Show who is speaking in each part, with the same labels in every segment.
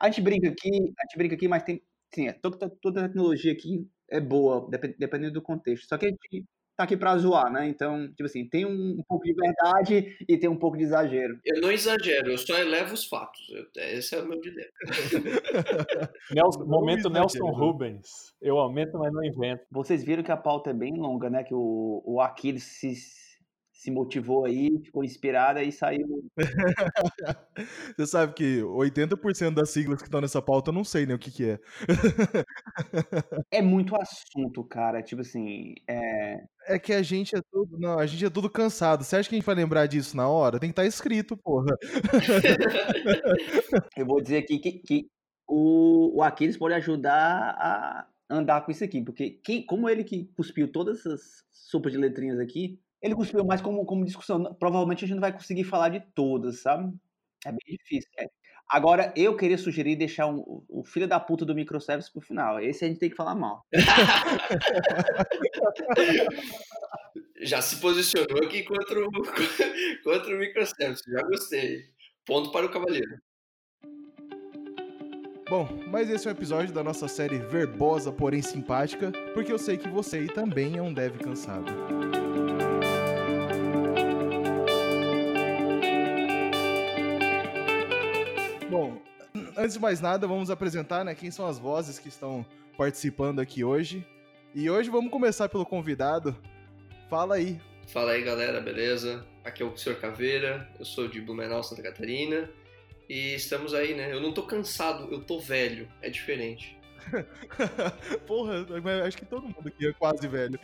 Speaker 1: A gente brinca aqui, a gente brinca aqui, mas tem, sim, é, toda, toda tecnologia aqui é boa, dependendo do contexto. Só que a gente tá aqui pra zoar, né? Então, tipo assim, tem um, um, pouco de verdade e tem um pouco de exagero.
Speaker 2: Eu não exagero, eu só elevo os fatos. Eu, esse é o meu dilema.
Speaker 3: Nelson, momento Nelson Rubens. Eu aumento, mas não invento.
Speaker 1: Vocês viram que a pauta é bem longa, né? Que o, o Aquiles se se motivou aí, ficou inspirada e saiu.
Speaker 4: Você sabe que 80% das siglas que estão nessa pauta eu não sei nem o que, que é.
Speaker 1: é muito assunto, cara. Tipo assim. É...
Speaker 4: é que a gente é tudo. Não, a gente é tudo cansado. Você acha que a gente vai lembrar disso na hora? Tem que estar tá escrito, porra.
Speaker 1: eu vou dizer aqui que, que o, o Aquiles pode ajudar a andar com isso aqui, porque quem, como ele que cuspiu todas essas sopas de letrinhas aqui, ele cuspiu mais como, como discussão. Provavelmente a gente não vai conseguir falar de todas, sabe? É bem difícil. É. Agora, eu queria sugerir deixar um, o filho da puta do microservice pro final. Esse a gente tem que falar mal.
Speaker 2: Já se posicionou aqui contra o, contra o microservice. Já gostei. Ponto para o cavaleiro.
Speaker 4: Bom, mas esse é um episódio da nossa série verbosa, porém simpática, porque eu sei que você também é um dev cansado. Antes de mais nada, vamos apresentar né, quem são as vozes que estão participando aqui hoje. E hoje vamos começar pelo convidado. Fala aí.
Speaker 2: Fala aí, galera, beleza? Aqui é o Sr. Caveira, eu sou de Blumenau, Santa Catarina. E estamos aí, né? Eu não tô cansado, eu tô velho. É diferente.
Speaker 4: Porra, acho que todo mundo aqui é quase velho.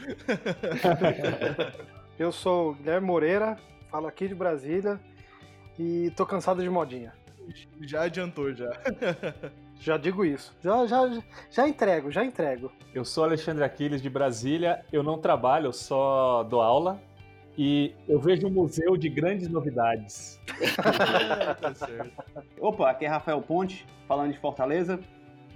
Speaker 5: eu sou Guilherme Moreira, falo aqui de Brasília e tô cansado de modinha.
Speaker 4: Já adiantou, já.
Speaker 5: Já digo isso. Já, já, já entrego, já entrego.
Speaker 3: Eu sou Alexandre Aquiles de Brasília. Eu não trabalho, eu só dou aula. E eu vejo um museu de grandes novidades.
Speaker 1: Opa, aqui é Rafael Ponte, falando de Fortaleza,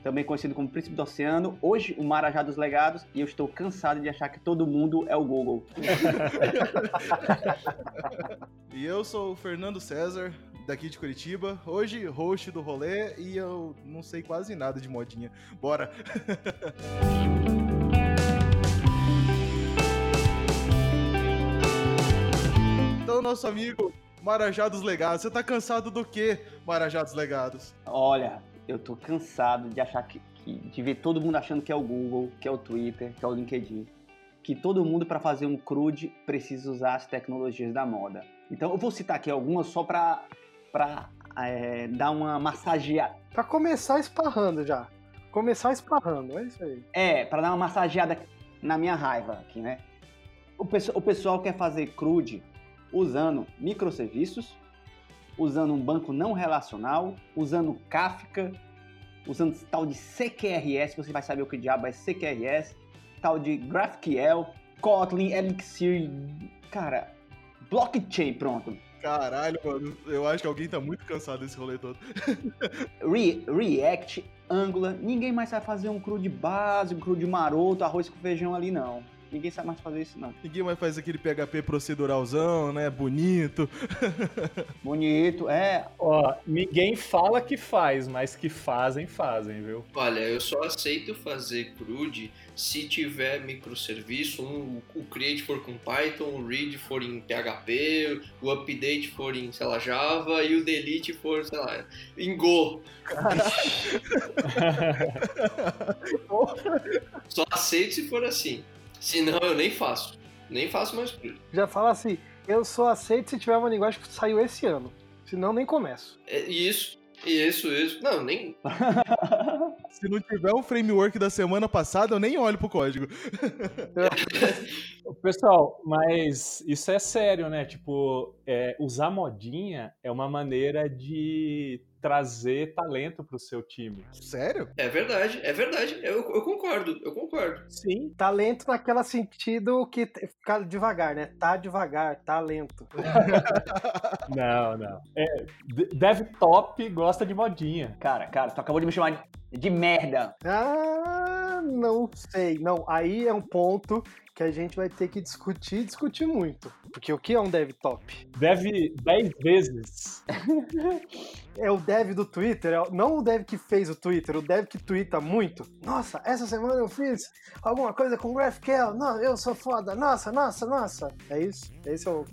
Speaker 1: também conhecido como Príncipe do Oceano. Hoje, o Marajá dos Legados, e eu estou cansado de achar que todo mundo é o Google.
Speaker 4: e eu sou o Fernando César, daqui de Curitiba. Hoje, host do rolê e eu não sei quase nada de modinha. Bora! então, nosso amigo Marajá dos Legados. Você tá cansado do que, Marajá dos Legados?
Speaker 1: Olha, eu tô cansado de achar que, que, de ver todo mundo achando que é o Google, que é o Twitter, que é o LinkedIn. Que todo mundo, para fazer um CRUD, precisa usar as tecnologias da moda. Então, eu vou citar aqui algumas só para pra é, dar uma massageada.
Speaker 5: Pra começar esparrando já. Começar esparrando, é isso aí.
Speaker 1: É, pra dar uma massageada na minha raiva aqui, né? O, pessoal, o pessoal quer fazer CRUD usando microserviços, usando um banco não relacional, usando Kafka, usando tal de CQRS, você vai saber o que diabo é CQRS, tal de GraphQL, Kotlin, Elixir, cara, blockchain, pronto.
Speaker 4: Caralho, mano, eu acho que alguém tá muito cansado desse rolê todo.
Speaker 1: Re React, Angular, ninguém mais vai fazer um cru de base, um cru de maroto, arroz com feijão ali, não. Ninguém sabe mais fazer isso, não.
Speaker 4: Ninguém mais faz aquele PHP proceduralzão, né? Bonito.
Speaker 1: Bonito, é.
Speaker 3: Ó, ninguém fala que faz, mas que fazem, fazem, viu?
Speaker 2: Olha, eu só aceito fazer CRUD se tiver microserviço, um, o create for com Python, o read for em PHP, o update for em, sei lá, Java e o delete for, sei lá, em Go. Só aceito se for assim. Se não, eu nem faço. Nem faço mais CRUD.
Speaker 5: Já fala assim, eu só aceito se tiver uma linguagem que saiu esse ano. Senão, nem começo.
Speaker 2: É isso. Isso, isso. Não, nem.
Speaker 4: Se não tiver o framework da semana passada, eu nem olho pro código.
Speaker 3: Pessoal, mas isso é sério, né? Tipo, é, usar modinha é uma maneira de trazer talento pro seu time.
Speaker 4: Sério?
Speaker 2: É verdade, é verdade. Eu, eu concordo, eu concordo.
Speaker 5: Sim. Talento naquele sentido que ficar devagar, né? Tá devagar, talento.
Speaker 3: não, não. É, DevTop gosta de modinha.
Speaker 1: Cara, cara, tu acabou de me chamar de de merda.
Speaker 5: Ah, não sei. Não, aí é um ponto que a gente vai ter que discutir, discutir muito. Porque o que é um dev top?
Speaker 3: Deve 10 vezes.
Speaker 5: É o dev do Twitter, é não o dev que fez o Twitter, o dev que twitta muito. Nossa, essa semana eu fiz alguma coisa com GraphQL. Não, eu sou foda. Nossa, nossa, nossa. É isso? Esse é o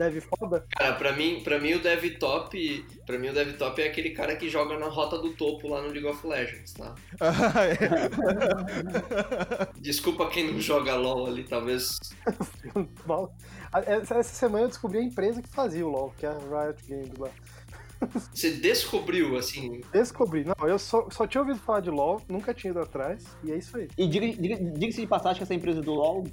Speaker 5: dev foda?
Speaker 2: Cara, pra mim, pra mim o dev top, para mim o dev top é aquele cara que joga na rota do topo lá no League of Legends, tá?
Speaker 4: É.
Speaker 2: Desculpa quem não joga LoL ali, talvez.
Speaker 5: Essa semana eu descobri a empresa que fazia o LoL, que é a Riot Games lá.
Speaker 2: Você descobriu assim,
Speaker 5: Descobri. Não, eu só, só tinha ouvido falar de LoL, nunca tinha ido atrás, e é isso aí.
Speaker 1: E diga- diga- diga-se de passagem que essa empresa do LoL, é,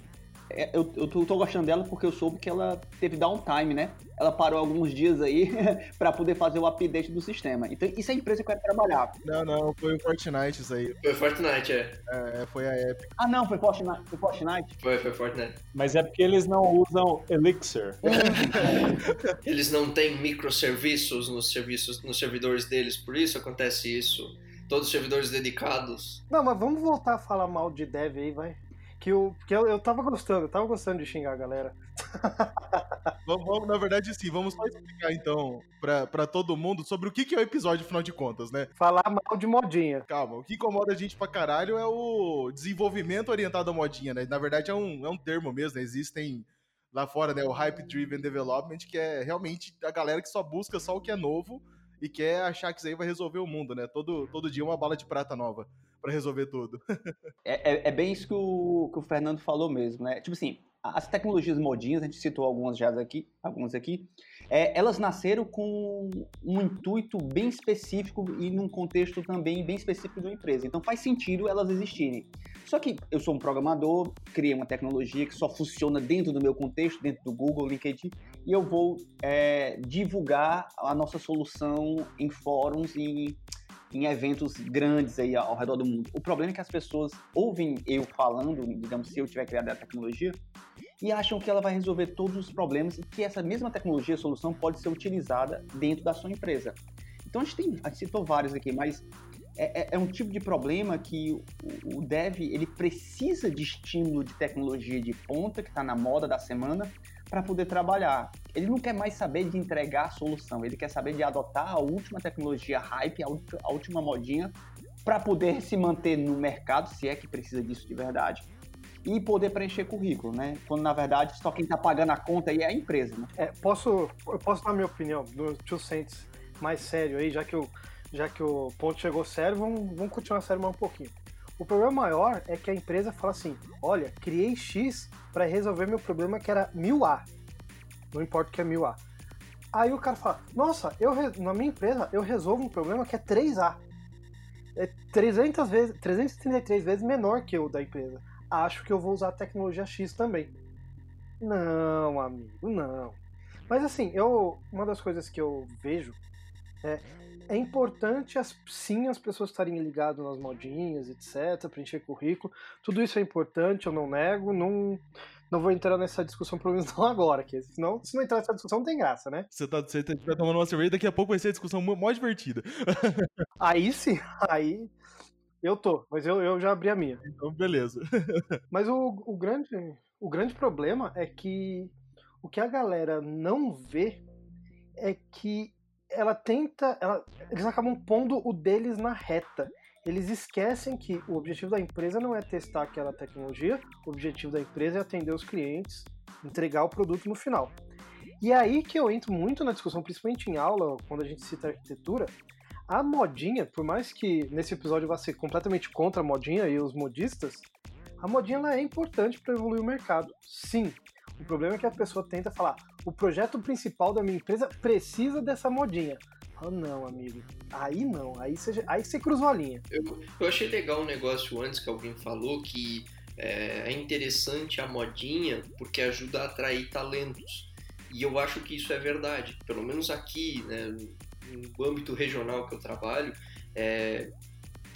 Speaker 1: eu, eu tô, tô gostando dela porque eu soube que ela teve downtime, né? Ela parou alguns dias aí pra poder fazer o update do sistema. Então, isso é a empresa que eu quero trabalhar.
Speaker 4: Não, não, foi o Fortnite isso aí.
Speaker 2: foi Fortnite, é.
Speaker 4: É, foi a Epic.
Speaker 1: Ah, não, foi Fortnite. Foi Fortnite.
Speaker 2: Foi, foi Fortnite.
Speaker 3: Mas é porque eles não usam Elixir.
Speaker 2: Eles não têm microserviços nos serviços, nos servidores deles, por isso acontece isso. Todos os servidores dedicados.
Speaker 5: Não, mas vamos voltar a falar mal de dev aí, vai. Que eu, que eu, eu tava gostando, eu tava gostando de xingar a galera.
Speaker 4: Vamos, vamos- na verdade, sim, vamos só explicar então pra, pra todo mundo sobre o que, que é o episódio, afinal de contas, né?
Speaker 5: Falar mal de modinha.
Speaker 4: Calma, o que incomoda a gente pra caralho é o desenvolvimento orientado à modinha, né? Na verdade, é um, é um termo mesmo, né? Existem lá fora, né? O Hype Driven Development, que é realmente a galera que só busca só o que é novo e quer achar que isso aí vai resolver o mundo, né? Todo, todo dia uma bala de prata nova pra resolver tudo.
Speaker 1: É, é- é bem isso que o, que o Fernando falou mesmo, né? Tipo assim, as tecnologias modinhas, a gente citou algumas já aqui, algumas aqui, é, elas nasceram com um intuito bem específico e num contexto também bem específico de uma empresa. Então faz sentido elas existirem. Só que eu sou um programador, criei uma tecnologia que só funciona dentro do meu contexto, dentro do Google, LinkedIn, e eu vou é, divulgar a nossa solução em fóruns e em eventos grandes aí ao redor do mundo. O problema é que as pessoas ouvem eu falando, digamos, se eu tiver criado a tecnologia, e acham que ela vai resolver todos os problemas e que essa mesma tecnologia, solução, pode ser utilizada dentro da sua empresa. Então a gente tem, a gente citou vários aqui, mas é, é- é um tipo de problema que o, o dev ele precisa de estímulo de tecnologia de ponta que está na moda da semana para poder trabalhar. Ele não quer mais saber de entregar a solução, ele quer saber de adotar a última tecnologia hype, a, última modinha, para poder se manter no mercado, se é que precisa disso de verdade, e poder preencher currículo, né? Quando na verdade só quem está pagando a conta aí é a empresa, né?
Speaker 5: É, posso, eu posso dar minha opinião no Two Cents mais sério aí, já que, o, já que o ponto chegou sério, vamos, vamos continuar sério mais um pouquinho. O problema maior é que a empresa fala assim: olha, criei X para resolver meu problema que era 1000A. Não importa o que é 1000A. Aí o cara fala: nossa, eu, na minha empresa eu resolvo um problema que é 3A. É 300 vezes, 333 vezes menor que o da empresa. Acho que eu vou usar a tecnologia X também. Não, amigo, não. Mas assim, eu uma das coisas que eu vejo é é importante as, sim as pessoas estarem ligadas nas modinhas, etc, preencher currículo. Tudo isso é importante, eu não nego, não não vou entrar nessa discussão pelo menos não agora, que senão se não entrar nessa discussão não tem graça, né?
Speaker 4: Você tá, você tá tomando uma cerveja, daqui a pouco vai ser a discussão mó mó divertida.
Speaker 5: Aí sim, aí eu tô, mas eu, eu já abri a minha.
Speaker 4: Então, beleza.
Speaker 5: Mas o, o, grande, o grande problema é que o que a galera não vê é que ela tenta. ela- eles acabam pondo o deles na reta. Eles esquecem que o objetivo da empresa não é testar aquela tecnologia, o objetivo da empresa é atender os clientes, entregar o produto no final. E é aí que eu entro muito na discussão, principalmente em aula, quando a gente cita arquitetura. A modinha, por mais que nesse episódio vá ser completamente contra a modinha e os modistas, a modinha ela é importante para evoluir o mercado. Sim. O problema é que a pessoa tenta falar: o projeto principal da minha empresa precisa dessa modinha. Oh, não, amigo. Aí não. Aí você, aí você cruzou a linha.
Speaker 2: Eu, eu achei legal um negócio antes que alguém falou que é, é interessante a modinha porque ajuda a atrair talentos. E eu acho que isso é verdade. Pelo menos aqui, né, no âmbito regional que eu trabalho, é,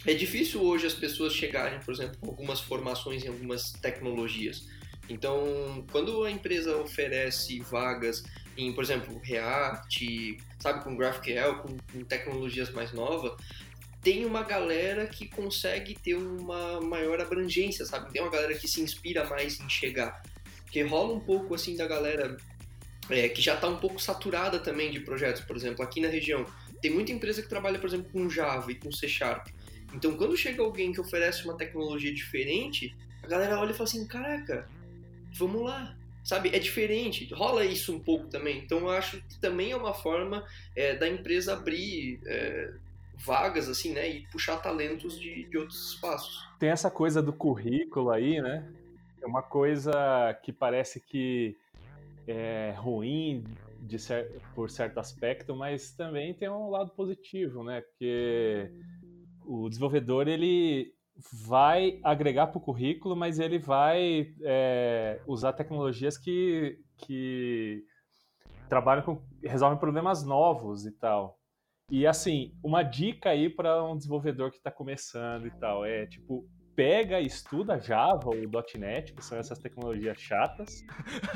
Speaker 2: é difícil hoje as pessoas chegarem, por exemplo, com algumas formações em algumas tecnologias. Então, quando a empresa oferece vagas em, por exemplo, React, sabe, com GraphQL, com, com tecnologias mais novas, tem uma galera que consegue ter uma maior abrangência, sabe? Tem uma galera que se inspira mais em chegar. Que rola um pouco assim da galera é, que já está um pouco saturada também de projetos, por exemplo, aqui na região. Tem muita empresa que trabalha, por exemplo, com Java e com C Sharp. Então, quando chega alguém que oferece uma tecnologia diferente, a galera olha e fala assim: caraca, vamos lá. Sabe, é diferente, rola isso um pouco também. Então, eu acho que também é uma forma é, da empresa abrir é, vagas, assim, né, e puxar talentos de, de outros espaços.
Speaker 3: Tem essa coisa do currículo aí, né? É uma coisa que parece que é ruim de cer por certo aspecto, mas também tem um lado positivo, né? Porque o desenvolvedor ele vai agregar para o currículo, mas ele vai é, usar tecnologias que, que trabalham com resolvem problemas novos e tal. E assim, uma dica aí para um desenvolvedor que está começando e tal é tipo pega e estuda Java ou .NET, que são essas tecnologias chatas.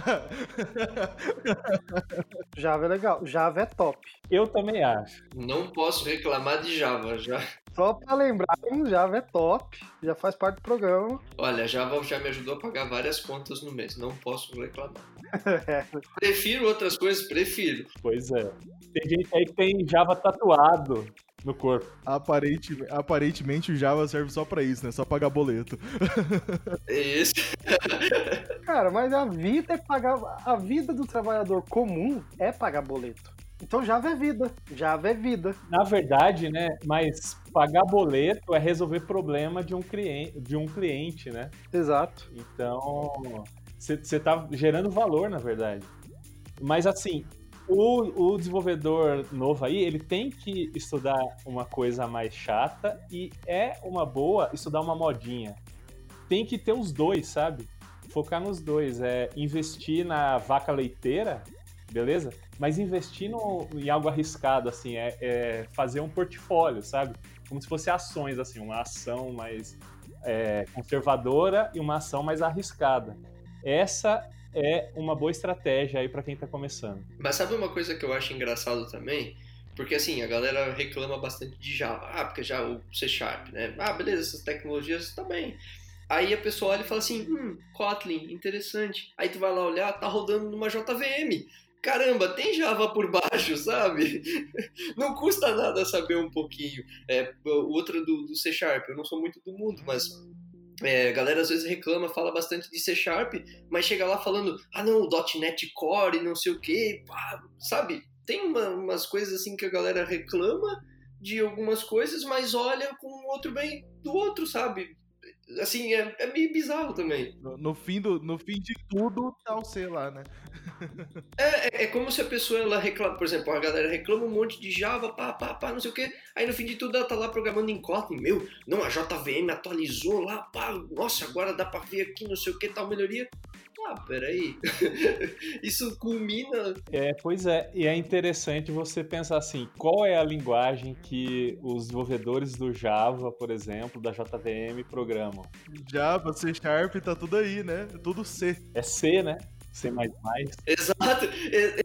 Speaker 5: Java é legal, Java é top.
Speaker 3: Eu também acho.
Speaker 2: Não posso reclamar de Java, já.
Speaker 5: Só para lembrar, Java é top, já faz parte do programa.
Speaker 2: Olha, Java já me ajudou a pagar várias contas no mês, não posso reclamar. Prefiro outras coisas, prefiro.
Speaker 3: Pois é. Tem gente aí que tem Java tatuado no corpo.
Speaker 4: Aparente, aparentemente o Java serve só pra isso, né? Só pagar boleto.
Speaker 2: É isso.
Speaker 5: Cara, mas a vida é pagar. A vida do trabalhador comum é pagar boleto. Então Java é vida. Java é vida.
Speaker 3: Na verdade, né? Mas pagar boleto é resolver problema de um cliente, de um cliente né?
Speaker 5: Exato.
Speaker 3: Então, você tá gerando valor, na verdade. Mas assim, o, o, desenvolvedor novo aí, ele tem que estudar uma coisa mais chata e é uma boa estudar uma modinha. Tem que ter os dois, sabe? Focar nos dois. É investir na vaca leiteira, beleza? Mas investir no, em algo arriscado, assim, é, é, fazer um portfólio, sabe? Como se fosse ações, assim, uma ação mais é, conservadora e uma ação mais arriscada. Essa é uma boa estratégia aí para quem está começando.
Speaker 2: Mas sabe uma coisa que eu acho engraçado também? Porque assim, a galera reclama bastante de Java. Ah, porque já o C Sharp, né? Ah, beleza, essas tecnologias tá bem. Aí a pessoa olha e fala assim, hum, Kotlin, interessante. Aí tu vai lá olhar, tá rodando numa JVM. Caramba, tem Java por baixo, sabe? Não custa nada saber um pouquinho. É, outra do, do C Sharp, eu não sou muito do mundo, mas é, galera às vezes reclama, fala bastante de C Sharp, mas chega lá falando, ah não, o .NET Core, não sei o que, sabe? Tem uma, umas coisas assim que a galera reclama de algumas coisas, mas olha com o outro bem do outro, sabe? Assim, é, é meio bizarro também.
Speaker 4: No, no, fim do, no fim de tudo, tá o C lá, né?
Speaker 2: é, é, é, como se a pessoa ela reclama, por exemplo, a galera reclama um monte de Java, pá, pá, pá, não sei o que. Aí no fim de tudo ela tá lá programando em Kotlin. Meu, não, a JVM atualizou lá, pá, nossa, agora dá pra ver aqui, não sei o que, tal melhoria ah, peraí, isso culmina.
Speaker 3: É, pois é, e é interessante você pensar assim: qual é a linguagem que os desenvolvedores do Java, por exemplo, da JVM programam?
Speaker 4: Java, C Sharp, tá tudo aí, né? É tudo C.
Speaker 3: É C, né? C.
Speaker 2: Exato,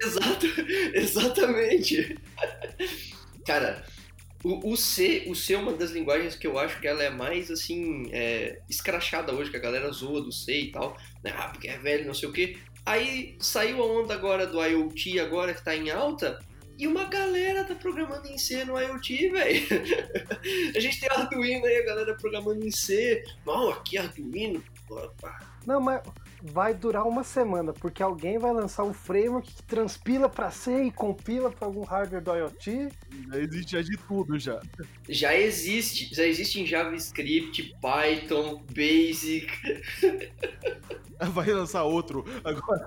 Speaker 2: exato, exatamente. Cara, o, o, C, o C é uma das linguagens que eu acho que ela é mais, assim, é, escrachada hoje, que a galera zoa do C e tal, né? Ah, porque é velho, não sei o quê. Aí saiu a onda agora do IoT, agora que tá em alta, e uma galera tá programando em C no IoT, velho. a gente tem Arduino aí, a galera programando em C. Não, aqui Arduino. Opa.
Speaker 5: Não, mas vai durar uma semana, porque alguém vai lançar um framework que transpila para C e compila para algum hardware do IoT.
Speaker 4: Já existe já de tudo já.
Speaker 2: Já existe, já existe em JavaScript, Python, Basic.
Speaker 4: Vai lançar outro agora.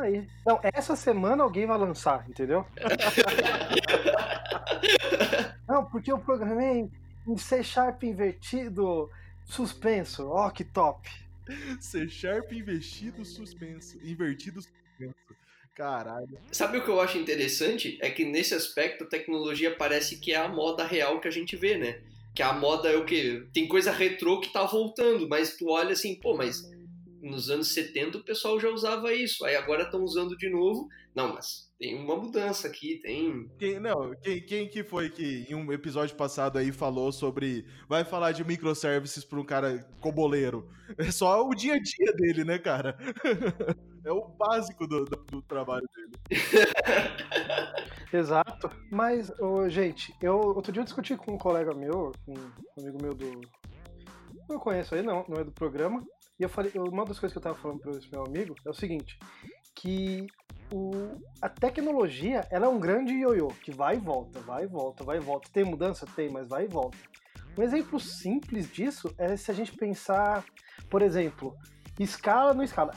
Speaker 5: Aí. Não, essa semana alguém vai lançar, entendeu? Não, porque eu programei em C Sharp invertido, suspenso. Ó, oh, que top.
Speaker 4: C Sharp investido suspenso. Invertido suspenso. Caralho.
Speaker 2: Sabe o que eu acho interessante? É que nesse aspecto a tecnologia parece que é a moda real que a gente vê, né? Que a moda é o quê? Tem coisa retrô que tá voltando, mas tu olha assim, pô, mas nos anos 70 o pessoal já usava isso. Aí agora estão usando de novo. Não, mas tem uma mudança aqui, tem.
Speaker 4: Quem, não, quem, quem que foi que em um episódio passado aí falou sobre. Vai falar de microservices para um cara coboleiro? É só o dia a dia dele, né, cara? É o básico do, do, do trabalho dele.
Speaker 5: Exato. Mas, ô, gente, eu outro dia eu discuti com um colega meu, com um amigo meu do. Não conheço aí, não, não é do programa. E eu falei, uma das coisas que eu tava falando para esse meu amigo é o seguinte, que o, a tecnologia ela é um grande ioiô, que vai e volta, vai e volta, vai e volta. Tem mudança? Tem, mas vai e volta. Um exemplo simples disso é se a gente pensar, por exemplo, escala no escala.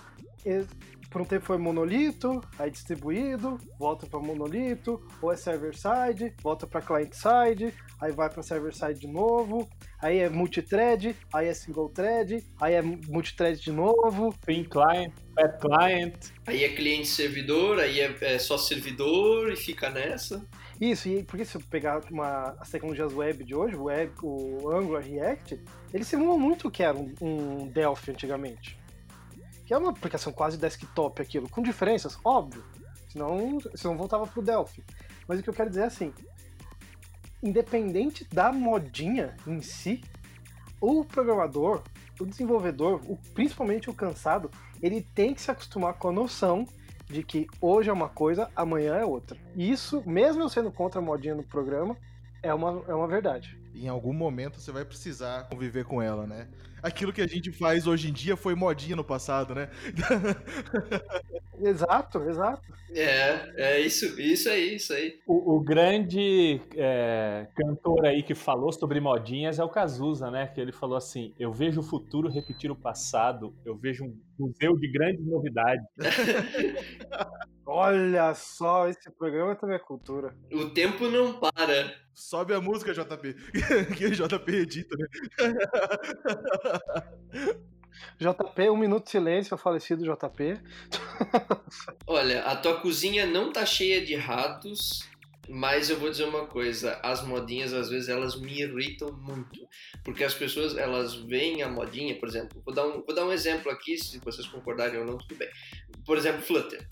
Speaker 5: Por um tempo foi monolito, aí distribuído, volta para monolito, ou é server-side, volta para client-side, aí vai para server-side de novo, aí é multithread, aí é single-thread, aí é multithread de novo.
Speaker 3: Thin client, bad client.
Speaker 2: Aí é cliente-servidor, aí é, é, só servidor e fica nessa.
Speaker 5: Isso, e porque se eu pegar uma, as tecnologias web de hoje, o, web, o Angular React, eles simulam muito o que era um, um Delphi antigamente que é uma aplicação quase desktop aquilo, com diferenças, óbvio, senão, senão voltava pro Delphi. Mas o que eu quero dizer é assim, independente da modinha em si, o programador, o desenvolvedor, o, principalmente o cansado, ele tem que se acostumar com a noção de que hoje é uma coisa, amanhã é outra. E isso, mesmo eu sendo contra a modinha no programa, é uma, é uma verdade.
Speaker 4: Em algum momento você vai precisar conviver com ela, né? Aquilo que a gente faz hoje em dia foi modinha no passado, né?
Speaker 5: exato, exato.
Speaker 2: É, é isso, isso aí, isso aí.
Speaker 3: O, o grande é, cantor aí que falou sobre modinhas é o Cazuza, né? Que ele falou assim: Eu vejo o futuro repetir o passado, eu vejo um museu de grandes novidades.
Speaker 5: Olha só, esse programa também é cultura.
Speaker 2: O tempo não para.
Speaker 4: Sobe a música, JP. que JP edita, né?
Speaker 5: JP, um minuto de silêncio ao falecido JP.
Speaker 2: Olha, a tua cozinha não tá cheia de ratos, mas eu vou dizer uma coisa, as modinhas às vezes elas me irritam muito, porque as pessoas elas veem a modinha, por exemplo, vou dar um, vou dar um exemplo aqui, se vocês concordarem ou não, tudo bem. Por exemplo, Flutter.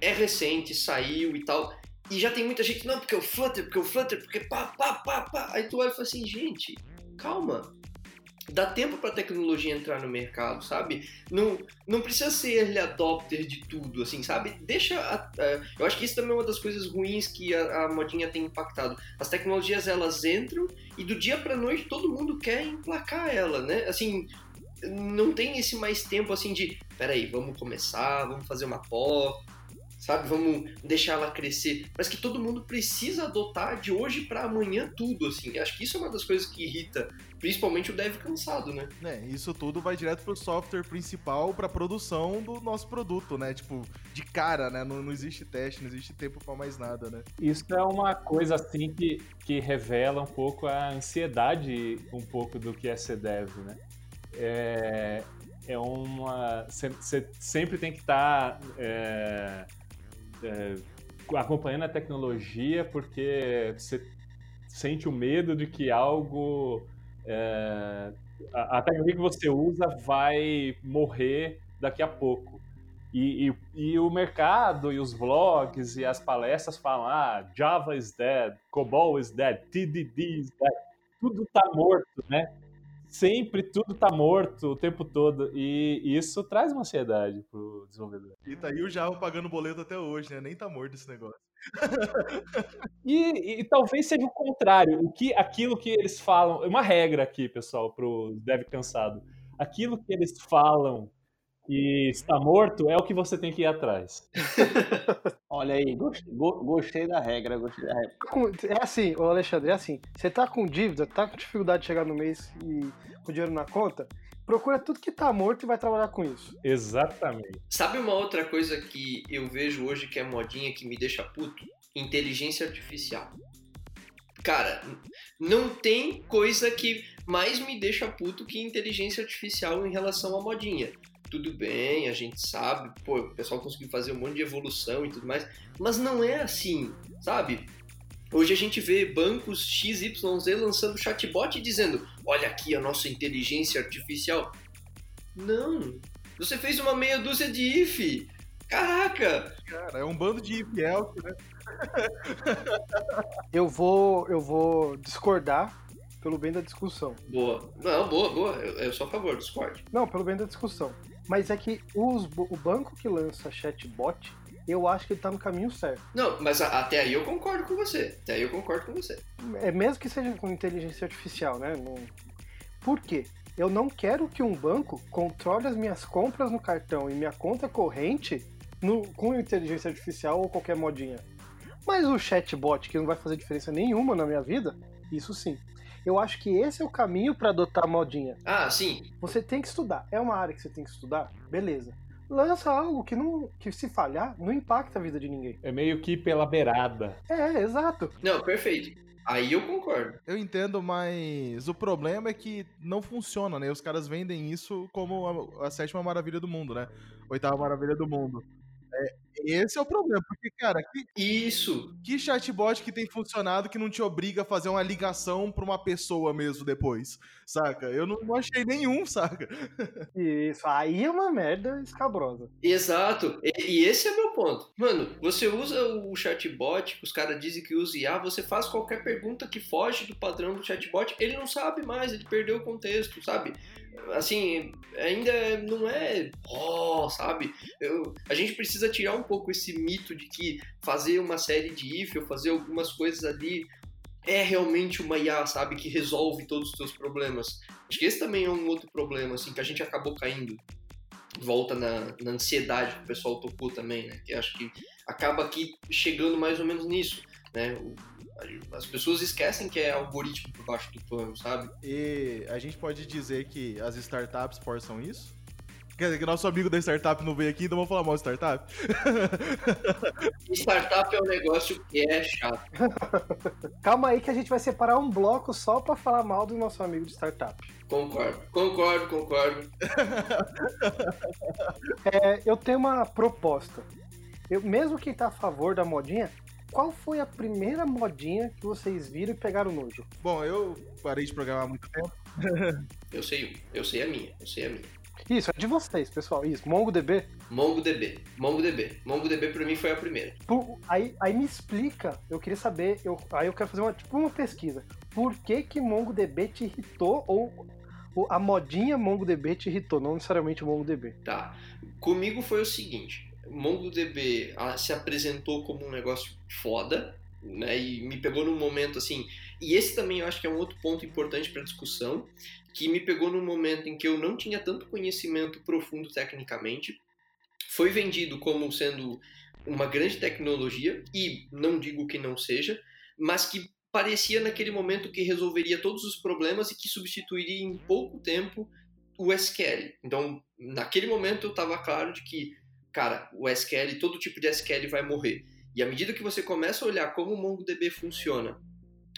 Speaker 2: É recente, saiu e tal, e já tem muita gente, não, porque o Flutter, porque o Flutter, porque pá, pá, pá, pá. Aí tu olha e fala assim, gente, calma, dá tempo para a tecnologia entrar no mercado, sabe? Não, não precisa ser early adopter de tudo, assim, sabe? Deixa. A, a, eu acho que isso também é uma das coisas ruins que a, a, modinha tem impactado. As tecnologias elas entram e do dia para noite todo mundo quer emplacar ela, né? Assim. Não tem esse mais tempo assim de, peraí, vamos começar, vamos fazer uma pó, sabe? Vamos deixar ela crescer. Mas que todo mundo precisa adotar de hoje para amanhã tudo, assim. Acho que isso é uma das coisas que irrita, principalmente o dev cansado, né?
Speaker 4: É, isso tudo vai direto pro software principal, pra produção do nosso produto, né? Tipo, de cara, né? Não, não existe teste, não existe tempo para mais nada, né?
Speaker 3: Isso é uma coisa, assim, que, que revela um pouco a ansiedade um pouco do que é ser dev, né? É, é uma. Você sempre tem que estar. Tá, é, é, acompanhando a tecnologia porque você sente o medo de que algo é, a, a, tecnologia que você usa vai morrer daqui a pouco e, e, e, o mercado e os blogs e as palestras falam ah Java is dead, COBOL is dead, TDD is dead tudo está morto, né? Sempre tudo tá morto o tempo todo. E isso traz uma ansiedade pro desenvolvedor.
Speaker 4: E tá aí o Java pagando boleto até hoje, né? Nem tá morto esse negócio.
Speaker 3: e, e, talvez seja o contrário. O que, aquilo que eles falam. Uma regra aqui, pessoal, pro dev cansado. Aquilo que eles falam que está morto é o que você tem que ir atrás.
Speaker 1: Olha aí, gostei, gostei, da regra, gostei da regra.
Speaker 5: É assim, Alexandre, é assim, você tá com dívida, tá com dificuldade de chegar no mês e com dinheiro na conta, procura tudo que tá morto e vai trabalhar com isso.
Speaker 3: Exatamente.
Speaker 2: Sabe uma outra coisa que eu vejo hoje que é modinha que me deixa puto? Inteligência artificial. Cara, não tem coisa que mais me deixa puto que inteligência artificial em relação à modinha tudo bem, a gente sabe, pô, o pessoal conseguiu fazer um monte de evolução e tudo mais, mas não é assim, sabe? Hoje a gente vê bancos XYZ lançando chatbot dizendo: olha aqui a nossa inteligência artificial. Não, Você fez uma meia dúzia de if. Caraca!
Speaker 4: Cara, é um bando de if else, né?
Speaker 5: Eu vou, eu vou discordar pelo bem da discussão.
Speaker 2: Boa. Não, boa, boa. Eu, eu sou a favor do Discord.
Speaker 5: Não, pelo bem da discussão. Mas é que os, o banco que lança chatbot, eu acho que ele tá no caminho certo.
Speaker 2: Não, mas a- até aí eu concordo com você. Até aí eu concordo com você.
Speaker 5: É mesmo que seja com inteligência artificial, né? Não... Por quê? Eu não quero que um banco controle as minhas compras no cartão e minha conta corrente no- com inteligência artificial ou qualquer modinha. Mas o chatbot, que não vai fazer diferença nenhuma na minha vida, isso sim. Eu acho que esse é o caminho para adotar a modinha.
Speaker 2: Ah, sim.
Speaker 5: Você tem que estudar. É uma área que você tem que estudar? Beleza. Lança algo que não que se falhar não impacta a vida de ninguém.
Speaker 3: É meio que pela beirada.
Speaker 5: É, exato.
Speaker 2: Não, perfeito. Aí eu concordo.
Speaker 4: Eu entendo, mas o problema é que não funciona, né? Os caras vendem isso como a, a sétima maravilha do mundo, né? Oitava maravilha do mundo. É, esse é o problema, porque, cara, que,
Speaker 2: Isso.
Speaker 4: que chatbot que tem funcionado que não te obriga a fazer uma ligação pra uma pessoa mesmo depois, saca? Eu não, não achei nenhum, saca?
Speaker 5: Isso. Aí é uma merda escabrosa.
Speaker 2: Exato. E, e esse é meu ponto. Mano, você usa o chatbot, os caras dizem que usa IA, você faz qualquer pergunta que foge do padrão do chatbot, ele não sabe mais, ele perdeu o contexto, sabe? Assim, ainda não é. Oh, sabe? Eu- a gente precisa tirar um pouco esse mito de que fazer uma série de if ou fazer algumas coisas ali é realmente uma IA, sabe? Que resolve todos os seus problemas. Acho que esse também é um outro problema, assim, que a gente acabou caindo volta na, na ansiedade que o pessoal tocou também, né? Que acho que acaba aqui chegando mais ou menos nisso, né? O- as pessoas esquecem que é algoritmo por baixo do pano, sabe?
Speaker 4: E a gente pode dizer que as startups forçam isso? Quer dizer, que nosso amigo da startup não veio aqui, então vamos falar mal de startup?
Speaker 2: Startup é um negócio que é chato.
Speaker 5: Calma aí que a gente vai separar um bloco só pra falar mal do nosso amigo de startup.
Speaker 2: Concordo, concordo, concordo.
Speaker 5: É, eu tenho uma proposta. Eu, mesmo quem tá a favor da modinha, qual foi a primeira modinha que vocês viram e pegaram nojo?
Speaker 4: Bom, eu parei de programar há muito tempo.
Speaker 2: Eu sei, eu sei a minha, eu sei a minha.
Speaker 5: Isso, é de vocês, pessoal. Isso, MongoDB.
Speaker 2: MongoDB, MongoDB. MongoDB pra mim foi a primeira.
Speaker 5: Por- aí, aí me explica, eu queria saber, eu, aí eu quero fazer uma, tipo uma pesquisa. Por que que MongoDB te irritou ou, ou a modinha MongoDB te irritou, não necessariamente o MongoDB?
Speaker 2: Tá. Comigo foi o seguinte: MongoDB ah, se apresentou como um negócio foda, né? E me pegou num momento assim. E esse também eu acho que é um outro ponto importante para discussão, que me pegou num momento em que eu não tinha tanto conhecimento profundo tecnicamente. Foi vendido como sendo uma grande tecnologia, e não digo que não seja, mas que parecia naquele momento que resolveria todos os problemas e que substituiria em pouco tempo o SQL. Então, naquele momento eu estava claro de que, cara, o SQL, todo tipo de SQL vai morrer. E à medida que você começa a olhar como o MongoDB funciona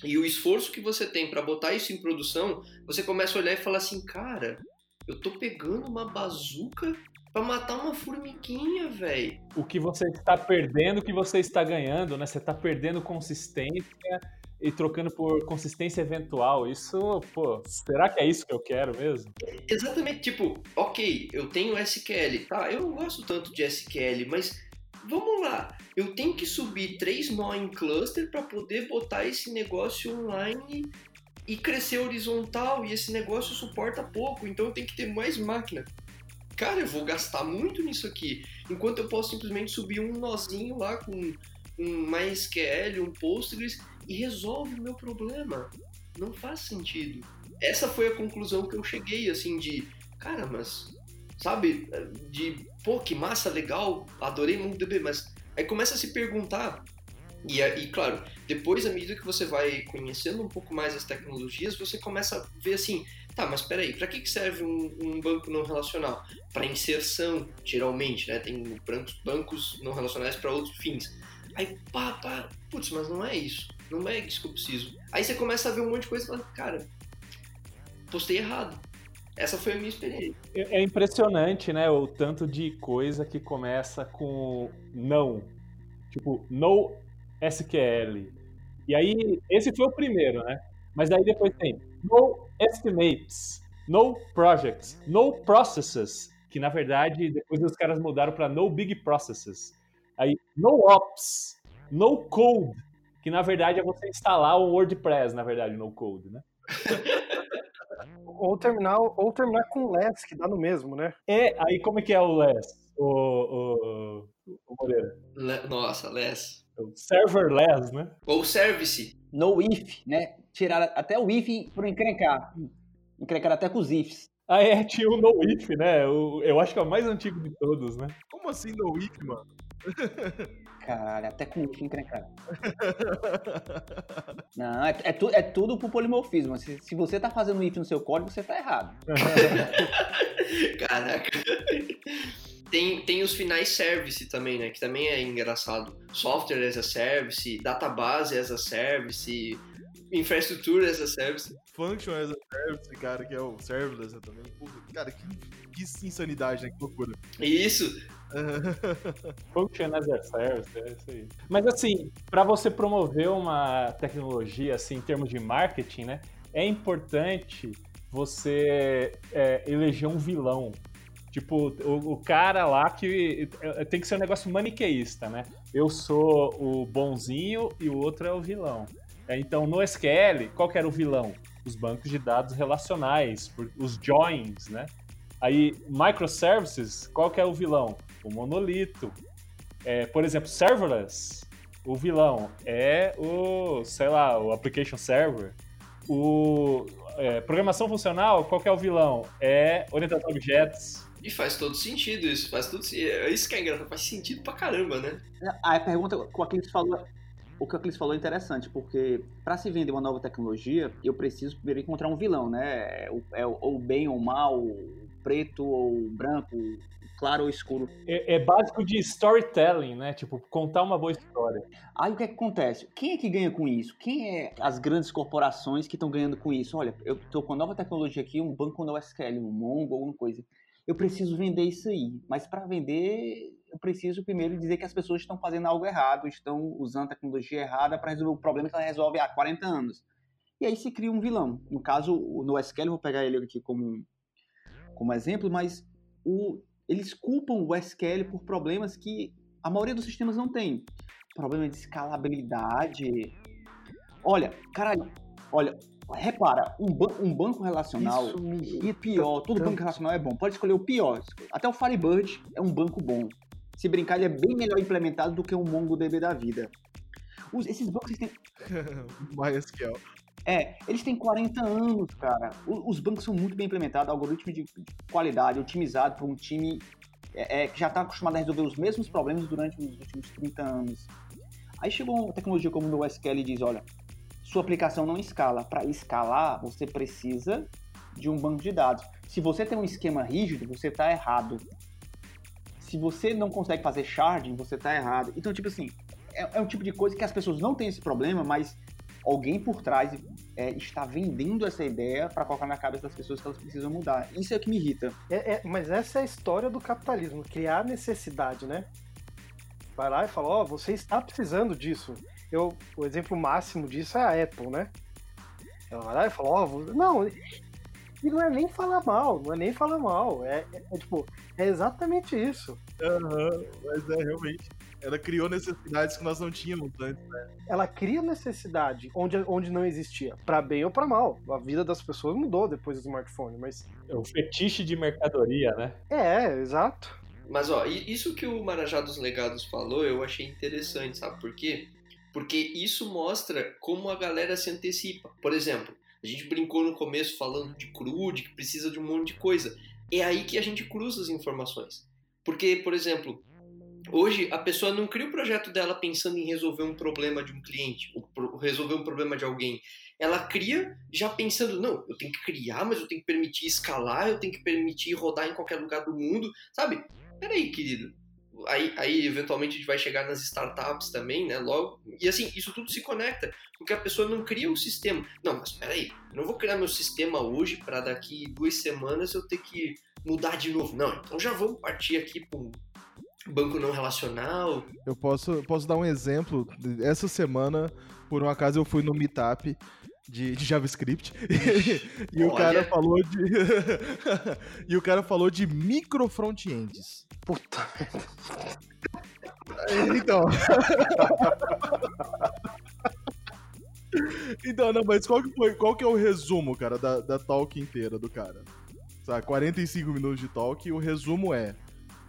Speaker 2: e o esforço que você tem para botar isso em produção, você começa a olhar e falar assim, cara, eu tô pegando uma bazuca para matar uma formiguinha, velho.
Speaker 3: O que você está perdendo, o que você está ganhando, né? Você está perdendo consistência e trocando por consistência eventual. Isso, pô, será que é isso que eu quero mesmo?
Speaker 2: Exatamente, tipo, ok, eu tenho SQL, tá? Eu não gosto tanto de SQL, mas vamos lá, eu tenho que subir três nó em cluster para poder botar esse negócio online e crescer horizontal e esse negócio suporta pouco, então eu tenho que ter mais máquina. Cara, eu vou gastar muito nisso aqui, enquanto eu posso simplesmente subir um nozinho lá com um MySQL, um Postgres e resolve o meu problema. Não faz sentido. Essa foi a conclusão que eu cheguei, assim, de cara, mas sabe, de pô, que massa, legal, adorei MongoDB, mas aí começa a se perguntar e, e claro, depois, à medida que você vai conhecendo um pouco mais as tecnologias, você começa a ver assim, tá, mas peraí, para que serve um, um banco não relacional? Para inserção, geralmente, né? Tem bancos não relacionais para outros fins. Aí, pá, pá, putz, mas não é isso. Não é isso que eu preciso. Aí você começa a ver um monte de coisa e fala, cara, postei errado. Essa foi a minha experiência.
Speaker 3: É impressionante, né? O tanto de coisa que começa com não. Tipo, no SQL. E aí, esse foi o primeiro, né? Mas aí depois tem no estimates, no projects, no processes. que na verdade depois os caras mudaram para No Big Processes. Aí, No Ops, No Code, que na verdade é você instalar o WordPress, na verdade, no code, né?
Speaker 5: ou terminar, ou terminar com less, que dá no mesmo, né?
Speaker 3: É, aí como é que é o less, o, o, o Moreira?
Speaker 2: Le, nossa, less.
Speaker 3: Serverless, né?
Speaker 2: Ou service.
Speaker 1: No if, né? Tirar até o if por encrencar. Encrencar até com os ifs.
Speaker 3: Ah, é, tinha o no if, né? Eu, eu acho que é o mais antigo de todos, né?
Speaker 4: Como assim no if, mano?
Speaker 1: Caralho, até com if encrencar. Não, é, é, tu, é tudo pro polimorfismo. Se, se você tá fazendo if no seu código, você tá errado.
Speaker 2: Caraca. Tem, tem os finais service também, né? Que também é engraçado. Software as a service, database as a service, infraestrutura as a service.
Speaker 4: Function as a service, cara, que é o serverless né, também. cara, que, que insanidade, né? Que loucura.
Speaker 2: Isso.
Speaker 3: Function as a service, é isso aí. Mas assim, para você promover uma tecnologia assim em termos de marketing, né? É importante você é, eleger um vilão. Tipo, o, o, cara lá que é, tem que ser um negócio maniqueísta, né? Eu sou o bonzinho e o outro é o vilão. É, então, no SQL, qual que era o vilão? Os bancos de dados relacionais, os joins, né? Aí, microservices, qual que é o vilão? O monolito. É, por exemplo, serverless, o vilão é o, sei lá, o application server. O é, programação funcional, qual que é o vilão? É orientação a objetos.
Speaker 2: E faz todo sentido isso, faz tudo é isso que é engraçado, faz sentido pra caramba, né?
Speaker 1: A pergunta que o Aquiles falou, o que o Aquiles falou é interessante, porque para se vender uma nova tecnologia, eu preciso primeiro encontrar um vilão, né? É o, é o bem ou mal, preto ou branco, claro ou escuro.
Speaker 3: É, é, básico de storytelling, né? Tipo, contar uma boa história.
Speaker 1: Aí o que, é que acontece? Quem é que ganha com isso? Quem é as grandes corporações que estão ganhando com isso? Olha, eu estou com nova tecnologia aqui, um banco no SQL, um Mongo, alguma coisa. Eu preciso vender isso aí. Mas para vender, eu preciso primeiro dizer que as pessoas estão fazendo algo errado, estão usando a tecnologia errada para resolver o problema que ela resolve há 40 anos. E aí se cria um vilão. No caso, no SQL, eu vou pegar ele aqui como como exemplo, mas o, eles culpam o SQL por problemas que a maioria dos sistemas não tem. Problema de escalabilidade. Olha, caralho, olha, repara, um, um banco relacional e pior, todo banco relacional é bom. Pode escolher o pior. Até o Firebird é um banco bom. Se brincar, ele é bem melhor implementado do que um MongoDB da vida. Os, esses bancos têm.
Speaker 4: MySQL.
Speaker 1: É, eles têm 40 anos, cara. Os bancos são muito bem implementados, algoritmo de qualidade, otimizado para um time é, é, que já está acostumado a resolver os mesmos problemas durante os últimos 30 anos. Aí chegou uma tecnologia como o SQL e diz, olha, sua aplicação não escala. Para escalar, você precisa de um banco de dados. Se você tem um esquema rígido, você está errado. Se você não consegue fazer sharding, você está errado. Então, tipo assim, é, é um tipo de coisa que as pessoas não têm esse problema, mas alguém por trás é, está vendendo essa ideia para colocar na cabeça das pessoas que elas precisam mudar. Isso é o que me irrita.
Speaker 5: É, é, mas essa é a história do capitalismo, criar necessidade, né? Vai lá e fala, ó, oh, você está precisando disso. Eu, o exemplo máximo disso é a Apple, né? Ela vai lá e fala, ó, oh, não, e não é nem falar mal, não é nem falar mal. É, é, é tipo, é exatamente isso.
Speaker 4: Uhum, mas é realmente ela criou necessidades que nós não tínhamos antes, né?
Speaker 5: Ela cria necessidade onde, onde não existia, para bem ou para mal. A vida das pessoas mudou depois do smartphone, mas
Speaker 3: é o fetiche de mercadoria, né?
Speaker 5: É, exato.
Speaker 2: Mas ó, isso que o Marajá dos Legados falou, eu achei interessante, sabe por quê? Porque isso mostra como a galera se antecipa. Por exemplo, a gente brincou no começo falando de crude, que precisa de um monte de coisa. É aí que a gente cruza as informações. Porque, por exemplo, Hoje, a pessoa não cria o projeto dela pensando em resolver um problema de um cliente, ou resolver um problema de alguém. Ela cria já pensando, não, eu tenho que criar, mas eu tenho que permitir escalar, eu tenho que permitir rodar em qualquer lugar do mundo, sabe? Peraí, querido. Aí, aí, eventualmente, a gente vai chegar nas startups também, né? Logo. E assim, isso tudo se conecta, porque a pessoa não cria o um sistema. Não, mas peraí, eu não vou criar meu sistema hoje para daqui duas semanas eu ter que mudar de novo. Não, então já vamos partir aqui para banco não relacional.
Speaker 4: Eu posso, posso dar um exemplo. Essa semana, por um acaso, eu fui no Meetup de, de JavaScript. e o cara falou de. e o cara falou de micro front-ends.
Speaker 5: Puta.
Speaker 4: Então. então, não, mas qual que, foi, qual que é o resumo, cara, da, da talk inteira do cara? Sabe, 45 minutos de talk e o resumo é: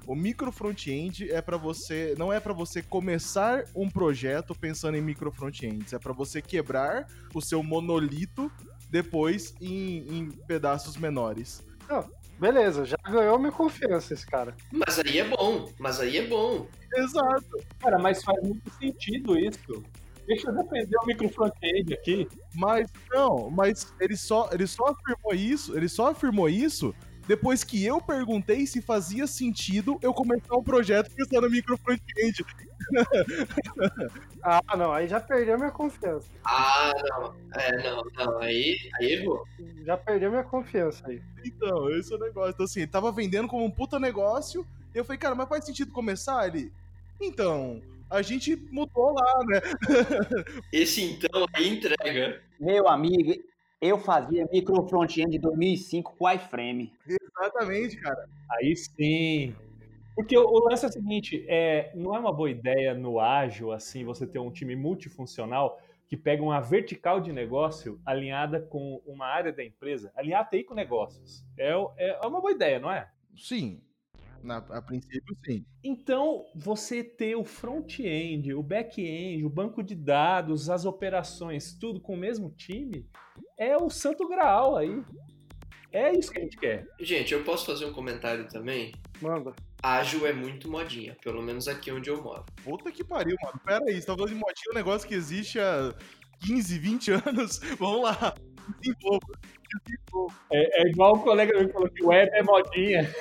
Speaker 4: o micro front-end é para você, não é para você começar um projeto pensando em micro front-ends, é para você quebrar o seu monolito depois em, em pedaços menores.
Speaker 5: Não, beleza, já ganhou minha confiança esse cara.
Speaker 2: Mas aí é bom, mas aí é bom.
Speaker 4: Exato.
Speaker 3: Cara, mas faz muito sentido isso. Deixa eu defender o micro front-end aqui.
Speaker 4: Mas não, mas ele só, ele só afirmou isso, ele só afirmou isso depois que eu perguntei se fazia sentido eu começar um projeto pensando no micro front-end.
Speaker 5: ah, não, aí já perdeu minha confiança.
Speaker 2: Ah, não. É, não, não, aí, aí errou.
Speaker 5: Já perdeu minha confiança aí.
Speaker 4: Então, esse é o negócio. Então, assim, tava vendendo como um puta negócio, e eu falei, cara, mas faz sentido começar? Ele, então, a gente mudou lá, né?
Speaker 2: Esse então aí entrega.
Speaker 1: Meu amigo, eu fazia micro front-end de 2005 com iframe.
Speaker 4: Exatamente, cara.
Speaker 3: Aí sim. Porque o, o lance é o seguinte, é, não é uma boa ideia no ágil, assim, você ter um time multifuncional que pega uma vertical de negócio alinhada com uma área da empresa, alinhar TI com negócios. É, é, é uma boa ideia, não é?
Speaker 4: Sim, na, a princípio, sim.
Speaker 3: Então, você ter o front-end, o back-end, o banco de dados, as operações, tudo com o mesmo time, é o santo graal aí. É isso que a gente quer.
Speaker 2: Gente, eu posso fazer um comentário também?
Speaker 5: Manda.
Speaker 2: Ágil é muito modinha, pelo menos aqui onde eu moro.
Speaker 4: Puta que pariu, mano. Pera aí, você tá falando de modinha, um negócio que existe há 15, 20 anos. Vamos lá. Desenvolva.
Speaker 3: É, é, igual o colega meu falou que web é modinha.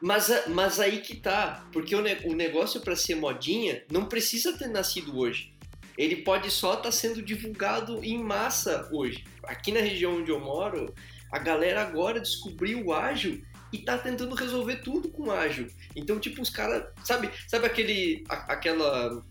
Speaker 2: mas, mas aí que tá, porque o, ne o negócio para ser modinha não precisa ter nascido hoje. Ele pode só estar tá sendo divulgado em massa hoje. Aqui na região onde eu moro, a galera agora descobriu o ágil e tá tentando resolver tudo com ágil. Então, tipo, os caras, sabe, sabe aquele, a, aquela,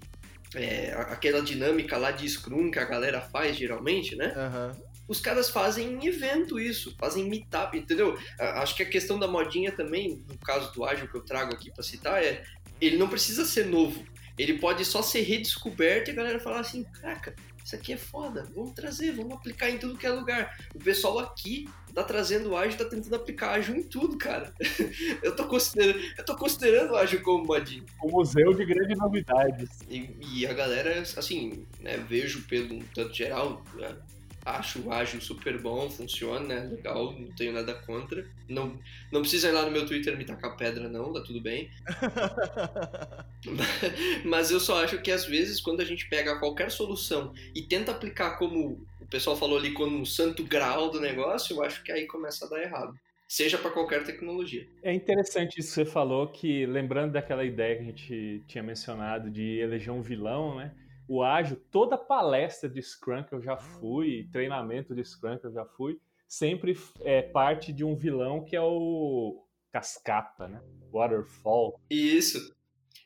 Speaker 2: é, aquela dinâmica lá de Scrum que a galera faz geralmente, né?
Speaker 4: Uhum
Speaker 2: os caras fazem em evento isso, fazem meetup, entendeu? Acho que a questão da modinha também, no caso do ágil que eu trago aqui para citar, é ele não precisa ser novo. Ele pode só ser redescoberto e a galera falar assim, caraca, isso aqui é foda, vamos trazer, vamos aplicar em tudo que é lugar. O pessoal aqui tá trazendo ágil, tá tentando aplicar ágil em tudo, cara. eu tô considerando, eu tô considerando ágil como modinha.
Speaker 3: O museu de grandes novidades.
Speaker 2: E, e a galera, assim, né, vejo pelo tanto geral, né, acho o ágil super bom, funciona, né? Legal, não tenho nada contra. Não, não precisa ir lá no meu Twitter me tacar pedra, não, tá tudo bem. Mas eu só acho que às vezes, quando a gente pega qualquer solução e tenta aplicar como o pessoal falou ali, como um santo grau do negócio, eu acho que aí começa a dar errado. Seja para qualquer tecnologia.
Speaker 3: É interessante isso que você falou, que lembrando daquela ideia que a gente tinha mencionado de eleger um vilão, né? O ágil, toda palestra de Scrum que eu já fui, treinamento de Scrum que eu já fui, sempre é parte de um vilão que é o cascata, né? Waterfall.
Speaker 2: Isso.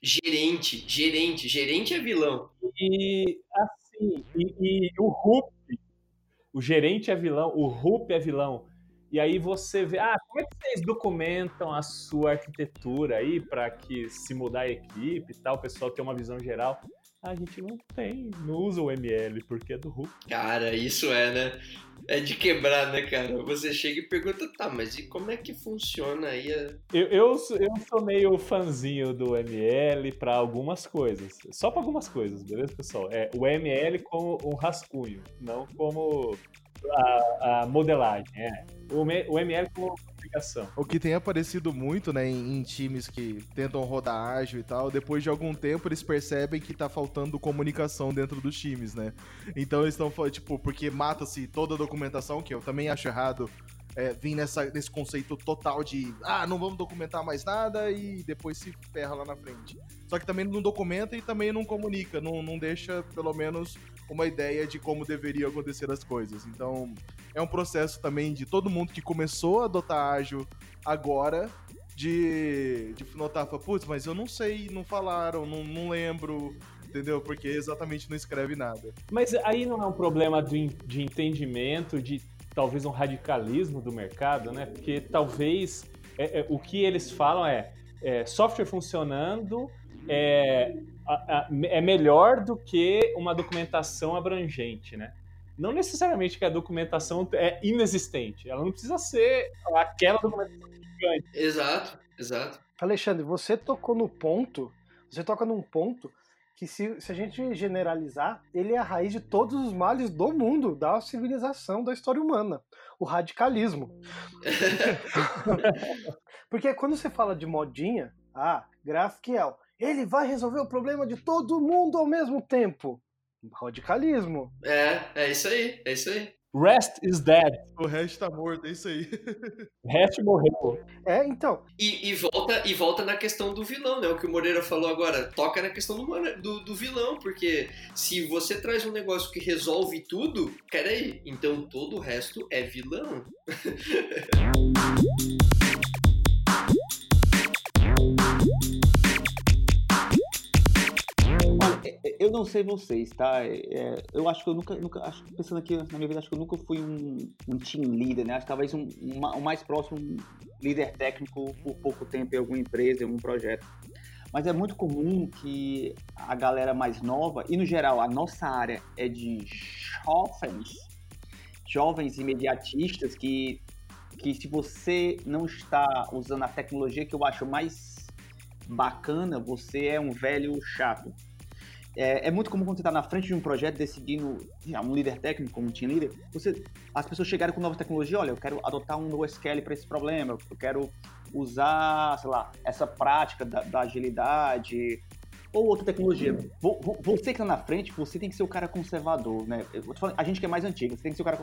Speaker 2: Gerente, gerente, gerente é vilão.
Speaker 3: E assim, e, e o Rup, o gerente é vilão, o Rup é vilão. E aí você vê, ah, como é que vocês documentam a sua arquitetura aí para que se mudar a equipe e tal, o pessoal ter uma visão geral? A gente não tem, não usa o ML, porque é do Hulk.
Speaker 2: Cara, isso é, né? É de quebrar, né, cara? Você chega e pergunta, tá, mas e como é que funciona aí a...
Speaker 3: eu, eu, eu sou meio fanzinho do ML para algumas coisas. Só para algumas coisas, beleza, pessoal? É o ML como um rascunho, não como a, a modelagem. É. O, o ML como aplicação.
Speaker 4: O que tem aparecido muito, né, em, times que tentam rodar ágil e tal, depois de algum tempo eles percebem que tá faltando comunicação dentro dos times, né? Então eles estão, tipo, porque mata-se toda a documentação, que eu também acho errado é, vir nessa, nesse conceito total de ah, não vamos documentar mais nada e depois se ferra lá na frente. Só que também não documenta e também não comunica, não, não deixa pelo menos uma ideia de como deveriam acontecer as coisas. Então é um processo também de todo mundo que começou a adotar ágil agora de, de notar, putz, mas eu não sei, não falaram, não, não lembro entendeu? Porque exatamente não escreve nada.
Speaker 3: Mas aí não é um problema de, de entendimento, de talvez um radicalismo do mercado, né? Porque talvez é, é, o que eles falam é, é software funcionando é, é melhor do que uma documentação abrangente, né? Não necessariamente que a documentação é inexistente, ela não precisa ser aquela documentação gigante.
Speaker 2: Exato, exato.
Speaker 5: Alexandre, você tocou no ponto, você toca num ponto que se, se a gente generalizar, ele é a raiz de todos os males do mundo, da civilização, da história humana. O radicalismo. Porque quando você fala de modinha, ah, GraphQL, ele vai resolver o problema de todo mundo ao mesmo tempo. Radicalismo.
Speaker 2: É, é isso aí, é isso aí.
Speaker 3: Rest is dead.
Speaker 4: O resto tá morto, é isso aí.
Speaker 3: Rest morreu.
Speaker 5: É, então.
Speaker 2: E, e, volta, e volta na questão do vilão, né? O que o Moreira falou agora. Toca na questão do, do, do vilão, porque se você traz um negócio que resolve tudo, peraí, então todo o resto é vilão.
Speaker 1: eu não sei vocês, tá? É, eu acho que eu nunca, nunca acho, pensando aqui na minha vida, acho que eu nunca fui um, um team leader, né? Acho que talvez um, um, um mais próximo líder técnico por pouco tempo em alguma empresa, em algum projeto. Mas é muito comum que a galera mais nova, e no geral a nossa área é de jovens, jovens imediatistas que, que se você não está usando a tecnologia que eu acho mais bacana, você é um velho chato. É, é, muito comum quando você está na frente de um projeto decidindo, um líder técnico, como um team leader, você, as pessoas chegarem com nova tecnologia, olha, eu quero adotar um NoSQL para esse problema, eu quero usar, sei lá, essa prática da, da agilidade ou outra tecnologia. Você que está na frente, você tem que ser o cara conservador, né? Falando, a gente que é mais antigo, você tem que ser o cara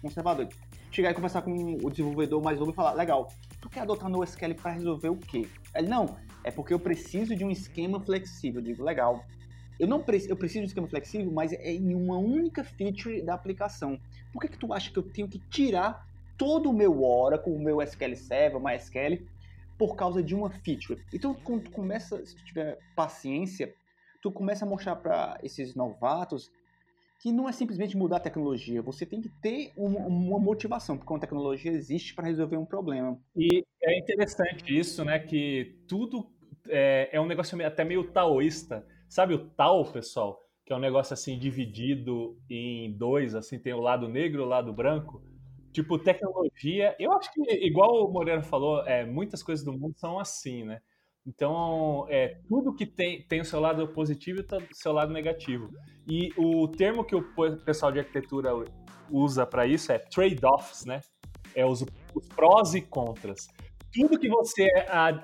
Speaker 1: conservador. Chegar e conversar com o desenvolvedor mais novo e falar, legal, tu quer adotar NoSQL para resolver o quê? Ele, não, é porque eu preciso de um esquema flexível. Eu digo, legal, eu não preciso, eu preciso de um esquema flexível, mas é em uma única feature da aplicação. Por que, que tu acha que eu tenho que tirar todo o meu Oracle, o meu SQL Server, o MySQL, por causa de uma feature? Então, quando tu começa, se tu tiver paciência, tu começa a mostrar para esses novatos que não é simplesmente mudar a tecnologia, você tem que ter uma, uma motivação, porque uma tecnologia existe para resolver um problema.
Speaker 3: E é interessante isso, né, que tudo é, é um negócio até meio taoísta, Sabe o tal, pessoal? Que é um negócio assim dividido em dois, assim, tem o lado negro e o lado branco. Tipo, tecnologia. Eu acho que, igual o Moreira falou, é, muitas coisas do mundo são assim, né? Então, é, tudo que tem, tem o seu lado positivo e o seu lado negativo. E o termo que o pessoal de arquitetura usa para isso é trade-offs, né? É os, os prós e contras tudo que você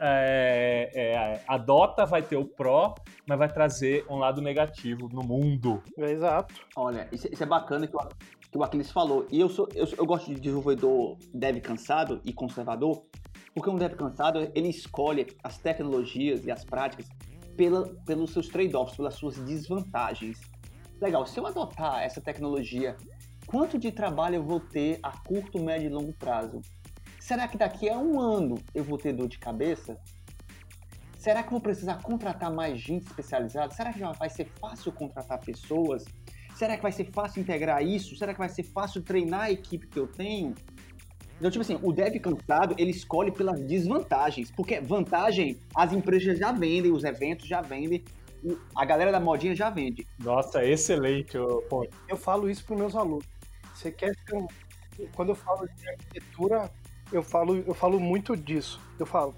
Speaker 3: é, é, adota vai ter o pró, mas vai trazer um lado negativo no mundo.
Speaker 5: Exato.
Speaker 1: Olha, isso, isso é bacana que o, que o Aquiles falou. E eu, sou, eu, eu gosto de desenvolvedor dev cansado e conservador, porque um dev cansado, ele escolhe as tecnologias e as práticas pela, pelos seus trade-offs, pelas suas desvantagens. Legal, se eu adotar essa tecnologia, quanto de trabalho eu vou ter a curto, médio e longo prazo? Será que daqui a um ano eu vou ter dor de cabeça? Será que eu vou precisar contratar mais gente especializada? Será que já vai ser fácil contratar pessoas? Será que vai ser fácil integrar isso? Será que vai ser fácil treinar a equipe que eu tenho? Então, tipo assim, o dev cansado, ele escolhe pelas desvantagens. Porque vantagem, as empresas já vendem, os eventos já vendem, a galera da modinha já vende.
Speaker 3: Nossa, excelente, pô.
Speaker 5: Eu falo isso para meus alunos. Você quer Quando eu falo de arquitetura, eu falo, eu falo muito disso. Eu falo,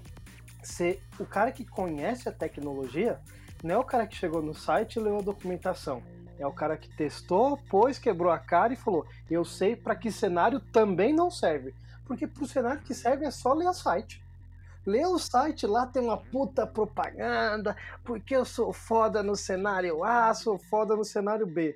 Speaker 5: se o cara que conhece a tecnologia não é o cara que chegou no site e leu a documentação. É o cara que testou, pôs, quebrou a cara e falou: Eu sei para que cenário também não serve. Porque pro cenário que serve é só ler o site. Lê o site, lá tem uma puta propaganda, porque eu sou foda no cenário A, sou foda no cenário B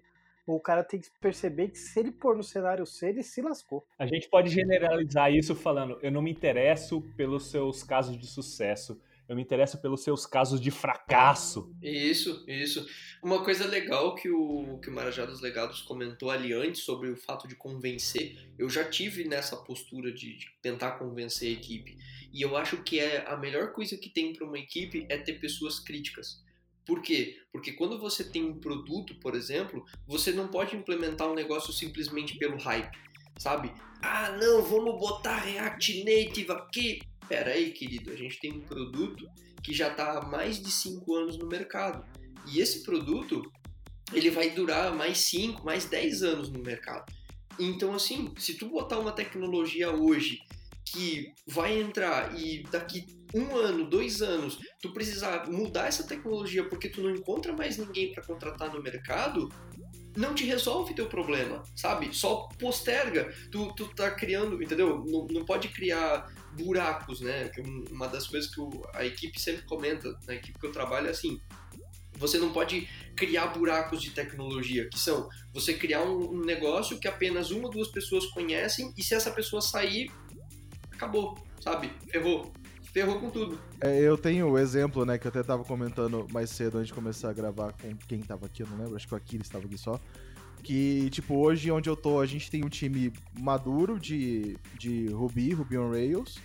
Speaker 5: o cara tem que perceber que se ele pôr no cenário C, ele se lascou.
Speaker 3: A gente pode generalizar isso falando: eu não me interesso pelos seus casos de sucesso, eu me interesso pelos seus casos de fracasso.
Speaker 2: Isso, isso. Uma coisa legal que o, que o Marajá dos Legados comentou ali antes sobre o fato de convencer, eu já tive nessa postura de, de tentar convencer a equipe. E eu acho que é a melhor coisa que tem para uma equipe é ter pessoas críticas Por quê? Porque quando você tem um produto, por exemplo, você não pode implementar um negócio simplesmente pelo hype, sabe? Ah, não, vamos botar React Native aqui. Pera aí, querido, a gente tem um produto que já está há mais de 5 anos no mercado. E esse produto, ele vai durar mais 5, mais 10 anos no mercado. Então, assim, se tu botar uma tecnologia hoje que vai entrar e daqui um ano, dois anos, tu precisar mudar essa tecnologia porque tu não encontra mais ninguém para contratar no mercado, não te resolve teu problema, sabe? Só posterga. Tu, tu tá criando, entendeu? Não, não pode criar buracos, né? Uma das coisas que a equipe sempre comenta, na equipe que eu trabalho, é assim: você não pode criar buracos de tecnologia, que são você criar um, um negócio que apenas uma ou duas pessoas conhecem e se essa pessoa sair, acabou, sabe? Ferrou. Ferrou com tudo.
Speaker 4: É, eu tenho o exemplo, né, que eu até tava comentando mais cedo antes de começar a gravar com quem tava aqui, eu não lembro, acho que o Aquiles estava aqui só. Que, tipo, hoje onde eu tô, a gente tem um time maduro de, de Ruby, Ruby on Rails.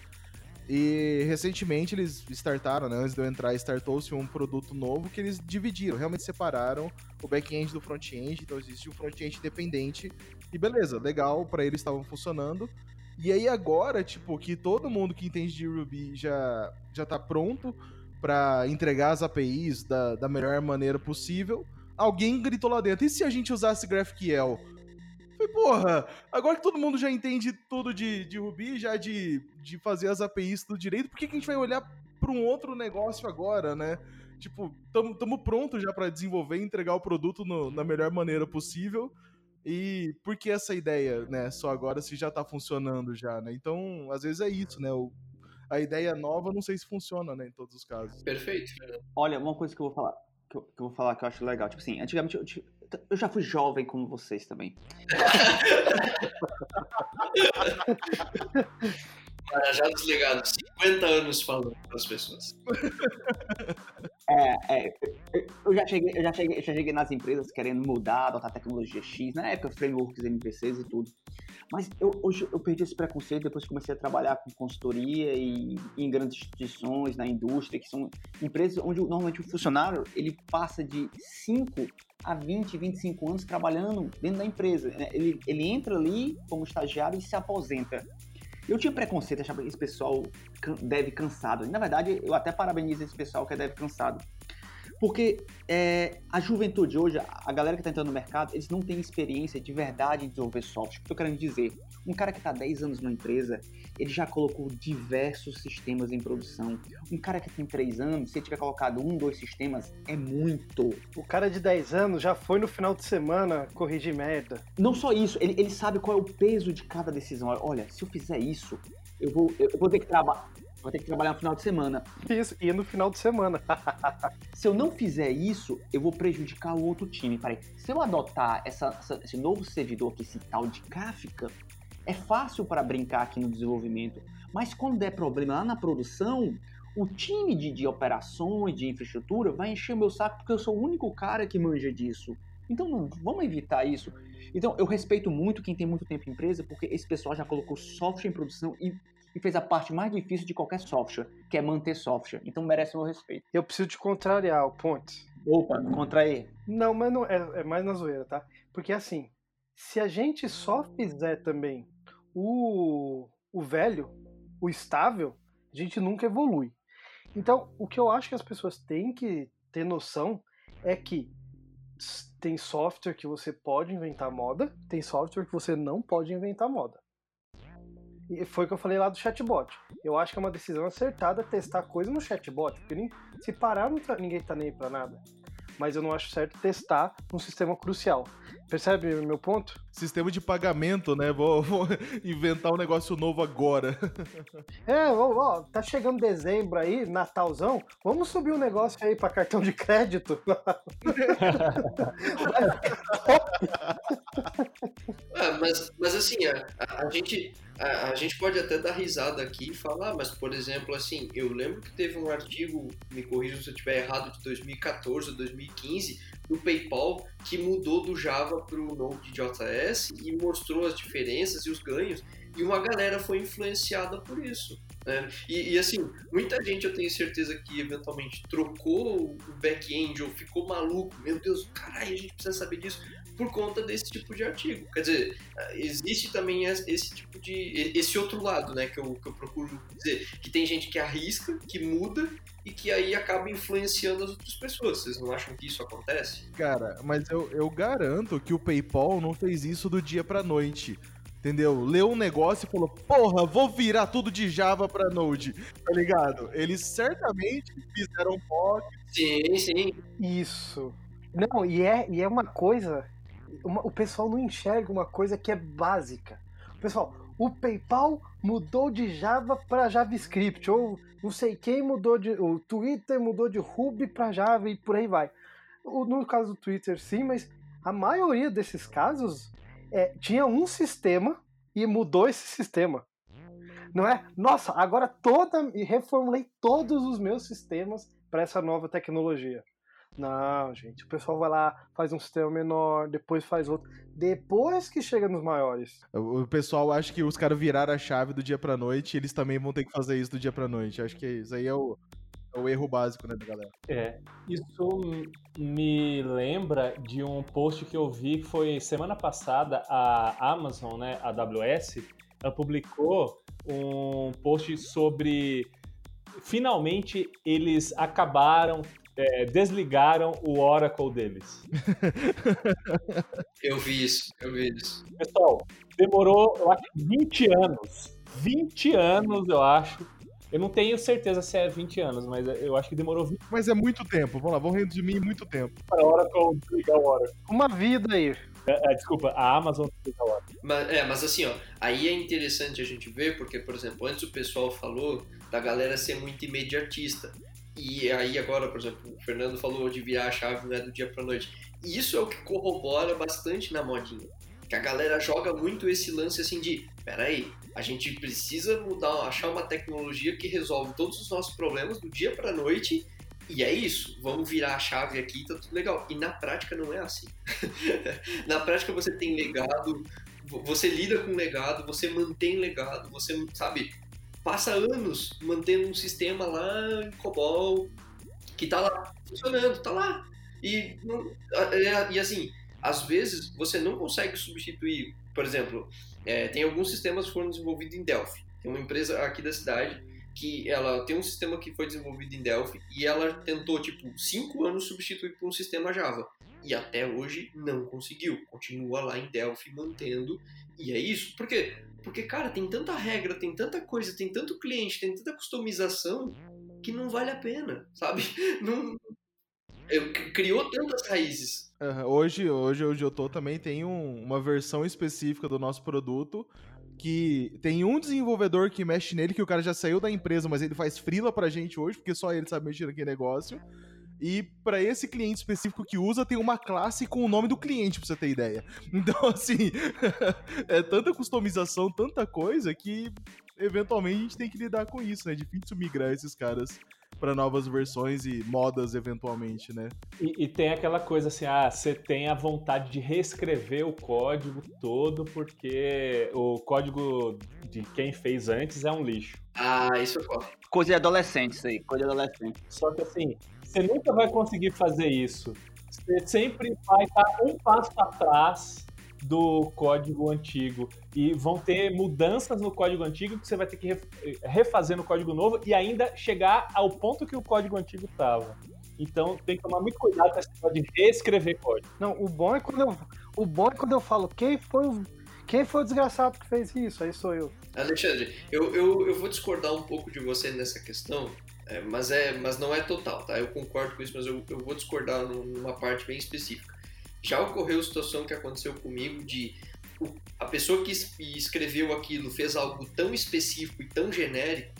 Speaker 4: E recentemente eles startaram, né? Antes de eu entrar, startou-se um produto novo que eles dividiram, realmente separaram o back-end do front-end. Então existe um front-end independente. E beleza, legal, para eles estavam funcionando. E aí agora, tipo, que todo mundo que entende de Ruby já, já tá pronto para entregar as APIs da, da melhor maneira possível, alguém gritou lá dentro, e se a gente usasse GraphQL? Falei, porra, agora que todo mundo já entende tudo de, de Ruby, já de, de fazer as APIs tudo direito, por que, que a gente vai olhar para um outro negócio agora, né? Tipo, tamo, tamo pronto já para desenvolver e entregar o produto no, na melhor maneira possível. E por que essa ideia, né? Só agora se já tá funcionando já, né? Então, às vezes é isso, né? O, a ideia nova não sei se funciona, né? Em todos os casos.
Speaker 2: Perfeito.
Speaker 1: Olha, uma coisa que eu vou falar, que eu, que eu vou falar que eu acho legal, tipo assim, antigamente eu, eu já fui jovem como vocês também.
Speaker 2: já desligado, 50 anos falando para as pessoas.
Speaker 1: É, é, eu já cheguei, eu já cheguei, eu já cheguei nas empresas querendo mudar, adotar tecnologia X, na época frameworks, MVCs e tudo. Mas eu, hoje eu perdi esse preconceito depois que comecei a trabalhar com consultoria e em grandes instituições, na indústria, que são empresas onde normalmente o funcionário ele passa de 5 a 20, 25 anos trabalhando dentro da empresa. Né? Ele, ele entra ali como estagiário e se aposenta. Eu tinha preconceito, achava que esse pessoal deve cansado. Na verdade, eu até parabenizo esse pessoal que é deve cansado. Porque é, a juventude hoje, a galera que está entrando no mercado, eles não têm experiência de verdade em desenvolver software. O que eu quero dizer? Um cara que está 10 anos numa empresa, ele já colocou diversos sistemas em produção. Um cara que tem 3 anos, se ele tiver colocado um, dois sistemas, é muito.
Speaker 5: O cara de 10 anos já foi no final de semana corrigir merda.
Speaker 1: Não só isso, ele, ele sabe qual é o peso de cada decisão. Olha, se eu fizer isso, eu vou, eu vou ter que trabalhar Vou ter que trabalhar no final de semana.
Speaker 5: Isso, e no final de semana.
Speaker 1: se eu não fizer isso, eu vou prejudicar o outro time. Peraí, se eu adotar essa, essa, esse novo servidor aqui, esse tal de Kafka, é fácil para brincar aqui no desenvolvimento. Mas quando der problema lá na produção, o time de, de operações, de infraestrutura, vai encher o meu saco porque eu sou o único cara que manja disso. Então vamos evitar isso. Então eu respeito muito quem tem muito tempo em empresa, porque esse pessoal já colocou software em produção e e fez a parte mais difícil de qualquer software, que é manter software. Então merece o meu respeito.
Speaker 5: Eu preciso te contrariar, o Ponte.
Speaker 1: Opa, contrair.
Speaker 5: Não, mas não, é, é mais na zoeira, tá? Porque assim, se a gente só fizer também o, o velho, o estável, a gente nunca evolui. Então, o que eu acho que as pessoas têm que ter noção é que tem software que você pode inventar moda, tem software que você não pode inventar moda. E foi o que eu falei lá do chatbot. Eu acho que é uma decisão acertada testar coisa no chatbot, porque nem, se parar, tá, ninguém tá nem para nada. Mas eu não acho certo testar um sistema crucial. Percebe o meu ponto?
Speaker 4: Sistema de pagamento, né? Vou, vou inventar um negócio novo agora.
Speaker 5: É, ó, ó, tá chegando dezembro aí, Natalzão. Vamos subir um negócio aí para cartão de crédito.
Speaker 2: é, mas, mas assim, a, a, gente, a, a, gente pode até dar risada aqui e falar, mas por exemplo, assim, eu lembro que teve um artigo, me corrija se eu estiver errado, de 2014 ou 2015, do PayPal que mudou do Java para o Node.js e mostrou as diferenças e os ganhos. E uma galera foi influenciada por isso. Né? E, e, assim, muita gente eu tenho certeza que eventualmente trocou o back-end ou ficou maluco. Meu Deus, caralho, a gente precisa saber disso por conta desse tipo de artigo. Quer dizer, existe também esse tipo de. esse outro lado, né, que eu, que eu procuro dizer, que tem gente que arrisca, que muda e que aí acaba influenciando as outras pessoas. Vocês não acham que isso acontece?
Speaker 4: Cara, mas eu, eu garanto que o PayPal não fez isso do dia pra noite. Entendeu? Leu um negócio e falou: Porra, vou virar tudo de Java pra Node. Tá ligado? Eles certamente fizeram um POC.
Speaker 2: Sim, sim.
Speaker 5: Isso. Não, e é, e é uma coisa uma, o pessoal não enxerga uma coisa que é básica. Pessoal, o PayPal mudou de Java para JavaScript, ou não sei quem mudou de. O Twitter mudou de Ruby para Java e por aí vai. No caso do Twitter, sim, mas a maioria desses casos é, tinha um sistema e mudou esse sistema. Não é? Nossa, agora toda. reformulei todos os meus sistemas para essa nova tecnologia. Não, gente, o pessoal vai lá, faz um sistema menor, depois faz outro. Depois que chega nos maiores.
Speaker 4: O pessoal acha que os caras viraram a chave do dia pra noite e eles também vão ter que fazer isso do dia pra noite. Acho que isso aí é o, é o erro básico, né, da galera.
Speaker 3: É. Isso me lembra de um post que eu vi que foi semana passada a Amazon, né, a AWS, ela publicou um post sobre finalmente eles acabaram é, desligaram o Oracle deles.
Speaker 2: Eu vi isso, eu vi isso.
Speaker 3: Pessoal, demorou, eu acho, 20 anos. 20 anos, eu acho. Eu não tenho certeza se é 20 anos, mas eu acho que demorou 20
Speaker 4: Mas é muito tempo, vamos lá, vamos resumir muito tempo.
Speaker 3: Para a Oracle desligar o Oracle.
Speaker 5: Uma vida aí.
Speaker 3: É, é, desculpa, a Amazon desligar o Oracle.
Speaker 2: Mas, é, mas assim, ó, aí é interessante a gente ver, porque, por exemplo, antes o pessoal falou da galera ser muito imediatista. E aí agora, por exemplo, o Fernando falou de virar a chave né, do dia para noite. E isso é o que corrobora bastante na modinha. Que a galera joga muito esse lance assim de, peraí, a gente precisa mudar, achar uma tecnologia que resolve todos os nossos problemas do dia para noite e é isso, vamos virar a chave aqui, tá tudo legal. E na prática não é assim. na prática você tem legado, você lida com legado, você mantém legado, você, sabe, passa anos mantendo um sistema lá em COBOL que tá lá funcionando, tá lá. E, é, e assim, às vezes você não consegue substituir, por exemplo, é, tem alguns sistemas que foram desenvolvidos em Delphi. Tem uma empresa aqui da cidade que ela tem um sistema que foi desenvolvido em Delphi e ela tentou, tipo, cinco anos substituir por um sistema Java. E até hoje não conseguiu. Continua lá em Delphi mantendo. E é isso. Por quê? Porque, cara, tem tanta regra, tem tanta coisa, tem tanto cliente, tem tanta customização que não vale a pena, sabe? Não, criou tantas raízes.
Speaker 4: Uhum. Hoje, hoje, hoje eu tô também tem um, uma versão específica do nosso produto que tem um desenvolvedor que mexe nele, que o cara já saiu da empresa, mas ele faz frila pra gente hoje, porque só ele sabe mexer naquele negócio. E para esse cliente específico que usa, tem uma classe com o nome do cliente, pra você ter ideia. Então, assim, é tanta customização, tanta coisa que eventualmente a gente tem que lidar com isso, né? É difícil migrar esses caras para novas versões e modas eventualmente, né?
Speaker 3: E, e, tem aquela coisa assim, ah, você tem a vontade de reescrever o código todo porque o código de quem fez antes é um lixo.
Speaker 2: Ah, isso é foda.
Speaker 1: Coisa de adolescente, isso aí, coisa de adolescente.
Speaker 3: Só que assim, você nunca vai conseguir fazer isso. Você sempre vai estar um passo atrás do código antigo. E vão ter mudanças no código antigo que você vai ter que refazer no código novo e ainda chegar ao ponto que o código antigo estava. Então tem que tomar muito cuidado com essa história de reescrever código.
Speaker 5: Não, o bom é quando eu, o bom é quando eu falo quem foi o, quem foi o desgraçado que fez isso, aí sou eu.
Speaker 2: Alexandre, eu, eu, eu vou discordar um pouco de você nessa questão, é, mas, é, mas não é total, tá? Eu concordo com isso, mas eu, eu vou discordar numa parte bem específica. Já ocorreu situação que aconteceu comigo de a pessoa que escreveu aquilo fez algo tão específico e tão genérico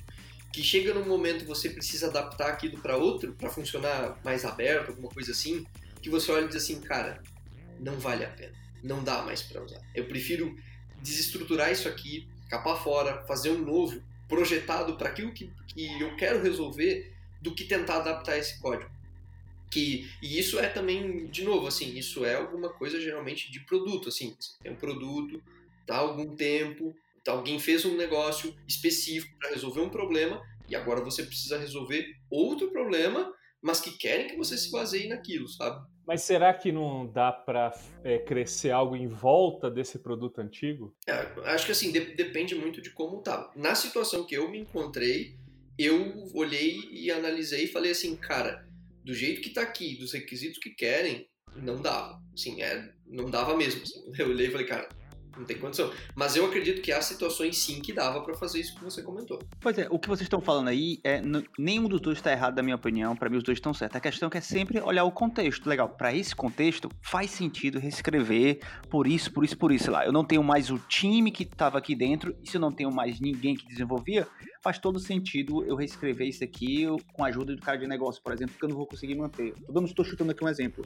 Speaker 2: que chega num momento você precisa adaptar aquilo para outro, para funcionar mais aberto, alguma coisa assim, que você olha e diz assim, cara, não vale a pena, não dá mais para usar. Eu prefiro desestruturar isso aqui, capar fora, fazer um novo, projetado para aquilo que, que eu quero resolver do que tentar adaptar esse código. Que, e isso é também, de novo, assim, isso é alguma coisa geralmente de produto, assim, você tem um produto, tá há algum tempo, alguém fez um negócio específico para resolver um problema e agora você precisa resolver outro problema, mas que querem que você se baseie naquilo, sabe?
Speaker 3: Mas será que não dá para é, crescer algo em volta desse produto antigo?
Speaker 2: É, acho que assim, de depende muito de como tá. Na situação que eu me encontrei, eu olhei e analisei e falei assim, cara, do jeito que tá aqui, dos requisitos que querem, não dava. Assim, é, não dava mesmo. Assim. Eu olhei e falei, cara, não tem condição. Mas eu acredito que há situações sim que dava para fazer isso que você comentou.
Speaker 1: Pois é, o que vocês estão falando aí, é, nenhum dos dois está errado, da minha opinião. Para mim, os dois estão certos. A questão é que é sempre olhar o contexto. Legal, para esse contexto, faz sentido reescrever por isso, por isso, por isso. Lá, eu não tenho mais o time que estava aqui dentro, e se eu não tenho mais ninguém que desenvolvia, faz todo sentido eu reescrever isso aqui com a ajuda do cara de negócio, por exemplo, porque eu não vou conseguir manter. Estou chutando aqui um exemplo.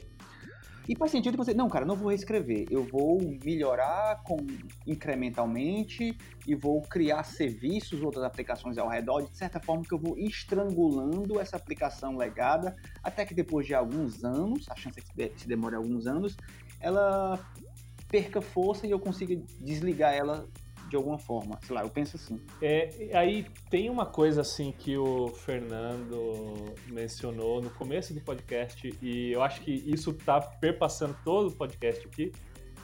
Speaker 1: E faz sentido você, não, cara, não vou reescrever, eu vou melhorar com incrementalmente e vou criar serviços, outras aplicações ao redor, de certa forma que eu vou estrangulando essa aplicação legada, até que depois de alguns anos, a chance é que se demore alguns anos, ela perca força e eu consiga desligar ela de alguma forma. Sei lá, eu penso assim.
Speaker 3: É, aí tem uma coisa assim que o Fernando mencionou no começo do podcast e eu acho que isso tá perpassando todo o podcast aqui,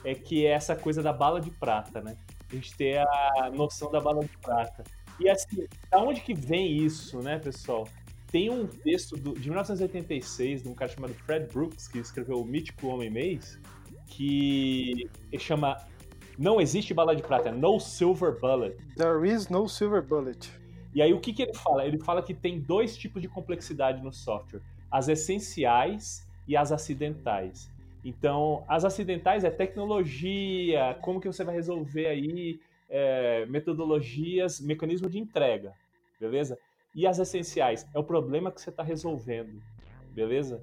Speaker 3: é que é essa coisa da bala de prata, né? A gente ter a noção da bala de prata. E assim, da onde que vem isso, né, pessoal? Tem um texto do, de 1986 de um cara chamado Fred Brooks, que escreveu O Mítico Homem Mês, que chama não existe bala de prata, no silver bullet.
Speaker 5: There is no silver bullet.
Speaker 3: E aí o que, que ele fala? Ele fala que tem dois tipos de complexidade no software: as essenciais e as acidentais. Então, as acidentais é tecnologia, como que você vai resolver aí é, metodologias, mecanismo de entrega, beleza? E as essenciais é o problema que você está resolvendo, beleza?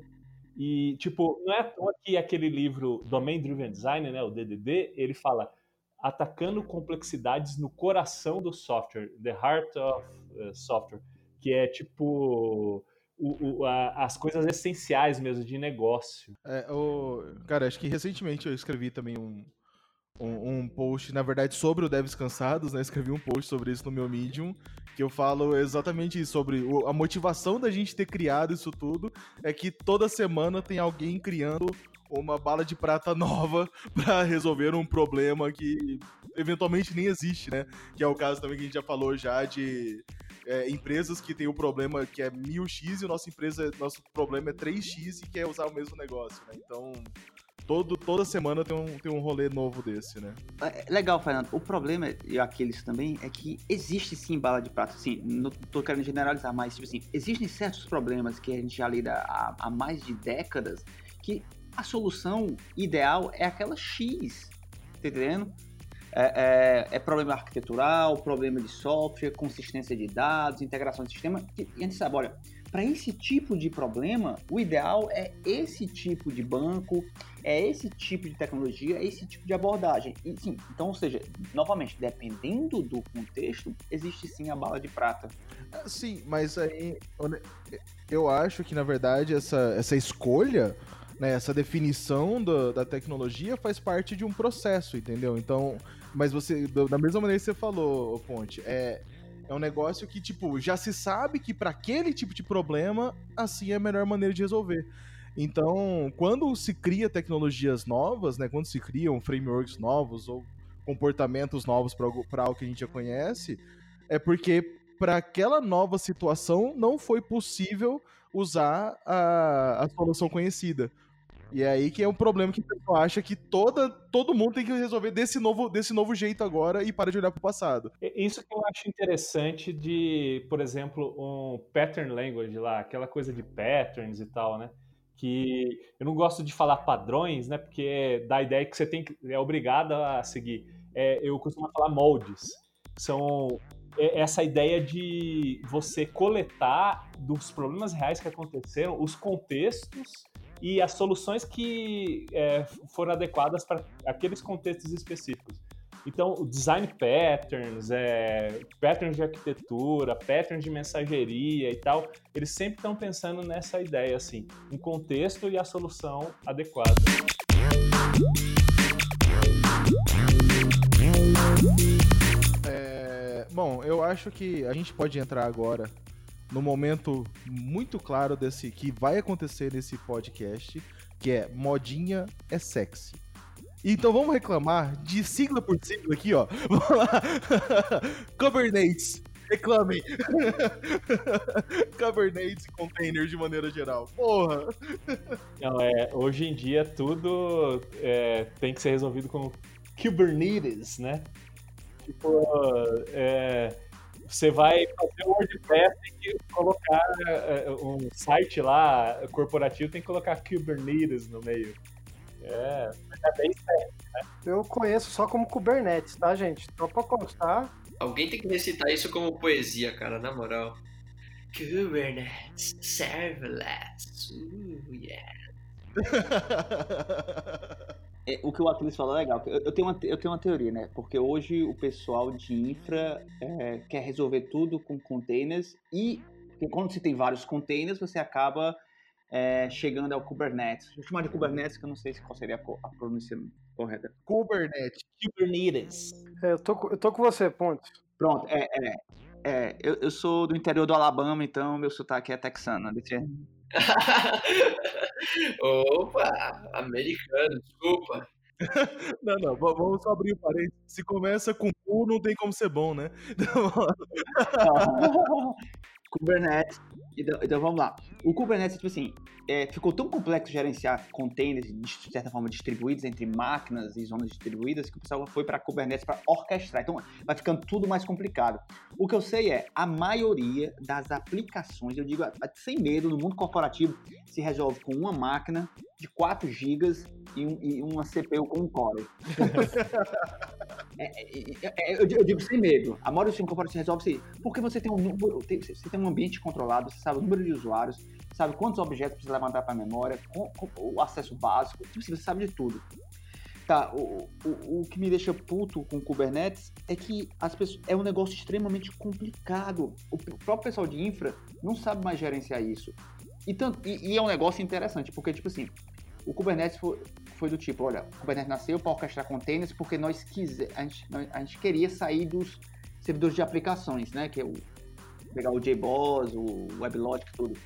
Speaker 3: E, tipo, não é à toa que aquele livro Domain Driven Design, né, o DDD, ele fala atacando complexidades no coração do software, the heart of uh, software, que é tipo o, o, a, as coisas essenciais mesmo de negócio.
Speaker 4: É, o, cara, acho que recentemente eu escrevi também um, um, um, post, na verdade, sobre o Devs Cansados, né? Escrevi um post sobre isso no meu Medium, que eu falo exatamente isso, sobre o, a motivação da gente ter criado isso tudo, é que toda semana tem alguém criando uma bala de prata nova para resolver um problema que eventualmente nem existe, né? Que é o caso também que a gente já falou já de é, empresas que tem o problema que é 1000x e nossa empresa, nosso problema é 3x e quer usar o mesmo negócio, né? Então, todo, toda semana tem um, tem um rolê novo desse, né?
Speaker 1: É, legal, Fernando. O problema, e aqueles também, é que existe sim bala de prata. Assim, não tô querendo generalizar, mas tipo assim, existem certos problemas que a gente já lida há, há mais de décadas que a solução ideal é aquela X, tá entendendo? É, é, é, problema arquitetural, problema de software, consistência de dados, integração de sistema. E a gente sabe, olha, para esse tipo de problema, o ideal é esse tipo de banco, é esse tipo de tecnologia, é esse tipo de abordagem. E, sim, então, ou seja, novamente, dependendo do contexto, existe sim a bala de prata.
Speaker 4: Ah, sim, mas aí eu acho que na verdade essa, essa escolha né, essa definição do, da tecnologia faz parte de um processo, entendeu? Então, mas você, da mesma maneira que você falou, Ponte, é, é um negócio que, tipo, já se sabe que para aquele tipo de problema, assim é a melhor maneira de resolver. Então, quando se cria tecnologias novas, né, quando se criam frameworks novos ou comportamentos novos para algo que a gente já conhece, é porque para aquela nova situação não foi possível usar a, a solução conhecida. E é aí que é um problema que o pessoal acha que toda, todo mundo tem que resolver desse novo, desse novo jeito agora e para de olhar para o passado.
Speaker 3: Isso que eu acho interessante de, por exemplo, um pattern language lá, aquela coisa de patterns e tal, né? Que eu não gosto de falar padrões, né? Porque dá a ideia que você tem que, é obrigado a seguir. É, eu costumo falar moldes. São é, essa ideia de você coletar dos problemas reais que aconteceram, os contextos e as soluções que é, foram adequadas para aqueles contextos específicos. Então, o design patterns, é, patterns de arquitetura, patterns de mensageria e tal, eles sempre estão pensando nessa ideia, assim, um contexto e a solução adequada.
Speaker 4: É, bom, eu acho que a gente pode entrar agora no momento muito claro desse que vai acontecer nesse podcast, que é modinha é sexy. Então vamos reclamar de sigla por sigla aqui, ó. Vamos lá. Kubernetes. Reclamem. Kubernetes e containers de maneira geral. Porra.
Speaker 3: Não, é, hoje em dia tudo é, tem que ser resolvido com Kubernetes, né? Tipo, é, você vai fazer um WordPress, tem que colocar é, um site lá corporativo, tem que colocar Kubernetes no meio. É, é bem sério, né?
Speaker 5: Eu conheço só como Kubernetes, tá, gente? Só pra constar.
Speaker 2: Alguém tem que recitar isso como poesia, cara, na moral. Kubernetes, serverless, uh, yeah.
Speaker 1: É, o que o Aquiles falou é legal. Eu, eu, tenho uma, eu tenho uma teoria, né? Porque hoje o pessoal de infra é, quer resolver tudo com containers e quando você tem vários containers, você acaba é, chegando ao Kubernetes. Vou chamar de Kubernetes, que eu não sei qual seria a, a pronúncia correta.
Speaker 4: Kubernetes.
Speaker 3: Kubernetes.
Speaker 5: É, eu, tô, eu tô com você, Ponte.
Speaker 1: Pronto, é, é, é eu, eu, sou do interior do Alabama, então meu sotaque é texano. Deixa...
Speaker 2: Opa, americano, desculpa.
Speaker 4: Não, não, vamos só abrir o parênteses. Se começa com U, não tem como ser bom, né?
Speaker 1: Kubernetes. Então, então, vamos lá. O Kubernetes, tipo assim, é, ficou tão complexo gerenciar containers de certa forma distribuídos entre máquinas e zonas distribuídas que o pessoal foi para Kubernetes para orquestrar. Então vai ficando tudo mais complicado. O que eu sei é a maioria das aplicações, eu digo sem medo, no mundo corporativo se resolve com uma máquina de 4 GB e, um, e, uma CPU com um core. é, é, é, eu, digo sem medo. A maioria dos corporativos resolve aí. Porque você tem, um, você tem um ambiente controlado, você sabe o número de usuários, sabe quantos objetos precisa levantar para a memória, com, com, o acesso básico, tipo assim, você sabe de tudo. Tá, o, o, o que me deixa puto com o Kubernetes é que as pessoas, é um negócio extremamente complicado. O próprio pessoal de infra não sabe mais gerenciar isso. E, tanto, e, e é um negócio interessante, porque, tipo assim, o Kubernetes foi, foi do tipo, olha, o Kubernetes nasceu para orquestrar containers porque nós quise, a, gente, a gente queria sair dos servidores de aplicações, né? Que é o pegar o JBoss, o WebLogic, tudo.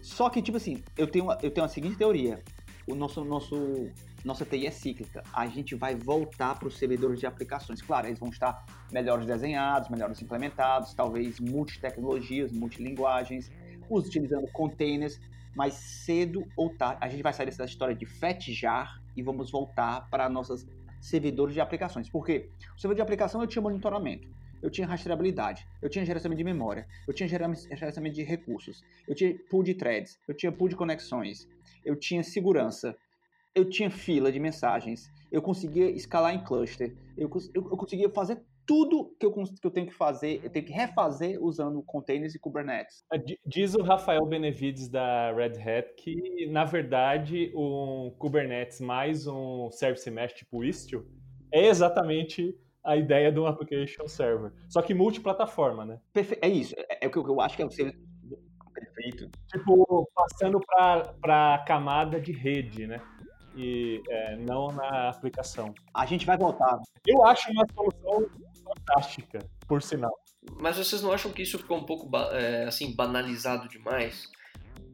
Speaker 1: Só que, tipo assim, eu tenho, eu tenho a seguinte teoria. O nosso, nosso, nossa TI é cíclica. A gente vai voltar para os servidores de aplicações. Claro, eles vão estar melhores desenhados, melhores implementados, talvez multi-tecnologias, multilinguagens, utilizando containers, mas cedo ou tarde a gente vai sair dessa história de fat jar e vamos voltar para nossos servidores de aplicações. Porque o servidor de aplicação eu tinha monitoramento, eu tinha rastreabilidade, eu tinha gerenciamento de memória, eu tinha gerenciamento de recursos, eu tinha pool de threads, eu tinha pool de conexões, eu tinha segurança, eu tinha fila de mensagens, eu conseguia escalar em cluster, eu, eu, eu conseguia fazer tudo que eu, que eu tenho que fazer, eu tenho que refazer usando containers e Kubernetes.
Speaker 3: É, diz o Rafael Benevides da Red Hat que, na verdade, um Kubernetes mais um Service Mesh tipo Istio é exatamente a ideia de um application server. Só que multiplataforma, né?
Speaker 1: Perfe é isso. É, é o que eu acho que é o
Speaker 3: Perfeito. Tipo, passando para a camada de rede, né? E é, não na aplicação.
Speaker 1: A gente vai voltar.
Speaker 3: Eu acho uma solução fantástica, por sinal.
Speaker 2: Mas vocês não acham que isso ficou um pouco é, assim banalizado demais?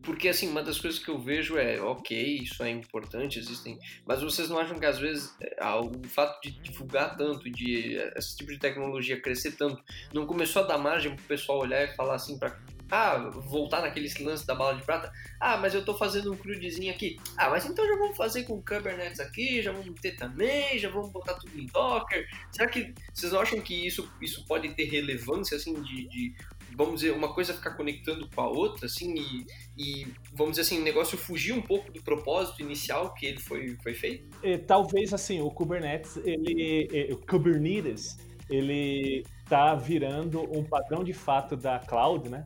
Speaker 2: Porque assim, uma das coisas que eu vejo é, ok, isso é importante, existem, mas vocês não acham que às vezes é, o fato de divulgar tanto, de esse tipo de tecnologia crescer tanto, não começou a dar margem para o pessoal olhar e falar assim para ah, voltar naquele lance da bala de prata. Ah, mas eu tô fazendo um crudezinho aqui. Ah, mas então já vamos fazer com Kubernetes aqui, já vamos ter também, já vamos botar tudo em Docker. Será que vocês acham que isso, isso pode ter relevância, assim, de, de vamos dizer, uma coisa ficar conectando com a outra, assim, e, e, vamos dizer assim, o negócio fugir um pouco do propósito inicial que ele foi, foi feito?
Speaker 3: E, talvez, assim, o Kubernetes, ele, o Kubernetes, ele tá virando um padrão de fato da cloud, né?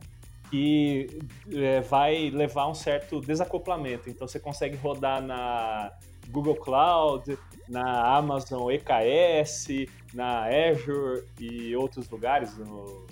Speaker 3: Que é, vai levar um certo desacoplamento. Então você consegue rodar na Google Cloud, na Amazon EKS, na Azure e outros lugares, no,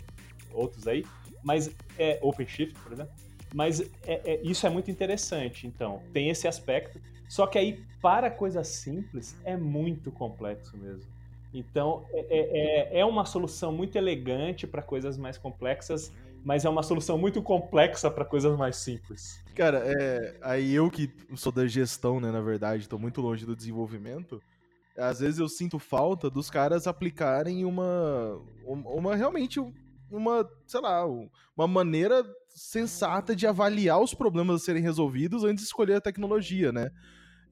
Speaker 3: outros aí, mas é OpenShift, por exemplo. Mas é, é, isso é muito interessante. Então tem esse aspecto. Só que aí para coisas simples é muito complexo mesmo. Então, é, é, é uma solução muito elegante para coisas mais complexas, mas é uma solução muito complexa para coisas mais simples.
Speaker 4: Cara, é, aí eu que sou da gestão, né, na verdade, tô muito longe do desenvolvimento, às vezes eu sinto falta dos caras aplicarem uma, uma realmente uma, sei lá, uma maneira sensata de avaliar os problemas a serem resolvidos antes de escolher a tecnologia, né?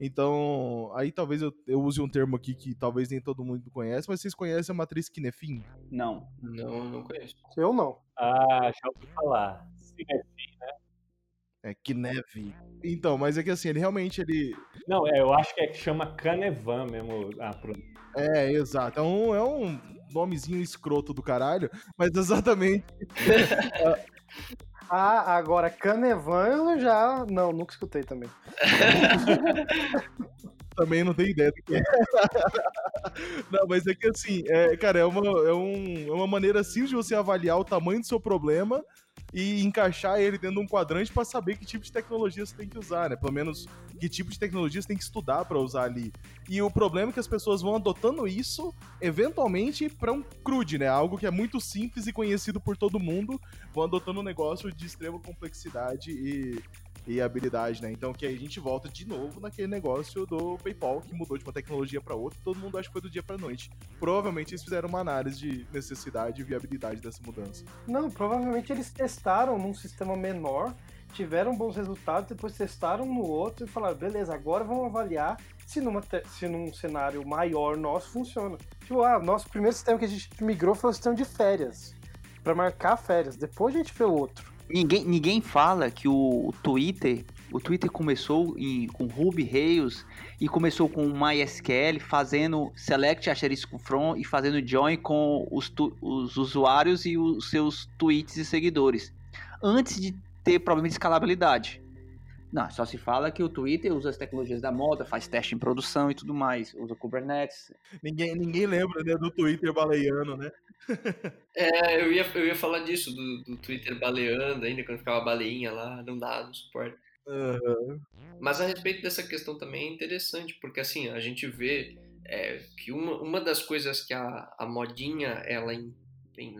Speaker 4: Então, aí talvez eu, eu use um termo aqui que talvez nem todo mundo conhece, mas vocês conhecem a matriz Kinefin?
Speaker 1: Não.
Speaker 2: Não, não conheço.
Speaker 5: Eu não.
Speaker 3: Ah, já ouvi falar. Kinefin, né?
Speaker 4: É, Kineve. Então, mas é que assim, ele realmente, ele...
Speaker 3: Não, é, eu acho que é que chama Canevan mesmo. Ah,
Speaker 4: É, exato. É um, é um nomezinho escroto do caralho, mas exatamente...
Speaker 5: Ah, agora Canevan eu já. Não, nunca escutei também.
Speaker 4: também não tenho ideia do que é. não, mas é que assim, é, cara, é uma, é, um, é uma maneira simples de você avaliar o tamanho do seu problema e encaixar ele dentro de um quadrante para saber que tipo de tecnologia você tem que usar, né? Pelo menos que tipo de tecnologia você tem que estudar para usar ali. E o problema é que as pessoas vão adotando isso, eventualmente, para um crude, né? Algo que é muito simples e conhecido por todo mundo, vão adotando um negócio de extrema complexidade e e habilidade, né? Então que a gente volta de novo naquele negócio do PayPal que mudou de uma tecnologia para outra, todo mundo acha que foi do dia para noite. Provavelmente eles fizeram uma análise de necessidade e viabilidade dessa mudança.
Speaker 5: Não, provavelmente eles testaram num sistema menor, tiveram bons resultados, depois testaram no outro e falaram, beleza, agora vamos avaliar se, numa se num cenário maior nosso funciona. Tipo, ah, nosso primeiro sistema que a gente migrou foi o sistema de férias, para marcar férias. Depois a gente fez outro.
Speaker 1: Ninguém, ninguém fala que o Twitter, o Twitter começou em, com Ruby Rails e começou com MySQL fazendo select asterisco from e fazendo join com os, tu, os usuários e os seus tweets e seguidores. Antes de ter problema de escalabilidade. Não, só se fala que o Twitter usa as tecnologias da moda, faz teste em produção e tudo mais, usa Kubernetes.
Speaker 4: Ninguém, ninguém lembra né, do Twitter baleano, né?
Speaker 2: É, eu ia, eu ia falar disso, do, do Twitter baleando ainda, quando ficava baleinha lá, não dá, não suporta.
Speaker 4: Uhum.
Speaker 2: Mas a respeito dessa questão também é interessante, porque assim, a gente vê é, que uma, uma das coisas que a, a modinha ela,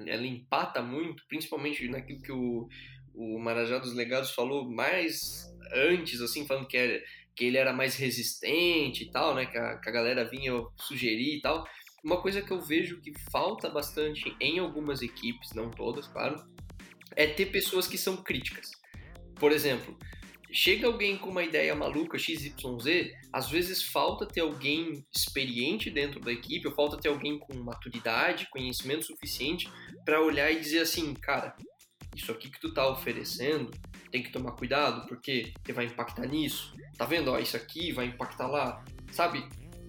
Speaker 2: ela empata muito, principalmente naquilo que o, o Marajá dos Legados falou mais antes, assim, falando que, era, que ele era mais resistente e tal, né? Que a, que a galera vinha sugerir e tal. Uma coisa que eu vejo que falta bastante em algumas equipes, não todas, claro, é ter pessoas que são críticas. Por exemplo, chega alguém com uma ideia maluca, XYZ, às vezes falta ter alguém experiente dentro da equipe, ou falta ter alguém com maturidade, conhecimento suficiente para olhar e dizer assim, cara, isso aqui que tu tá oferecendo, tem que tomar cuidado, porque vai impactar nisso. Tá vendo? Ó, isso aqui vai impactar lá. Sabe?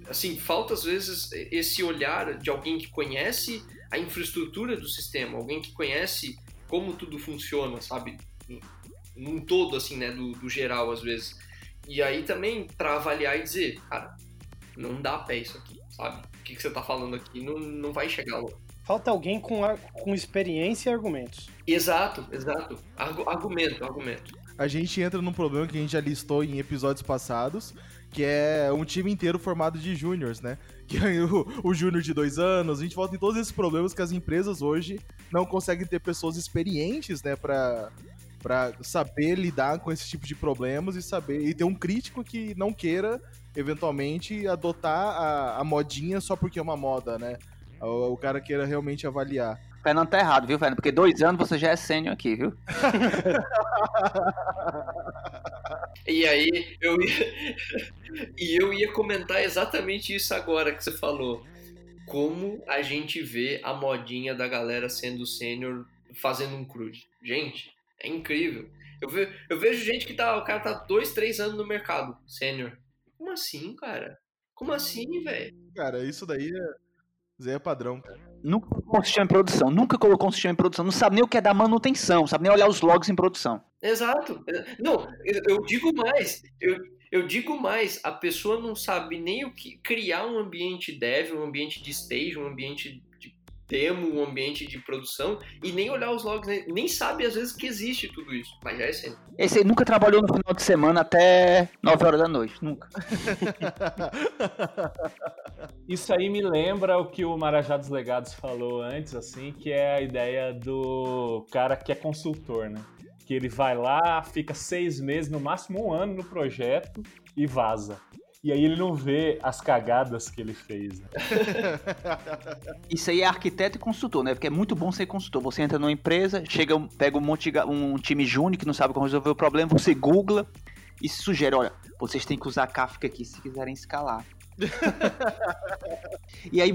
Speaker 2: assim, falta às vezes esse olhar de alguém que conhece a infraestrutura do sistema, alguém que conhece como tudo funciona, sabe? Num todo, assim, né? Do, do geral, às vezes. E aí também para avaliar e dizer, cara, não dá pé isso aqui, sabe? O que, que você tá falando aqui não, não vai chegar lá.
Speaker 5: Falta alguém com, com experiência e argumentos.
Speaker 2: Exato, exato. Argu argumento, argumento.
Speaker 4: A gente entra num problema que a gente já listou em episódios passados, que é um time inteiro formado de júniors, né? Que é o, o júnior de dois anos, a gente volta em todos esses problemas que as empresas hoje não conseguem ter pessoas experientes, né, pra, pra saber lidar com esse tipo de problemas e saber e ter um crítico que não queira, eventualmente, adotar a, a modinha só porque é uma moda, né? O, o cara queira realmente avaliar.
Speaker 1: Fernando tá errado, viu, Fernando? Porque dois anos você já é sênior aqui, viu?
Speaker 2: e aí, eu ia... e eu ia comentar exatamente isso agora que você falou. Como a gente vê a modinha da galera sendo sênior fazendo um crude. Gente, é incrível. Eu, ve... eu vejo gente que tá. O cara tá dois, três anos no mercado, sênior. Como assim, cara? Como assim, velho?
Speaker 4: Cara, isso daí é Zé é padrão.
Speaker 1: Nunca colocou um sistema em produção, nunca colocou um sistema em produção, não sabe nem o que é dar manutenção, sabe nem olhar os logs em produção.
Speaker 2: Exato. Não, eu digo mais, eu, eu digo mais, a pessoa não sabe nem o que criar um ambiente dev, um ambiente de stage, um ambiente de demo, um ambiente de produção e nem olhar os logs, né? nem sabe às vezes que existe tudo isso, mas já é sempre.
Speaker 1: Esse aí nunca trabalhou no final de semana até 9 horas da noite, nunca.
Speaker 3: Isso aí me lembra o que o Marajá dos Legados falou antes, assim, que é a ideia do cara que é consultor, né? Que ele vai lá, fica seis meses, no máximo um ano no projeto e vaza. E aí ele não vê as cagadas que ele fez. Né?
Speaker 1: Isso aí é arquiteto e consultor, né? Porque é muito bom ser consultor. Você entra numa empresa, chega, pega um, monte, um time júnior que não sabe como resolver o problema, você googla e sugere, olha, vocês têm que usar Kafka aqui se quiserem escalar. e aí,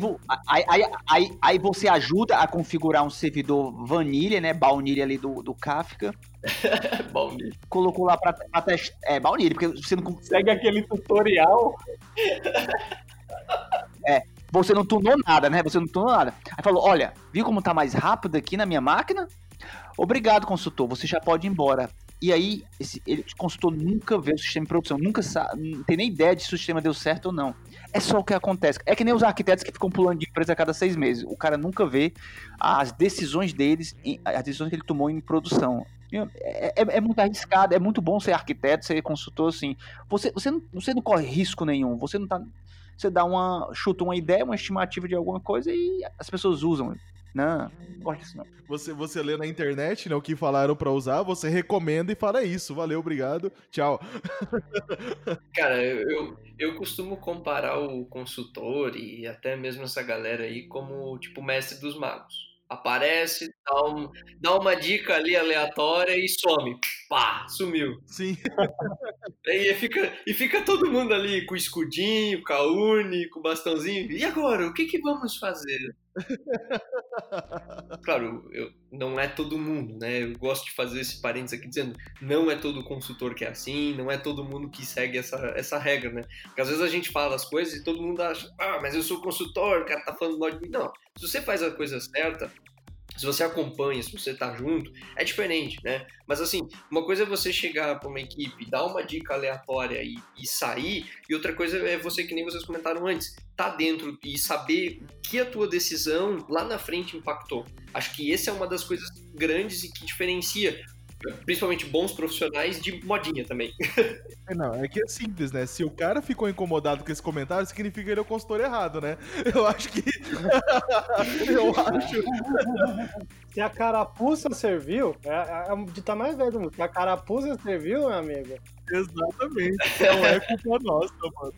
Speaker 1: aí, aí, aí, você ajuda a configurar um servidor vanilla, né? Baunilha ali do, do Kafka.
Speaker 2: baunilha.
Speaker 1: Colocou lá pra, pra testar. É, baunilha, porque você não.
Speaker 3: Segue aquele tutorial.
Speaker 1: é. Você não tunou nada, né? Você não tunou nada. Aí falou: olha, viu como tá mais rápido aqui na minha máquina? Obrigado, consultor. Você já pode ir embora. E aí, esse, ele, consultor nunca vê o sistema de produção, nunca sabe, não tem nem ideia de se o sistema deu certo ou não. É só o que acontece. É que nem os arquitetos que ficam pulando de empresa a cada seis meses. O cara nunca vê as decisões deles, as decisões que ele tomou em produção. É, é, é, muito arriscado, é muito bom ser arquiteto, ser consultor, assim. Você, você, não, você não corre risco nenhum, você não tá. Você dá uma. chuta uma ideia, uma estimativa de alguma coisa e as pessoas usam. Não, não gosto disso não.
Speaker 4: Você, você lê na internet né, o que falaram para usar, você recomenda e fala isso. Valeu, obrigado, tchau.
Speaker 2: Cara, eu, eu costumo comparar o consultor e até mesmo essa galera aí como, tipo, mestre dos magos aparece, dá, um, dá, uma dica ali aleatória e some. Pá, sumiu.
Speaker 4: Sim.
Speaker 2: E fica, e fica todo mundo ali com o escudinho, com a urne, com o bastãozinho. E agora, o que, que vamos fazer? Claro, eu, não é todo mundo, né? Eu gosto de fazer esse parênteses aqui dizendo não é todo consultor que é assim, não é todo mundo que segue essa, essa regra, né? Porque às vezes a gente fala as coisas e todo mundo acha, ah, mas eu sou consultor, o cara tá falando mal de mim. Não, se você faz a coisa certa, se você acompanha, se você tá junto, é diferente, né? Mas assim, uma coisa é você chegar para uma equipe, dar uma dica aleatória e, e, sair, e outra coisa é você, que nem vocês comentaram antes, tá dentro e saber que a tua decisão lá na frente impactou. Acho que essa é uma das coisas grandes e que diferencia principalmente bons profissionais de modinha também.
Speaker 4: É, não, é que é simples, né? Se o cara ficou incomodado com esse comentário, significa que ele é o consultor errado, né? Eu acho que.
Speaker 5: Eu acho. Se a carapuça serviu, é, é, é de tá mais velho, se a carapuça serviu, meu amigo.
Speaker 4: Exatamente. Não é culpa nossa, mano.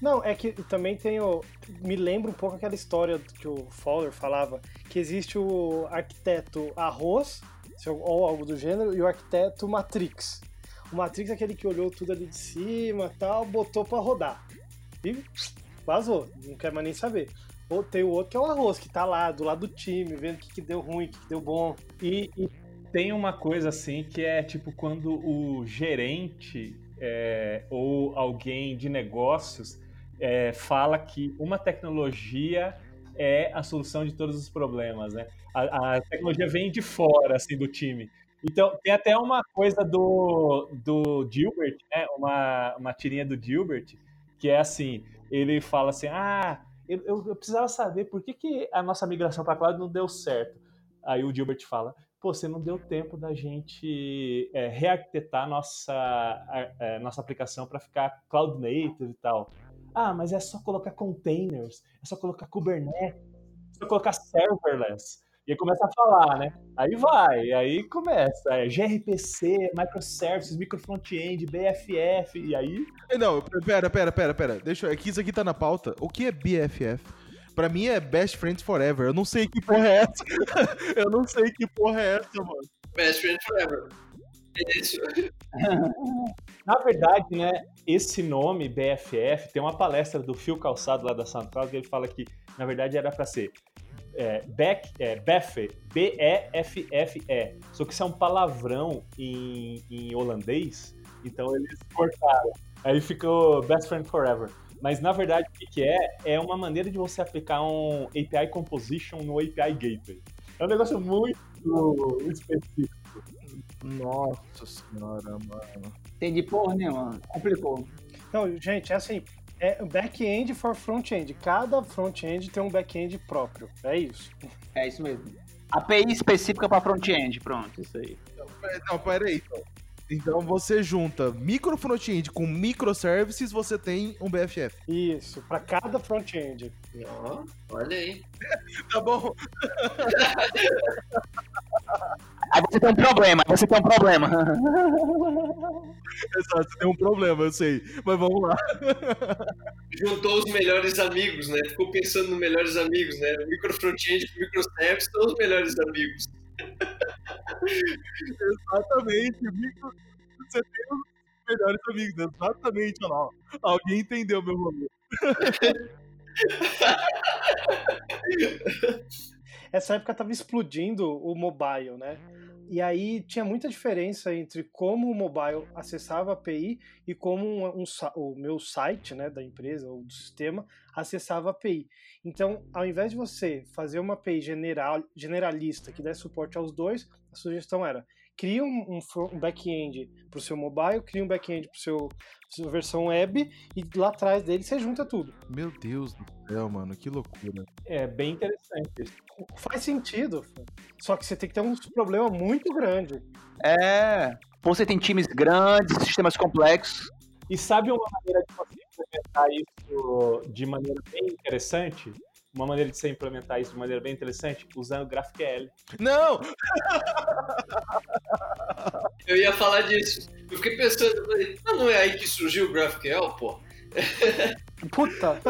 Speaker 5: Não, é que também tem o. Me lembra um pouco aquela história que o Fowler falava, que existe o arquiteto arroz, ou algo do gênero, e o arquiteto Matrix. O Matrix é aquele que olhou tudo ali de cima tal, botou para rodar. E vazou, não quer mais nem saber. Ou tem o outro que é o arroz, que tá lá, do lado do time, vendo o que, que deu ruim, o que, que deu bom.
Speaker 3: E, e tem uma coisa assim que é tipo quando o gerente é, ou alguém de negócios é, fala que uma tecnologia é a solução de todos os problemas, né? A, a, tecnologia vem de fora, assim, do time. Então, tem até uma coisa do, do Gilbert, né? Uma, uma tirinha do Gilbert, que é assim, ele fala assim, ah, eu, eu, precisava saber por que, que a nossa migração para cloud não deu certo. Aí o Gilbert fala, pô, você não deu tempo da gente é, rearquitetar nossa, a, a, nossa aplicação para ficar cloud native e tal. Ah, mas é só colocar containers, é só colocar Kubernetes, é só colocar serverless. E aí começa a falar, né? Aí vai, aí começa. É gRPC, microservices, microfrontend, BFF, e aí.
Speaker 4: Não, pera, pera, pera, pera. Deixa eu. É que isso aqui tá na pauta. O que é BFF? Pra mim é Best Friends Forever. Eu não sei que porra é essa. eu não sei que porra é essa, mano.
Speaker 2: Best Friends Forever. É isso.
Speaker 3: Na verdade, né, esse nome BFF tem uma palestra do Phil Calçado lá da SoundCloud que ele fala que, na verdade, era para ser é, back, é, BEFE, B-E-F-F-E. Só que isso é um palavrão em, em holandês, então eles cortaram. Aí ficou Best Friend Forever. Mas na verdade, o que é? É uma maneira de você aplicar um API Composition no API Gateway. É um negócio muito específico.
Speaker 4: Nossa senhora, mano.
Speaker 1: Entendi porra nenhuma. Complicou.
Speaker 5: Não, gente, é assim. É back-end for front-end. Cada front-end tem um back-end próprio. É isso.
Speaker 6: É isso mesmo. API específica para front-end, pronto, isso aí.
Speaker 4: Não, peraí. Então. Então você junta micro front-end com microservices, você tem um BFF.
Speaker 5: Isso, para cada front-end.
Speaker 2: Ó, olha aí.
Speaker 4: Tá bom.
Speaker 6: Aí você tem um problema, aí você tem um problema.
Speaker 4: Exato, você tem um problema, eu sei. Mas vamos lá.
Speaker 2: Juntou os melhores amigos, né? Ficou pensando nos melhores amigos, né? O micro front-end e o microservice são os melhores amigos.
Speaker 4: Exatamente. Você tem os melhores amigos, exatamente. Olha lá. Alguém entendeu meu momento.
Speaker 5: Essa época tava explodindo o mobile, né? E aí tinha muita diferença entre como o mobile acessava a API e como um, um, o meu site, né, da empresa ou do sistema acessava a API. Então, ao invés de você fazer uma API general, generalista que desse suporte aos dois, sugestão era cria um, um back-end para o seu mobile, cria um back-end para seu sua versão web e lá atrás dele você junta tudo.
Speaker 4: Meu Deus do céu, mano, que loucura.
Speaker 3: É bem interessante.
Speaker 5: Faz sentido, só que você tem que ter um problema muito grande.
Speaker 6: É, você tem times grandes, sistemas complexos.
Speaker 3: E sabe uma maneira de você implementar isso de maneira bem interessante? Uma maneira de você implementar isso de maneira bem interessante, usando GraphQL.
Speaker 4: Não!
Speaker 2: Eu ia falar disso. Eu fiquei pensando, não, não é aí que surgiu o GraphQL, pô?
Speaker 5: Puta!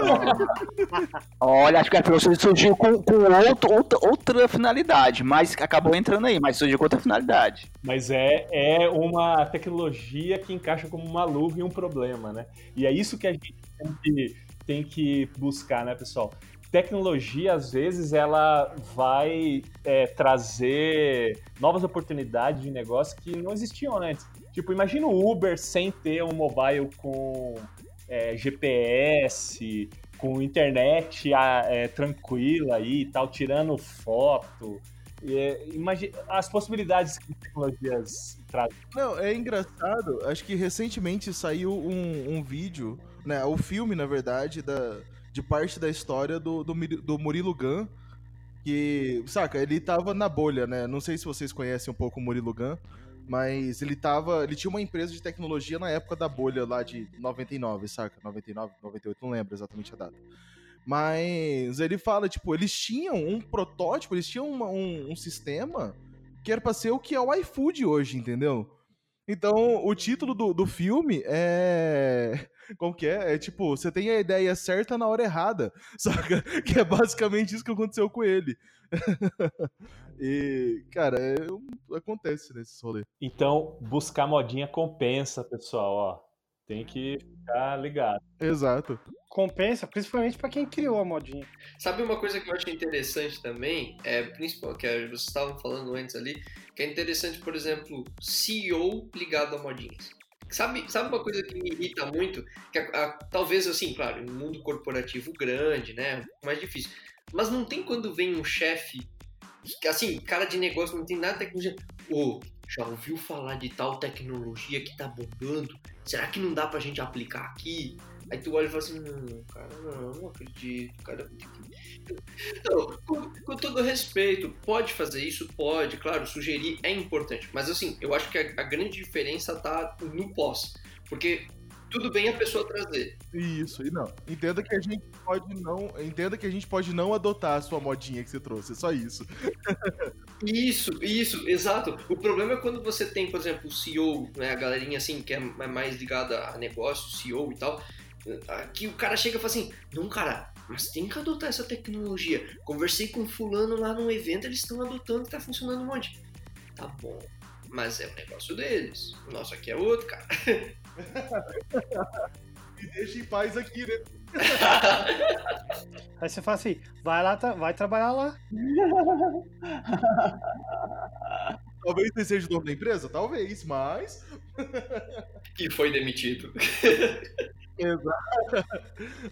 Speaker 6: Olha, acho que a professora surgiu com, com outro, outra, outra finalidade, mas acabou entrando aí, mas surgiu com outra finalidade.
Speaker 3: Mas é, é uma tecnologia que encaixa como uma luva e um problema, né? E é isso que a gente tem que, tem que buscar, né, pessoal? Tecnologia, às vezes, ela vai é, trazer novas oportunidades de negócio que não existiam antes. Tipo, imagina o Uber sem ter um mobile com é, GPS, com internet é, tranquila aí e tal, tirando foto. É, imagina as possibilidades que tecnologias trazem.
Speaker 4: Não, é engraçado. Acho que recentemente saiu um, um vídeo, né? O filme, na verdade, da de parte da história do, do, do Murilo Gun, que, saca, ele tava na bolha, né? Não sei se vocês conhecem um pouco o Murilo Gun, mas ele tava, ele tinha uma empresa de tecnologia na época da bolha lá de 99, saca? 99, 98, não lembro exatamente a data. Mas ele fala, tipo, eles tinham um protótipo, eles tinham uma, um, um sistema que era pra ser o que é o iFood hoje, entendeu? Então, o título do, do filme é como que é? É tipo, você tem a ideia certa na hora errada, saca? Que é basicamente isso que aconteceu com ele. e, cara, é, acontece nesse rolê.
Speaker 3: Então, buscar modinha compensa, pessoal, ó. Tem que ficar ligado.
Speaker 4: Exato.
Speaker 5: Compensa, principalmente para quem criou a modinha.
Speaker 2: Sabe uma coisa que eu acho interessante também? É, principal, que vocês estavam falando antes ali, que é interessante, por exemplo, CEO ligado a modinhas. Sabe, sabe uma coisa que me irrita muito? Que a, a, talvez, assim, claro, em um mundo corporativo grande, né? Mais difícil. Mas não tem quando vem um chefe, assim, cara de negócio, não tem nada de tecnologia. Ô, oh, já ouviu falar de tal tecnologia que tá bombando? Será que não dá pra gente aplicar aqui? Aí tu olha e fala assim, não, cara, não, não acredito, cara. Com, com, todo respeito, pode fazer isso? Pode, claro, sugerir é importante. Mas assim, eu acho que a, a grande diferença tá no pós. Porque tudo bem a pessoa trazer.
Speaker 4: Isso, e não. Entenda que a gente pode não. Entenda que a gente pode não adotar a sua modinha que você trouxe, é só isso.
Speaker 2: isso, isso, exato. O problema é quando você tem, por exemplo, o CEO, né, a galerinha assim, que é mais ligada a negócio, CEO e tal, que o cara chega e fala assim: não, cara, mas tem que adotar essa tecnologia. Conversei com fulano lá num evento, eles estão adotando e tá funcionando um monte. Tá bom, mas é o negócio deles. O nosso aqui é outro, cara.
Speaker 4: Me deixa em paz aqui, né?
Speaker 5: Aí você fala assim, vai lá, vai trabalhar lá.
Speaker 4: Talvez você seja o dono da empresa? Talvez, mas.
Speaker 2: que foi demitido.
Speaker 4: Exato.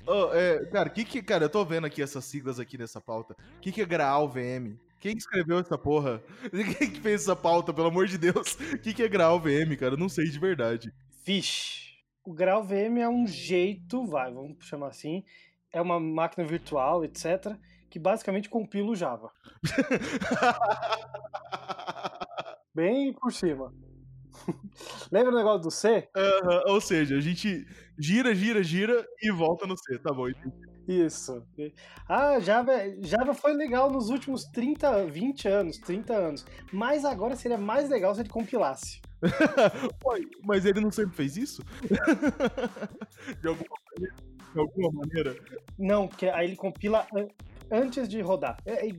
Speaker 4: Oh, é, cara, que que, cara, eu tô vendo aqui essas siglas aqui nessa pauta. O que, que é Graal VM? Quem escreveu essa porra? Quem que fez essa pauta, pelo amor de Deus? O que, que é Graal VM, cara? Eu não sei de verdade.
Speaker 5: Vixe. o grau VM é um jeito, vai, vamos chamar assim, é uma máquina virtual, etc., que basicamente compila o Java. Bem por cima. Lembra o negócio do C?
Speaker 4: Aham, ou seja, a gente gira, gira, gira e volta no C. Tá bom, entendi.
Speaker 5: Isso. Ah, Java, Java foi legal nos últimos 30, 20 anos, 30 anos. Mas agora seria mais legal se ele compilasse.
Speaker 4: Mas ele não sempre fez isso? De alguma maneira? De alguma maneira?
Speaker 5: Não, porque aí ele compila antes de rodar. É, é,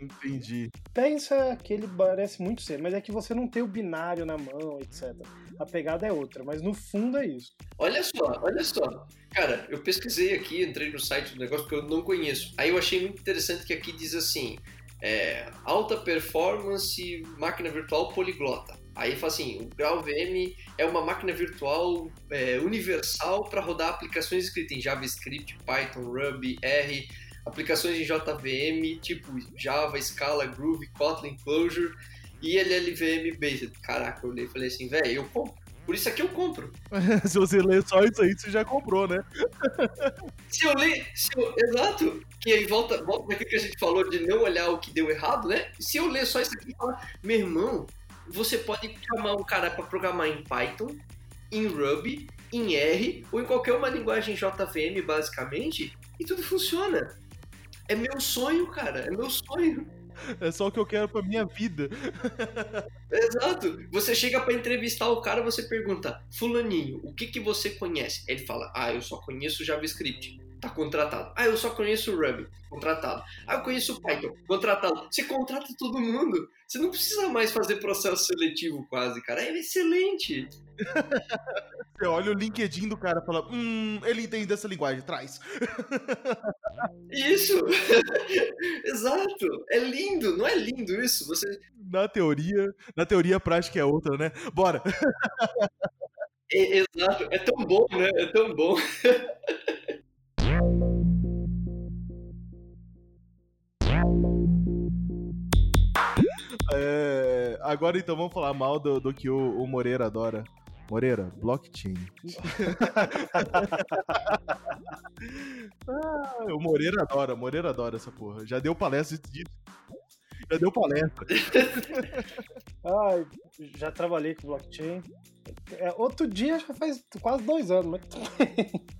Speaker 4: Entendi.
Speaker 5: pensa que ele parece muito ser, mas é que você não tem o binário na mão, etc. A pegada é outra, mas no fundo é isso.
Speaker 2: Olha só, olha só. Cara, eu pesquisei aqui, entrei no site do negócio porque eu não conheço. Aí eu achei muito interessante que aqui diz assim: é, alta performance, máquina virtual poliglota. Aí fala assim: o Grau VM é uma máquina virtual é, universal para rodar aplicações escritas em JavaScript, Python, Ruby, R, aplicações em JVM, tipo Java, Scala, Groove, Kotlin, Clojure e LLVM Based. Caraca, eu olhei e falei assim, velho, eu compro. Por isso aqui eu compro.
Speaker 4: Se você ler só isso aí, você já comprou, né?
Speaker 2: Se eu ler, se eu- exato, que aí volta, volta naquilo que a gente falou de não olhar o que deu errado, né? Se eu ler só isso aqui e falar, meu irmão, você pode chamar um cara para programar em Python, em Ruby, em R ou em qualquer uma linguagem JVM, basicamente, e tudo funciona. É meu sonho, cara, é meu sonho.
Speaker 4: É só o que eu quero pra minha vida.
Speaker 2: Exato. Você chega pra entrevistar o cara, você pergunta, fulaninho, o que que você conhece? Ele fala, ah, eu só conheço JavaScript. Tá contratado. Ah, eu só conheço Ruby. Contratado. Ah, eu conheço Python. Contratado. Você contrata todo mundo. Você não precisa mais fazer processo seletivo quase, cara. É excelente.
Speaker 4: Você olha o LinkedIn do cara e fala, hum, ele entende essa linguagem, traz.
Speaker 2: Isso. Exato. É lindo. Não é lindo isso? Você
Speaker 4: Na teoria, na teoria a prática é outra, né? Bora.
Speaker 2: é, exato. É tão bom, né? É tão bom.
Speaker 4: É, agora então vamos falar mal do, do que o, o Moreira adora. Moreira, blockchain. Ah, o Moreira adora, Moreira adora essa porra. Já deu palestra disso. Já deu palestra.
Speaker 5: Ai, já trabalhei com blockchain. É, outro dia já faz quase dois anos, mas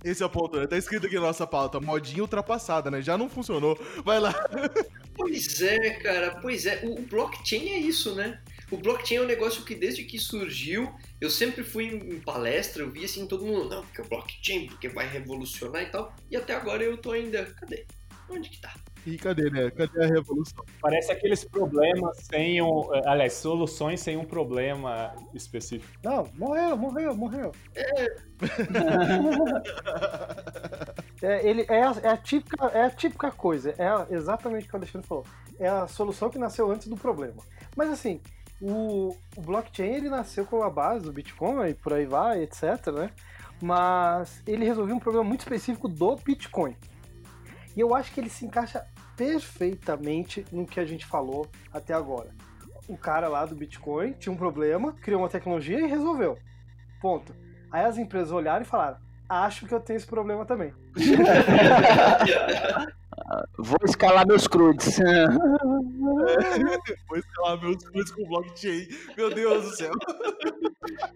Speaker 4: Esse é o ponto, né? Tá escrito aqui na nossa pauta, modinha ultrapassada, né? Já não funcionou. Vai lá.
Speaker 2: Pois é, cara, pois é. O, o blockchain é isso, né? O blockchain é um negócio que desde que surgiu, eu sempre fui em, palestra, eu vi assim todo mundo, não, porque é o blockchain, porque vai revolucionar e tal. E até agora eu tô ainda, cadê? Onde que tá?
Speaker 4: E cadê, né? Cadê a revolução?
Speaker 3: Parece aqueles problemas sem um. Aliás, soluções sem um problema específico.
Speaker 5: não, morreu, morreu, morreu. É, ele é a, é a típica, é a típica coisa, é a- exatamente o que o Alexandre falou. É a solução que nasceu antes do problema. Mas assim, o, o blockchain ele nasceu com a base do Bitcoin e por aí vai, etc, né? Mas ele resolveu um problema muito específico do Bitcoin. E eu acho que ele se encaixa perfeitamente no que a gente falou até agora. O cara lá do Bitcoin tinha um problema, criou uma tecnologia e resolveu. Ponto. Aí as empresas olharam e falaram: Acho que eu tenho esse problema também.
Speaker 6: Vou escalar meus crudes.
Speaker 4: Vou escalar meus coisas com blockchain. Meu Deus do céu.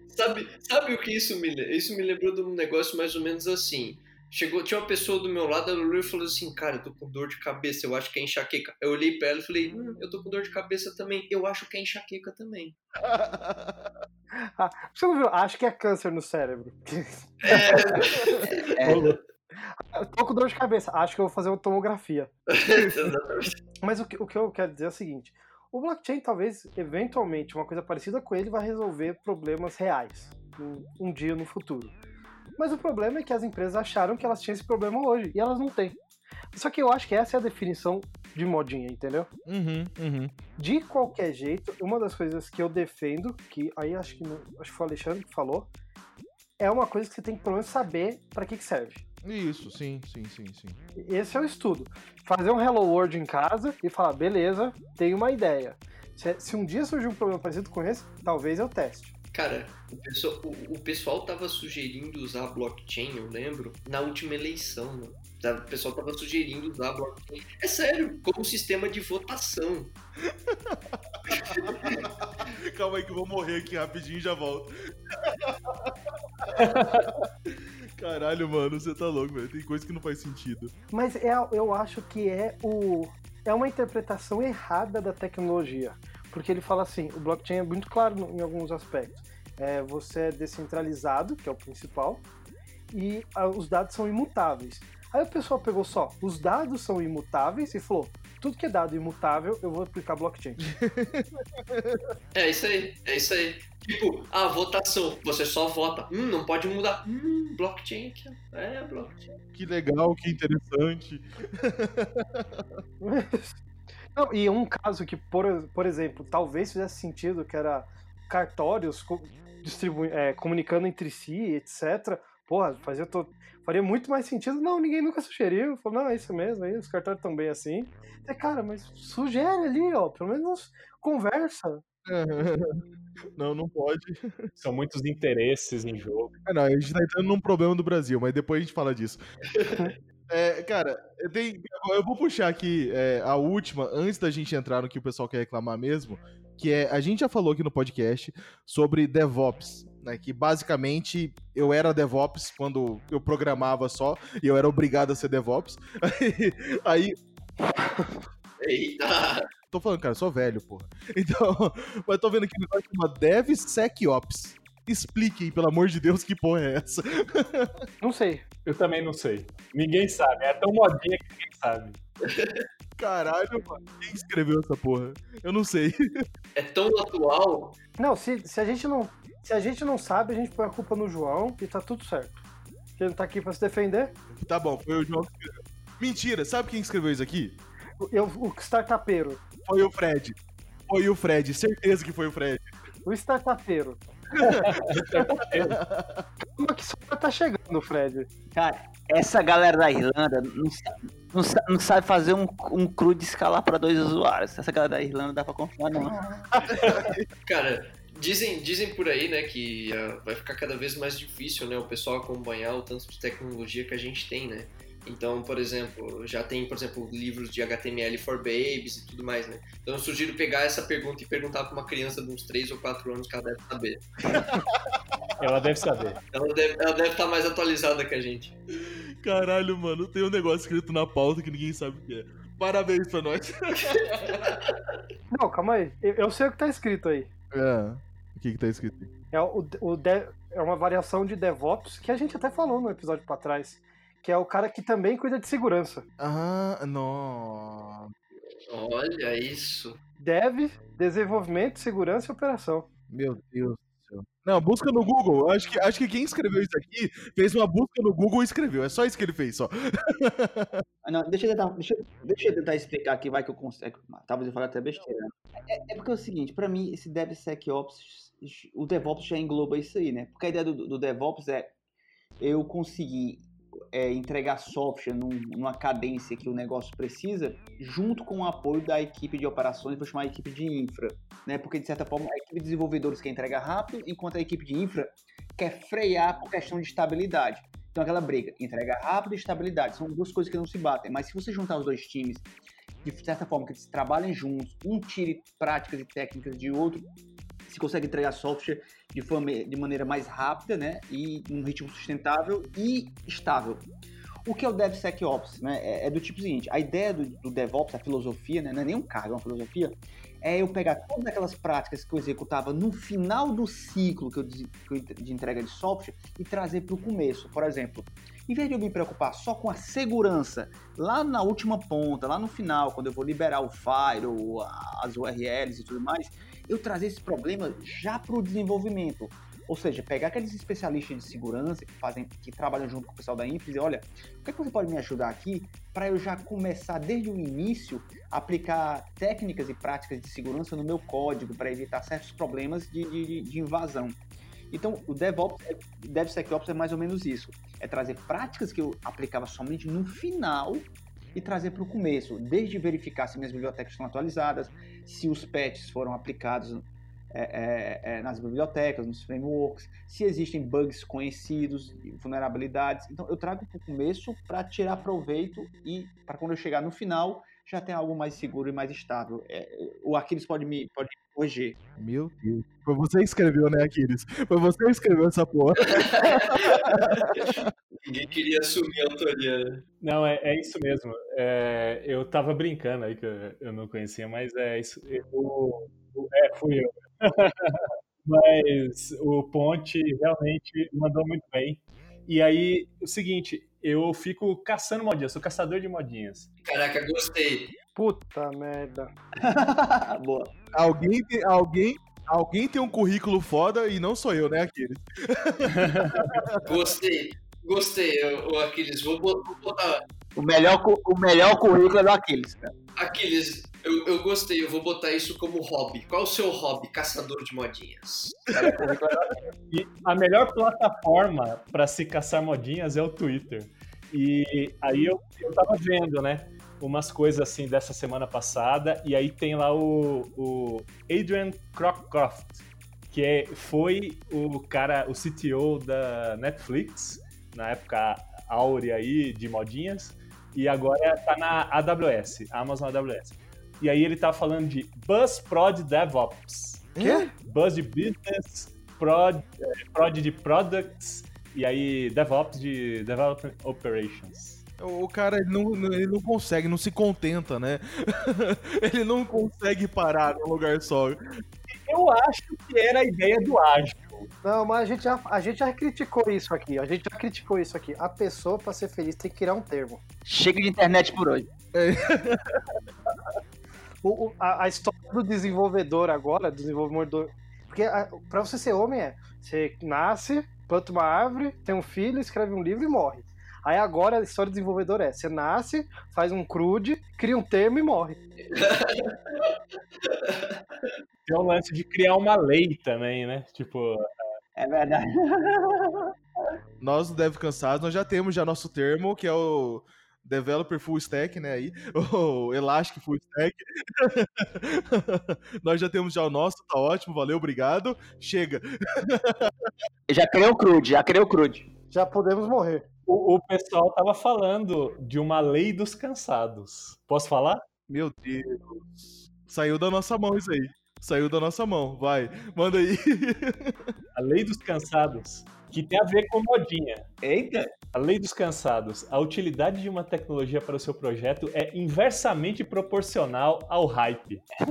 Speaker 2: Sabe, sabe o que isso me Isso me lembrou de um negócio mais ou menos assim. Chegou, tinha uma pessoa do meu lado, ela olhou e falou assim: Cara, eu tô com dor de cabeça, eu acho que é enxaqueca. Eu olhei pra ela e falei: Hum, eu tô com dor de cabeça também, eu acho que é enxaqueca também.
Speaker 5: Ah, você não viu? Acho que é câncer no cérebro.
Speaker 2: É,
Speaker 6: É.
Speaker 5: Eu tô com dor de cabeça. Acho que eu vou fazer uma tomografia. Mas o que, o que eu quero dizer é o seguinte: o blockchain, talvez, eventualmente, uma coisa parecida com ele vai resolver problemas reais um, um dia no futuro. Mas o problema é que as empresas acharam que elas tinham esse problema hoje e elas não têm. Só que eu acho que essa é a definição de modinha, entendeu?
Speaker 4: Uhum, uhum.
Speaker 5: De qualquer jeito, uma das coisas que eu defendo, que aí acho que, acho que foi o Alexandre que falou, é uma coisa que você tem que pelo menos saber para que, que serve.
Speaker 4: Isso, sim, sim, sim, sim.
Speaker 5: Esse é o estudo. Fazer um Hello World em casa e falar, beleza, tenho uma ideia. Se, se um dia surgir um problema parecido com esse, talvez eu teste.
Speaker 2: Cara, o pessoal, o, o pessoal tava sugerindo usar blockchain, eu lembro, na última eleição, né? O pessoal tava sugerindo usar blockchain. É sério, como sistema de votação.
Speaker 4: Calma aí que eu vou morrer aqui rapidinho e já volto. Caralho, mano, você tá louco, velho. Tem coisa que não faz sentido.
Speaker 5: Mas é, eu acho que é o. É uma interpretação errada da tecnologia. Porque ele fala assim, o blockchain é muito claro em alguns aspectos. É, você é descentralizado, que é o principal, e a, os dados são imutáveis. Aí o pessoal pegou só, os dados são imutáveis e falou, tudo que é dado imutável, eu vou aplicar blockchain.
Speaker 2: é isso aí, é isso aí. Tipo, a votação, você só vota. Hum, não pode mudar. Hum, blockchain aqui. É, blockchain.
Speaker 4: Que legal, que interessante.
Speaker 5: Não, e um caso que, por, por exemplo, talvez fizesse sentido, que era cartórios distribu é, comunicando entre si, etc. Porra, fazia to... faria muito mais sentido. Não, ninguém nunca sugeriu. Falou, não, é isso mesmo, aí os cartórios estão bem assim. É, cara, mas sugere ali, ó, pelo menos conversa.
Speaker 4: Não, não pode.
Speaker 3: São muitos interesses em jogo.
Speaker 4: É, não, a gente tá entrando num problema do Brasil, mas depois a gente fala disso. É, cara, eu, tenho, eu, vou puxar aqui é, a última, antes da gente entrar no que o pessoal quer reclamar mesmo, que é, a gente já falou aqui no podcast sobre DevOps, né, que basicamente eu era DevOps quando eu programava só, e eu era obrigado a ser DevOps. Aí...
Speaker 2: Eita!
Speaker 4: Tô falando, cara, eu sou velho, porra. Então, mas tô vendo aqui negócio uma DevSecOps. Expliquem, pelo amor de Deus, que porra é essa?
Speaker 5: Não sei.
Speaker 3: Eu também não sei. Ninguém sabe. É tão modinha que ninguém sabe.
Speaker 4: Caralho, mano. Quem escreveu essa porra? Eu não sei.
Speaker 2: É tão atual.
Speaker 5: Não, se, se, a gente não, se a gente não sabe, a gente põe a culpa no João e tá tudo certo. Ele não tá aqui pra se defender.
Speaker 4: Tá bom, foi o João que escreveu. Mentira, sabe quem escreveu isso aqui?
Speaker 5: Eu, o startupeiro.
Speaker 4: Foi o Fred. Foi o Fred, certeza que foi o Fred.
Speaker 5: O startupeiro. Calma que só tá chegando, Fred.
Speaker 6: Cara, essa galera da Irlanda não sabe, não sabe, não sabe fazer um, um cru de escalar para dois usuários. Essa galera da Irlanda dá pra confiar, não.
Speaker 2: Cara, dizem, dizem por aí, né, que uh, vai ficar cada vez mais difícil, né, o pessoal acompanhar o tanto de tecnologia que a gente tem, né? Então, por exemplo, já tem, por exemplo, livros de HTML for babies e tudo mais, né? Então eu sugiro pegar essa pergunta e perguntar para uma criança de uns 3 ou 4 anos que ela deve saber.
Speaker 3: ela deve saber.
Speaker 2: Ela deve, ela deve estar mais atualizada que a gente.
Speaker 4: Caralho, mano, tem um negócio escrito na pauta que ninguém sabe o que é. Parabéns pra nós.
Speaker 5: Não, calma aí. Eu, sei o que tá escrito aí.
Speaker 4: É. O que que tá escrito aí?
Speaker 5: É, o, o de, é uma variação de DevOps que a gente até falou no episódio pra trás que é o cara que também cuida de segurança.
Speaker 4: Ah, não.
Speaker 2: Olha isso.
Speaker 5: Dev, desenvolvimento, segurança e operação.
Speaker 4: Meu Deus do céu. Não, busca no Google. Acho que, acho que quem escreveu isso aqui fez uma busca no Google e escreveu. É só isso que ele fez, só.
Speaker 1: Ah, não, deixa, eu tentar, deixa, deixa eu tentar explicar aqui, vai que eu consigo. Talvez eu fale até besteira. É, é porque é o seguinte, para mim, esse DevSecOps, o DevOps já engloba isso aí, né? Porque a ideia do, do DevOps é eu conseguir é, entregar software num, numa cadência que o negócio precisa, junto com o apoio da equipe de operações, vou chamar a equipe de infra, né? Porque de certa forma a equipe de desenvolvedores quer entregar rápido, enquanto a equipe de infra quer frear por questão de estabilidade. Então aquela briga, entrega rápido e estabilidade, são duas coisas que não se batem. Mas se você juntar os dois times de certa forma que eles trabalhem juntos, um tire práticas e técnicas de outro, se consegue entregar software de, forma, de maneira mais rápida, né, e num ritmo sustentável e estável. O que é o DevSecOps? Né? É, é do tipo seguinte: a ideia do, do, DevOps, a filosofia, né? não é nem um cargo, é uma filosofia, é eu pegar todas aquelas práticas que eu executava no final do ciclo que eu, de, de entrega de software e trazer para o começo. Por exemplo, em vez de eu me preocupar só com a segurança lá na última ponta, lá no final, quando eu vou liberar o file, as URLs e tudo mais, eu trazer esse problema já para o desenvolvimento. Ou seja, pegar aqueles especialistas de segurança que fazem, que trabalham junto com o pessoal da Infra e dizer, olha, o que, é que você pode me ajudar aqui para eu já começar desde o início a aplicar técnicas e práticas de segurança no meu código para evitar certos problemas de, de, de invasão. Então, o DevOps, é, DevSecOps é mais ou menos isso. É trazer práticas que eu aplicava somente no final e trazer para o começo, desde verificar se minhas bibliotecas estão atualizadas, se os patches foram aplicados é, é, é, nas bibliotecas, nos frameworks, se existem bugs conhecidos, vulnerabilidades. Então eu trago para o começo para tirar proveito e para quando eu chegar no final já ter algo mais seguro e mais estável. É, o Aquiles pode me, pode me corrigir.
Speaker 4: Meu Deus. Foi você que escreveu, né, Aquiles? Foi você que escreveu essa porra.
Speaker 2: Ninguém queria assumir a autoria. né?
Speaker 3: Não, é, é isso mesmo. É, eu tava brincando aí que eu, eu não conhecia, mas é isso. eu- é, fui eu. mas o Ponte realmente mandou muito bem. E aí, o seguinte, eu fico caçando modinhas, sou caçador de modinhas.
Speaker 2: Caraca, gostei.
Speaker 5: Puta merda.
Speaker 1: Boa.
Speaker 4: Alguém tem, alguém, alguém tem um currículo foda e não sou eu, né, Aquiles?
Speaker 2: Gostei. Gostei, ô, Aquiles. Vou vou botar.
Speaker 6: O melhor, o melhor currículo é do Aquiles, cara.
Speaker 2: Aquiles, eu, eu gostei. Eu vou botar isso como hobby. Qual o seu hobby? Caçador de modinhas.
Speaker 3: E a melhor plataforma para se caçar modinhas é o Twitter. E aí eu, eu tava vendo, né? Umas coisas assim dessa semana passada, e aí tem lá o, o Adrian Crockcroft, que é, foi o cara, o CTO da Netflix, na época áurea aí de modinhas, e agora tá na AWS, Amazon AWS. E aí ele tá falando de Buzz Prod DevOps.
Speaker 5: Quê?
Speaker 3: Buzz de Business, Prod, eh, Prod de Products e aí DevOps de Development Operations.
Speaker 4: O o cara ele não, ele não consegue, não se contenta, né? ele não consegue parar num lugar só.
Speaker 3: Eu acho que era a ideia do ágil.
Speaker 5: Não, mas a gente, já, a gente já criticou isso aqui. A gente já criticou isso aqui. A pessoa, pra ser feliz, tem que criar um termo.
Speaker 6: Chega de internet por hoje.
Speaker 5: O, o- a, a história do desenvolvedor agora, do desenvolvedor. Porque a, pra você ser homem é: você nasce, planta uma árvore, tem um filho, escreve um livro e morre. Aí agora a história do desenvolvedor é: você nasce, faz um crude, cria um termo e morre.
Speaker 3: Tem o lance de criar uma lei também, né? Tipo,
Speaker 1: É verdade.
Speaker 4: Nós do Dev Cansados, nós já temos já nosso termo, que é o Developer Full Stack, né, aí, o Elastic Full Stack. nós já temos já o nosso, tá ótimo, valeu, obrigado. Chega.
Speaker 6: Já criei o CRUD, já criei o CRUD.
Speaker 5: Já podemos morrer.
Speaker 3: o, o pessoal tava falando de uma lei dos cansados. Posso falar?
Speaker 4: Meu Deus. Saiu da nossa mão isso aí. Saiu da nossa mão, vai. Manda aí.
Speaker 3: A lei dos cansados, que tem a ver com modinha.
Speaker 1: Eita!
Speaker 3: A lei dos cansados. A utilidade de uma tecnologia para o seu projeto é inversamente proporcional ao hype.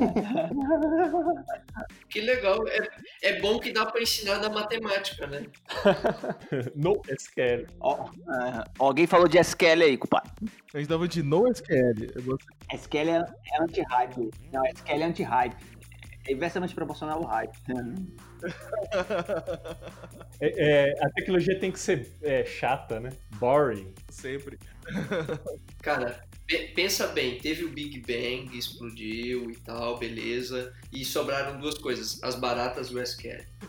Speaker 2: Que legal. É, é bom que dá pra ensinar na matemática, né?
Speaker 3: no SQL.
Speaker 1: Ó,
Speaker 6: Ah, alguém falou de SQL aí, culpado.
Speaker 4: A gente tava de NoSQL. Você-
Speaker 1: SQL é, é anti-hype. Não, SQL é anti-hype. É inversamente proporcional ao hype.
Speaker 3: É, é, a tecnologia tem que ser é, chata, né? Boring.
Speaker 4: Sempre.
Speaker 2: Cara, pe- pensa bem, teve o Big Bang, explodiu e tal, beleza. E sobraram duas coisas, as baratas do SQL.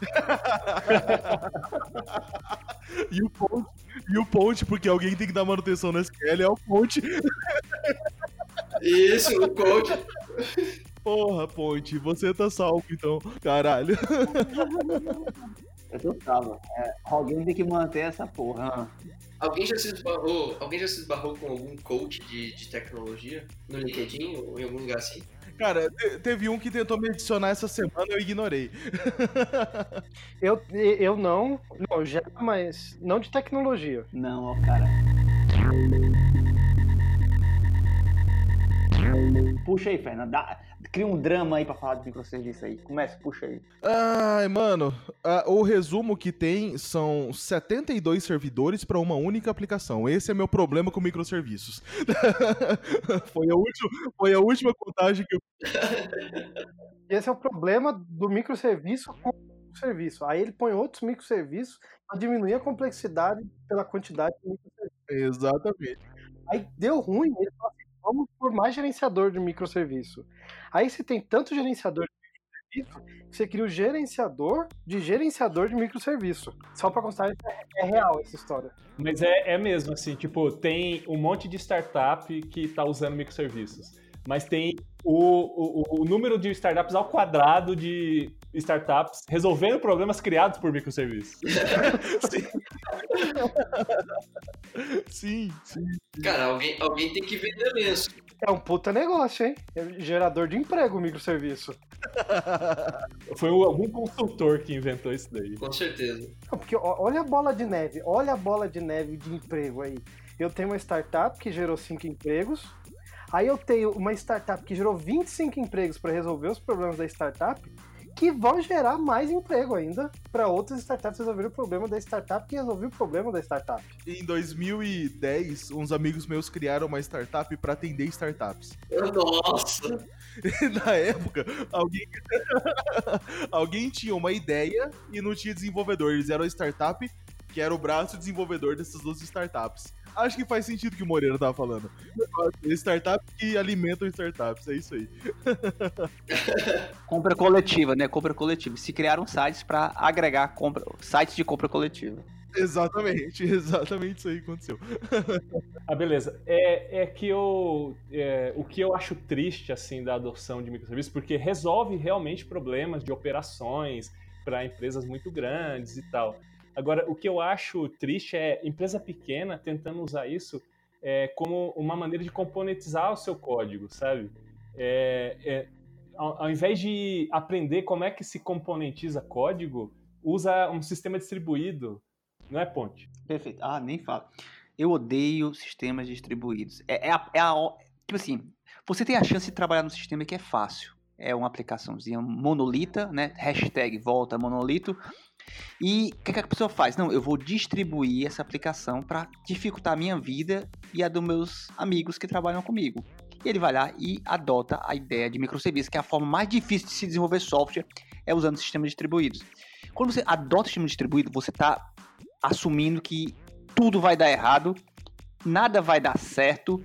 Speaker 4: E o ponte, e o ponte, porque alguém tem que dar manutenção no SQL, é o ponte.
Speaker 2: Isso, o coach.
Speaker 4: Porra, ponte, você tá salvo então, caralho.
Speaker 1: Eu tô salvo. É, alguém tem que manter essa porra.
Speaker 2: Alguém já se esbarrou, alguém já se esbarrou com algum coach de, de tecnologia? No LinkedIn ou em algum lugar assim?
Speaker 4: Cara, te- teve um que tentou me adicionar essa semana, eu ignorei.
Speaker 5: Eu, eu não, não, já, mas não de tecnologia.
Speaker 1: Não, ó, cara. Puxa aí, Fernando. Cria um drama aí pra falar de microserviço aí. Começa, puxa aí.
Speaker 4: Ai, mano, a- o resumo que tem são 72 servidores para uma única aplicação. Esse é meu problema com microserviços. foi, a última, foi a última contagem que eu.
Speaker 5: Esse é o problema do microserviço com o serviço. Aí ele põe outros microserviços para diminuir a complexidade pela quantidade de microserviços.
Speaker 4: Exatamente.
Speaker 5: Aí deu ruim, ele assim, vamos por mais gerenciador de microserviço. Aí você tem tanto gerenciador de microserviço que você cria o gerenciador de gerenciador de microserviço. Só para constar, é, é real essa história.
Speaker 3: Mas é, é mesmo, assim, tipo, tem um monte de startup que tá usando microserviços. Mas tem o, o, o número de startups ao quadrado de startups resolvendo problemas criados por microserviços.
Speaker 4: Sim, sim.
Speaker 2: Cara, alguém, alguém tem que vender mesmo.
Speaker 5: É um puta negócio, hein? É gerador de emprego o microserviço.
Speaker 3: Foi algum consultor que inventou isso daí.
Speaker 2: Com certeza.
Speaker 5: Não, Porque olha a bola de neve, olha a bola de neve de emprego aí. Eu tenho uma startup que gerou cinco empregos. Aí eu tenho uma startup que gerou 25 empregos para resolver os problemas da startup, que vão gerar mais emprego ainda para outras startups resolverem o problema da startup que resolveu o problema da startup.
Speaker 4: Em 2010, uns amigos meus criaram uma startup para atender startups.
Speaker 2: Nossa!
Speaker 4: Na época, alguém... alguém tinha uma ideia e não tinha desenvolvedor. Eles eram a startup que era o braço desenvolvedor dessas duas startups. Acho que faz sentido o que o Moreira tava falando. Startup que alimentam startups, é isso aí.
Speaker 1: Compra coletiva, né? Compra coletiva. Se criaram sites para agregar compra, sites de compra coletiva.
Speaker 4: Exatamente, exatamente isso aí que aconteceu.
Speaker 3: Ah, beleza. É, é que eu. é, o que eu acho triste, assim, da adoção de microserviços, porque resolve realmente problemas de operações para empresas muito grandes e tal. Agora, o que eu acho triste é empresa pequena tentando usar isso é, como uma maneira de componentizar o seu código, sabe? É, é, ao, ao invés de aprender como é que se componentiza código, usa um sistema distribuído, não é, Ponte?
Speaker 1: Perfeito. Ah, nem falo. Eu odeio sistemas distribuídos. É, é a, é a- Tipo assim, você tem a chance de trabalhar num sistema que é fácil. É uma aplicaçãozinha monolita, né? Hashtag volta monolito. E o que, que a pessoa faz? Não, eu vou distribuir essa aplicação para dificultar a minha vida e a dos meus amigos que trabalham comigo. E ele vai lá e adota a ideia de microserviço, que é a forma mais difícil de se desenvolver software, é usando sistemas distribuídos. Quando você adota o sistema distribuído, você está assumindo que tudo vai dar errado, nada vai dar certo,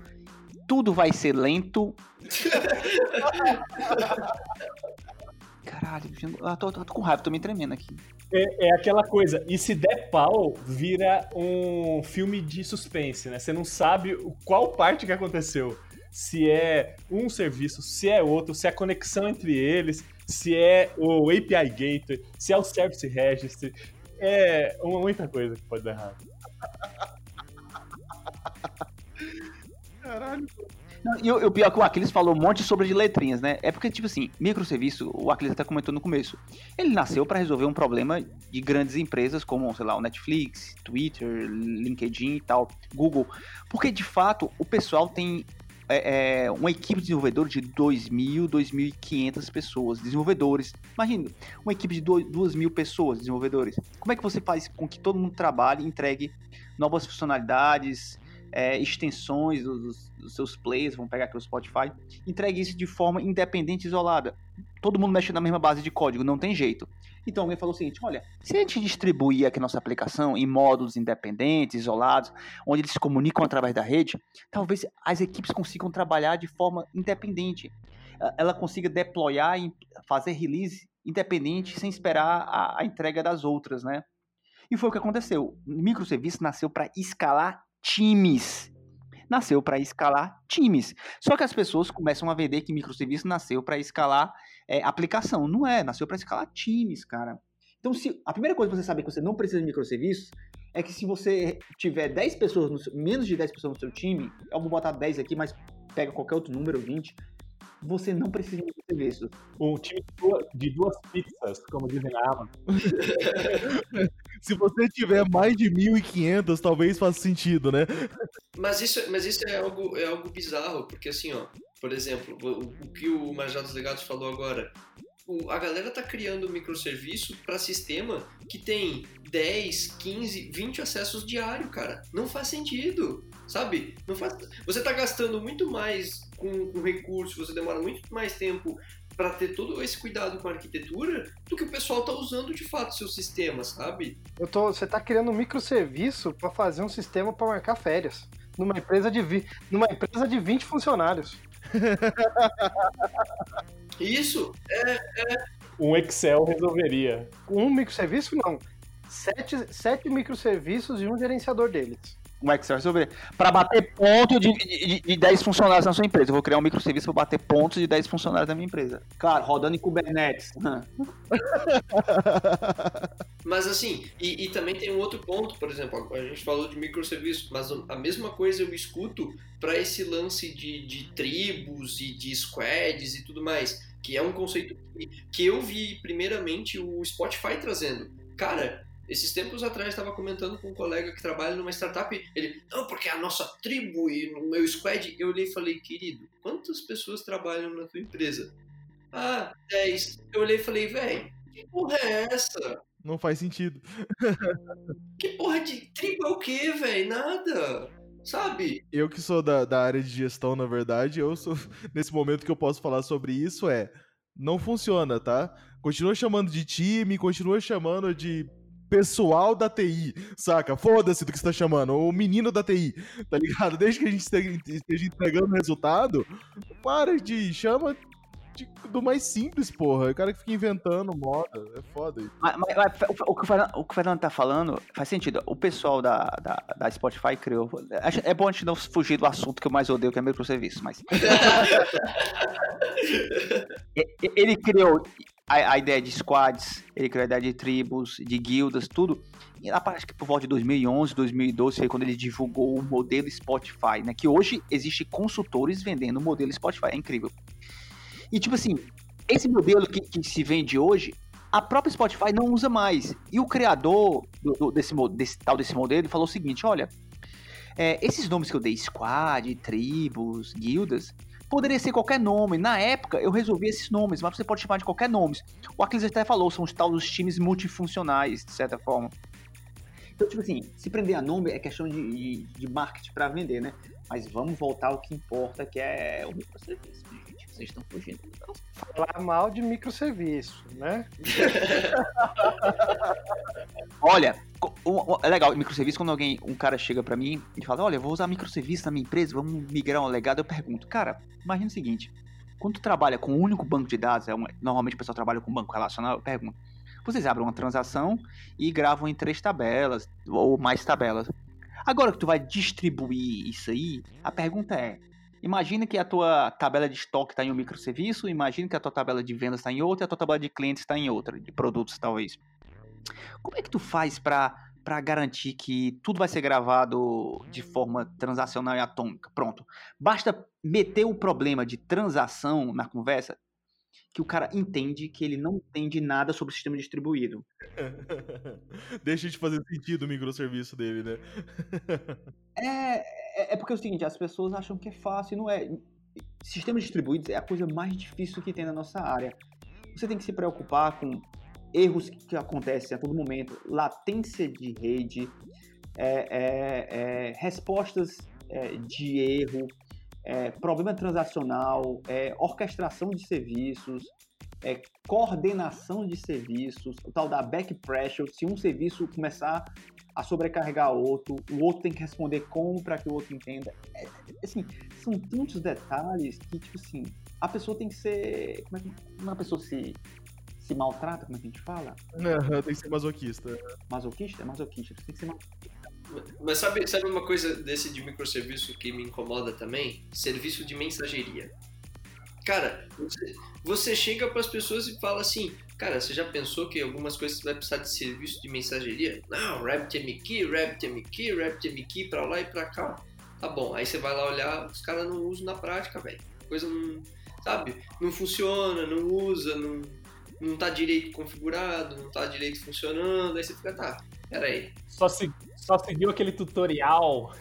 Speaker 1: tudo vai ser lento. Caralho, eu tô, tô- tô com raiva, tô me tremendo aqui.
Speaker 3: É, é aquela coisa, e se der pau, vira um filme de suspense, né? Você não sabe qual parte que aconteceu. Se é um serviço, se é outro, se é a conexão entre eles, se é o API Gateway, se é o Service Registry. É muita coisa que pode dar errado.
Speaker 4: Caralho.
Speaker 1: Não, E o, o pior é que o Aquiles falou um monte sobre de letrinhas, né? É porque, tipo assim, microserviço, o Aquiles até comentou no começo, ele nasceu para resolver um problema de grandes empresas como, sei lá, o Netflix, Twitter, LinkedIn e tal, Google. Porque, de fato, o pessoal tem é, é, uma equipe de desenvolvedores de 2.000, 2.500 pessoas, desenvolvedores. Imagina, uma equipe de 2.000 pessoas, desenvolvedores. Como é que você faz com que todo mundo trabalhe entregue novas funcionalidades, é, extensões dos, dos seus players, vamos pegar aqui o Spotify, entregue isso de forma independente isolada. Todo mundo mexe na mesma base de código, não tem jeito. Então alguém falou o seguinte: olha, se a gente distribuir aqui nossa aplicação em módulos independentes, isolados, onde eles se comunicam através da rede, talvez as equipes consigam trabalhar de forma independente. Ela consiga deployar e fazer release independente sem esperar a, a entrega das outras, né? E foi o que aconteceu. O microserviço nasceu para escalar times. Nasceu para escalar times. Só que as pessoas começam a vender que microserviço nasceu para escalar é, aplicação. Não é, nasceu para escalar times, cara. Então, se a primeira coisa que você saber que você não precisa de microserviços é que se você tiver 10 pessoas, no menos de 10 pessoas no seu time, eu vou botar 10 aqui, mas pega qualquer outro número, 20, você não precisa de microserviços.
Speaker 3: Um time de duas, de duas pizzas, como dizem na Amazon.
Speaker 4: Se você tiver mais de 1.500, talvez faça sentido, né?
Speaker 2: Mas isso, mas isso é, algo, é algo bizarro, porque assim, ó, por exemplo, o, o que o Marjal dos Legados falou agora, o- a galera tá criando microserviço para sistema que tem 10, 15, 20 acessos diário, cara. Não faz sentido, sabe? Não faz... Você tá gastando muito mais com, com recurso, você demora muito mais tempo para ter todo esse cuidado com a arquitetura do que o pessoal tá usando de fato seu sistema, sabe?
Speaker 5: Eu tô, você tá criando um microserviço para fazer um sistema para marcar férias. Numa empresa, de vi, numa empresa de 20 funcionários.
Speaker 2: Isso
Speaker 3: Um Excel resolveria.
Speaker 5: Um microserviço, não. Sete, sete microserviços e um gerenciador deles.
Speaker 1: Como é que você vai resolver? Para bater ponto de, de, de 10 funcionários na sua empresa. Eu vou criar um microserviço para bater pontos de 10 funcionários na minha empresa.
Speaker 7: Claro, rodando em Kubernetes.
Speaker 2: Mas assim, e, e, também tem um outro ponto, por exemplo, a gente falou de microserviços, mas a mesma coisa eu escuto para esse lance de, de tribos e de squads e tudo mais, que é um conceito que eu vi primeiramente o Spotify trazendo. Cara, esses tempos atrás estava comentando com um colega que trabalha numa startup, ele, não, porque é a nossa tribo e no meu squad, eu olhei e falei, querido, quantas pessoas trabalham na tua empresa? Ah, 10. Eu olhei e falei, velho, que porra é essa?
Speaker 4: Não faz sentido.
Speaker 2: que porra de tribo é o quê, velho? Nada. Sabe?
Speaker 4: Eu que sou da, da área de gestão, na verdade, eu sou. Nesse momento que eu posso falar sobre isso é. Não funciona, tá? Continua chamando de time, continua chamando de pessoal da TI, saca? Foda-se do que você tá chamando, o menino da TI, tá ligado? Desde que a gente esteja entregando resultado, para de. chama de, do mais simples, porra. O cara que fica inventando moda. É foda isso.
Speaker 1: Mas, mas, mas o, o, que o, Fernando, o, que o Fernando, tá falando faz sentido. O pessoal da, da, da, Spotify criou. É bom a gente não fugir do assunto que eu mais odeio, que é microserviço, mas. ele criou a, a, ideia de squads, ele criou a ideia de tribos, de guildas, tudo. E lá parece que por volta de 2011, 2012 foi quando ele divulgou o modelo Spotify, né? Que hoje existe consultores vendendo o modelo Spotify, é incrível. E tipo assim, esse modelo que, que se vende hoje, a própria Spotify não usa mais. E o criador do, do, desse, desse, tal desse modelo falou o seguinte: olha, é, esses nomes que eu dei, squad, tribos, guildas, poderia ser qualquer nome. Na época eu resolvi esses nomes, mas você pode chamar de qualquer nome. O Aquiles até falou, são os tal dos times multifuncionais, de certa forma. Então, tipo assim, se prender a nome é questão de, de, de marketing para vender, né? Mas vamos voltar ao que importa, que é o microserviço. Vocês estão fugindo.
Speaker 5: Falar mal de microserviço, né?
Speaker 1: Olha, é legal, microserviço, quando alguém, um cara chega para mim e fala, olha, eu vou usar microserviço na minha empresa, vamos migrar um legado, eu pergunto, cara, imagina o seguinte, quando tu trabalha com um único banco de dados, é normalmente o pessoal trabalha com banco relacional, eu pergunto, vocês abrem uma transação e gravam em três tabelas, ou mais tabelas. Agora que tu vai distribuir isso aí, a pergunta é, Imagina que a tua tabela de estoque está em um microserviço, imagina que a tua tabela de vendas está em outra e a tua tabela de clientes está em outra, de produtos talvez. Como é que tu faz para para garantir que tudo vai ser gravado de forma transacional e atômica? Pronto. Basta meter o problema de transação na conversa que o cara entende que ele não entende nada sobre o sistema distribuído.
Speaker 4: Deixa de fazer sentido o microserviço dele, né?
Speaker 7: é, é, é porque é o seguinte, as pessoas acham que é fácil, não é. Sistemas distribuídos é a coisa mais difícil que tem na nossa área. Você tem que se preocupar com erros que acontecem a todo momento, latência de rede, é, é, é, respostas é, de erro, problema transacional, orquestração de serviços, é, coordenação de serviços, o tal da back pressure, se um serviço começar a sobrecarregar outro, o outro tem que responder como para que o outro entenda. É, assim, são tantos detalhes que, tipo assim, a pessoa tem que ser. Como é que uma pessoa se, se maltrata, como é que a gente fala?
Speaker 4: Uhum, tem que ser masoquista.
Speaker 7: Masoquista? É masoquista, tem que ser masoquista.
Speaker 2: Mas sabe, sabe uma coisa desse de microserviço que me incomoda também? Serviço de mensageria. Cara, você, você chega para as pessoas e fala assim, cara, você já pensou que algumas coisas você vai precisar de serviço de mensageria? Não, RabbitMQ, RabbitMQ, RabbitMQ para lá e para cá. Tá bom, aí você vai lá olhar, os caras não usam na prática, velho. Coisa não, sabe? Não funciona, não usa, não, não tá direito configurado, não tá direito funcionando, aí você fica, tá, peraí.
Speaker 3: Só, se, só seguiu aquele tutorial.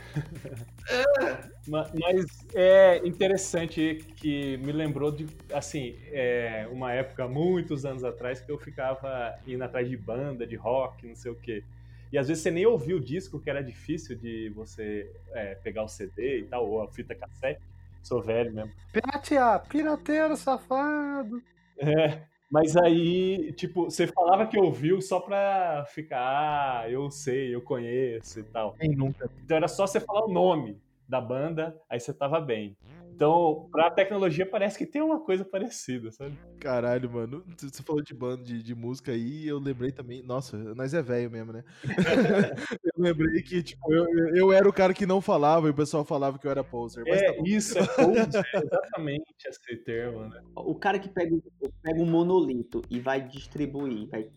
Speaker 2: É.
Speaker 3: Mas é interessante que me lembrou de, assim, é, uma época, muitos anos atrás, que eu ficava indo atrás de banda, de rock, não sei o quê. E às vezes você nem ouvia o disco, que era difícil de você é, pegar o CD e tal, ou a fita cassete. Sou velho mesmo.
Speaker 5: Piratear, pirateiro safado.
Speaker 3: É. Mas aí, tipo, você falava que ouviu só pra ficar, ah, eu sei, eu conheço e tal.
Speaker 4: Quem nunca?
Speaker 3: Então era só você falar o nome da banda, aí você tava bem. Então, pra tecnologia parece que tem uma coisa parecida, sabe?
Speaker 4: Caralho, mano. Você falou de banda de, de música aí, eu lembrei também. Nossa, nós é velho mesmo, né? eu lembrei que, tipo, eu, eu era o cara que não falava e o pessoal falava que eu era poser. Mas
Speaker 3: É,
Speaker 4: tá
Speaker 3: isso, é poser, é exatamente esse termo, né?
Speaker 1: O cara que pega, pega um monolito e vai distribuir, vai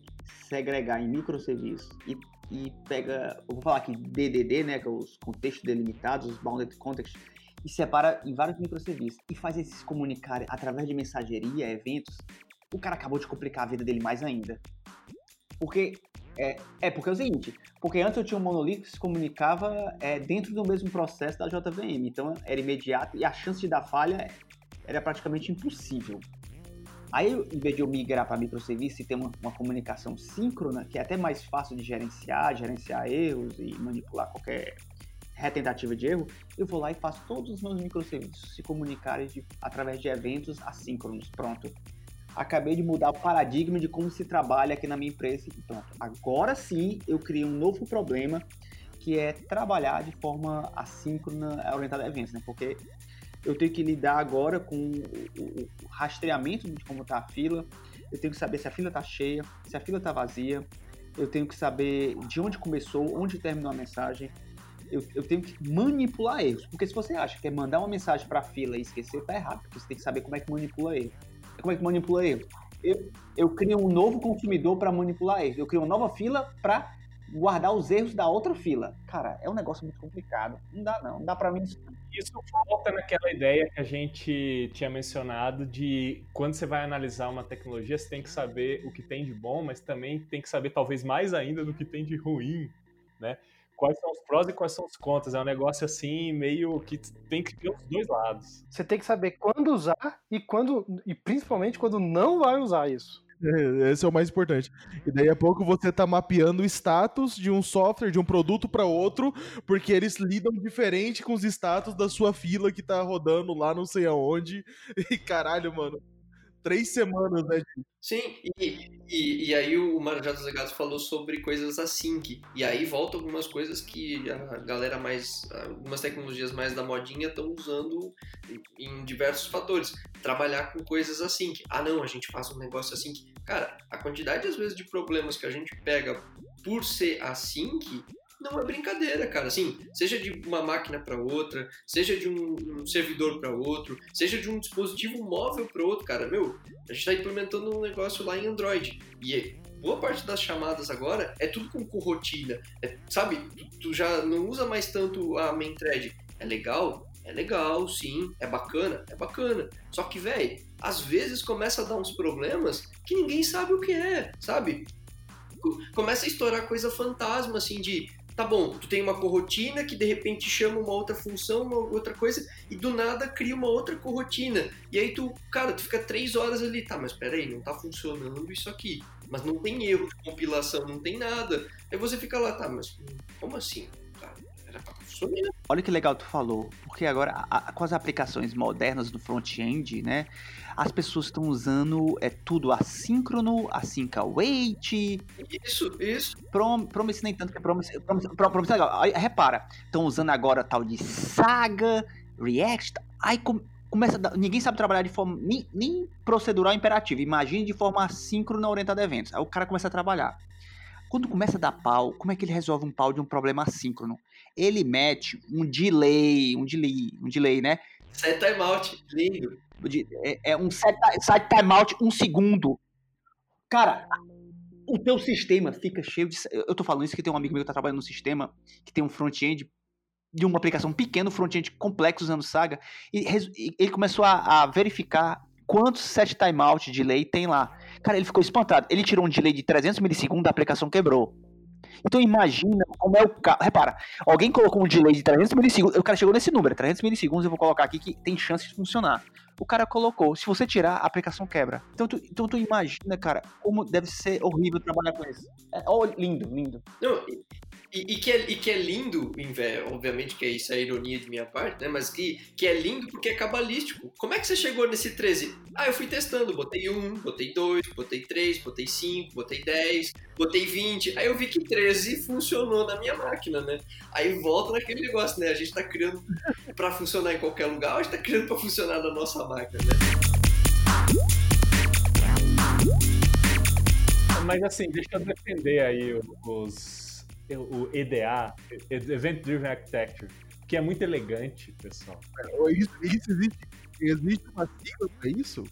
Speaker 1: segregar em microserviços e, e pega, eu vou falar aqui DDD, né, que é os contextos delimitados, os bounded context, e separa em vários microserviços e faz eles se comunicarem através de mensageria, eventos, o cara acabou de complicar a vida dele mais ainda. Porque é, é porque é o seguinte, porque antes eu tinha um monolito que se comunicava é, dentro do mesmo processo da JVM, então era imediato e a chance de dar falha era praticamente impossível. Aí, em vez de eu migrar para microserviço e ter uma, uma comunicação síncrona, que é até mais fácil de gerenciar, gerenciar erros e manipular qualquer retentativa de erro, eu vou lá e faço todos os meus microserviços se comunicarem de- através de eventos assíncronos. Pronto. Acabei de mudar o paradigma de como se trabalha aqui na minha empresa pronto. Agora sim eu criei um novo problema que é trabalhar de forma assíncrona orientada a eventos, né? Porque eu tenho que lidar agora com o rastreamento de como está a fila, eu tenho que saber se a fila está cheia, se a fila está vazia, eu tenho que saber de onde começou, onde terminou a mensagem, eu, eu tenho que manipular erros, porque se você acha que é mandar uma mensagem para a fila e esquecer, tá errado, você tem que saber como é que manipula erro. Como é que manipula erro? Eu, eu crio um novo consumidor para manipular erros, eu crio uma nova fila para guardar os erros da outra fila. Cara, é um negócio muito complicado. Não dá não, não dá para mim
Speaker 3: Isso volta naquela ideia que a gente tinha mencionado de quando você vai analisar uma tecnologia, você tem que saber o que tem de bom, mas também tem que saber talvez mais ainda do que tem de ruim, né? Quais são os prós e quais são os contras. É um negócio assim, meio que tem que ter os dois lados.
Speaker 5: Você tem que saber quando usar e quando e principalmente quando não vai usar isso.
Speaker 4: É, Esse é o mais importante. E daí a pouco você tá mapeando o status de um software, de um produto para outro, porque eles lidam diferente com os status da sua fila que tá rodando lá não sei aonde. E caralho, mano. Três semanas, né?
Speaker 2: Sim, e, e, e aí o Marajá dos Legados falou sobre coisas async. E aí volta algumas coisas que a galera mais. algumas tecnologias mais da modinha estão usando em- diversos fatores. Trabalhar com coisas async. Ah, não, a gente faz um negócio async. Cara, a quantidade às vezes de problemas que a gente pega por ser async não é brincadeira, cara. Assim, seja de uma máquina para outra, seja de um, um servidor para outro, seja de um dispositivo móvel para outro, cara. Meu, a gente está implementando um negócio lá em Android. E é- boa parte das chamadas agora é tudo com corrotina. É, sabe, tu, tu já não usa mais tanto a main thread. É legal? É legal, sim. É bacana? É bacana. Só que, velho, às vezes começa a dar uns problemas que ninguém sabe o que é, sabe? Co- Começa a estourar coisa fantasma, assim, de tá bom, tu tem uma corrotina que de repente chama uma outra função, uma outra coisa, e do nada cria uma outra corrotina. E aí tu, cara, tu fica três horas ali, tá, mas peraí, não tá funcionando isso aqui. Mas não tem erro de compilação, não tem nada. Aí você fica lá, tá, mas como assim?
Speaker 6: Olha que legal tu falou, porque agora a- com as aplicações modernas do front-end, né, as pessoas estão usando é tudo assíncrono, async await,
Speaker 2: Isso, isso.
Speaker 6: prom, promise nem tanto que é promise, promise, pro- promise legal. Aí, repara, estão usando agora tal de Saga, React, aí com- começa dar- ninguém sabe trabalhar de forma nem, nem procedural imperativa, imagine de forma assíncrona orientada a eventos. Aí o cara começa a trabalhar. Quando começa a dar pau, como é que ele resolve um pau de um problema assíncrono? Ele mete um delay, um delay, um delay, né?
Speaker 2: Set timeout, lindo.
Speaker 6: É, é um set, set timeout um segundo.
Speaker 1: Cara, o teu sistema fica cheio de.
Speaker 6: Eu tô falando isso que tem um amigo meu que tá trabalhando num sistema que tem um front-end de uma aplicação pequena, um front-end complexo usando Saga, e, e ele começou a, a verificar quantos set timeout de delay tem lá. Cara, ele ficou espantado. Ele tirou um delay de 300 milissegundos, a aplicação quebrou. Então imagina como é o caso. Repara, alguém colocou um delay de 300 milissegundos, o cara chegou nesse número, 300 milissegundos, eu vou colocar aqui que tem chance de funcionar.
Speaker 1: O cara colocou. Se você tirar, a aplicação quebra. Então tu, então tu imagina, cara, como deve ser horrível trabalhar com isso. É, oh, lindo, lindo.
Speaker 2: Não, e, e, que é, e que é lindo, obviamente que é isso é ironia de minha parte, né? Mas que, que é lindo porque é cabalístico. Como é que você chegou nesse 13? Ah, eu fui testando, botei 1, botei 2, botei 3, botei 5, botei 10, botei 20. Aí eu vi que 13 funcionou na minha máquina, né? Aí volta naquele negócio, né? A gente tá criando para funcionar em qualquer lugar, a gente tá criando para funcionar na nossa máquina, né?
Speaker 3: Mas assim, deixa eu defender aí os o EDA, Event Driven Architecture, que é muito elegante, pessoal.
Speaker 4: É, isso, isso existe, existe uma sigla para isso?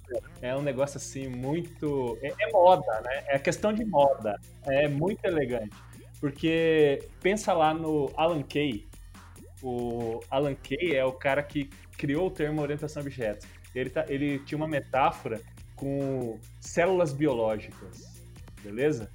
Speaker 3: É um negócio assim muito. É, é, moda, né? É questão de moda. É muito elegante. Porque pensa lá no Alan Kay. O Alan Kay é o cara que criou o termo orientação a objetos. Ele, tá, ele tinha uma metáfora com células biológicas, beleza?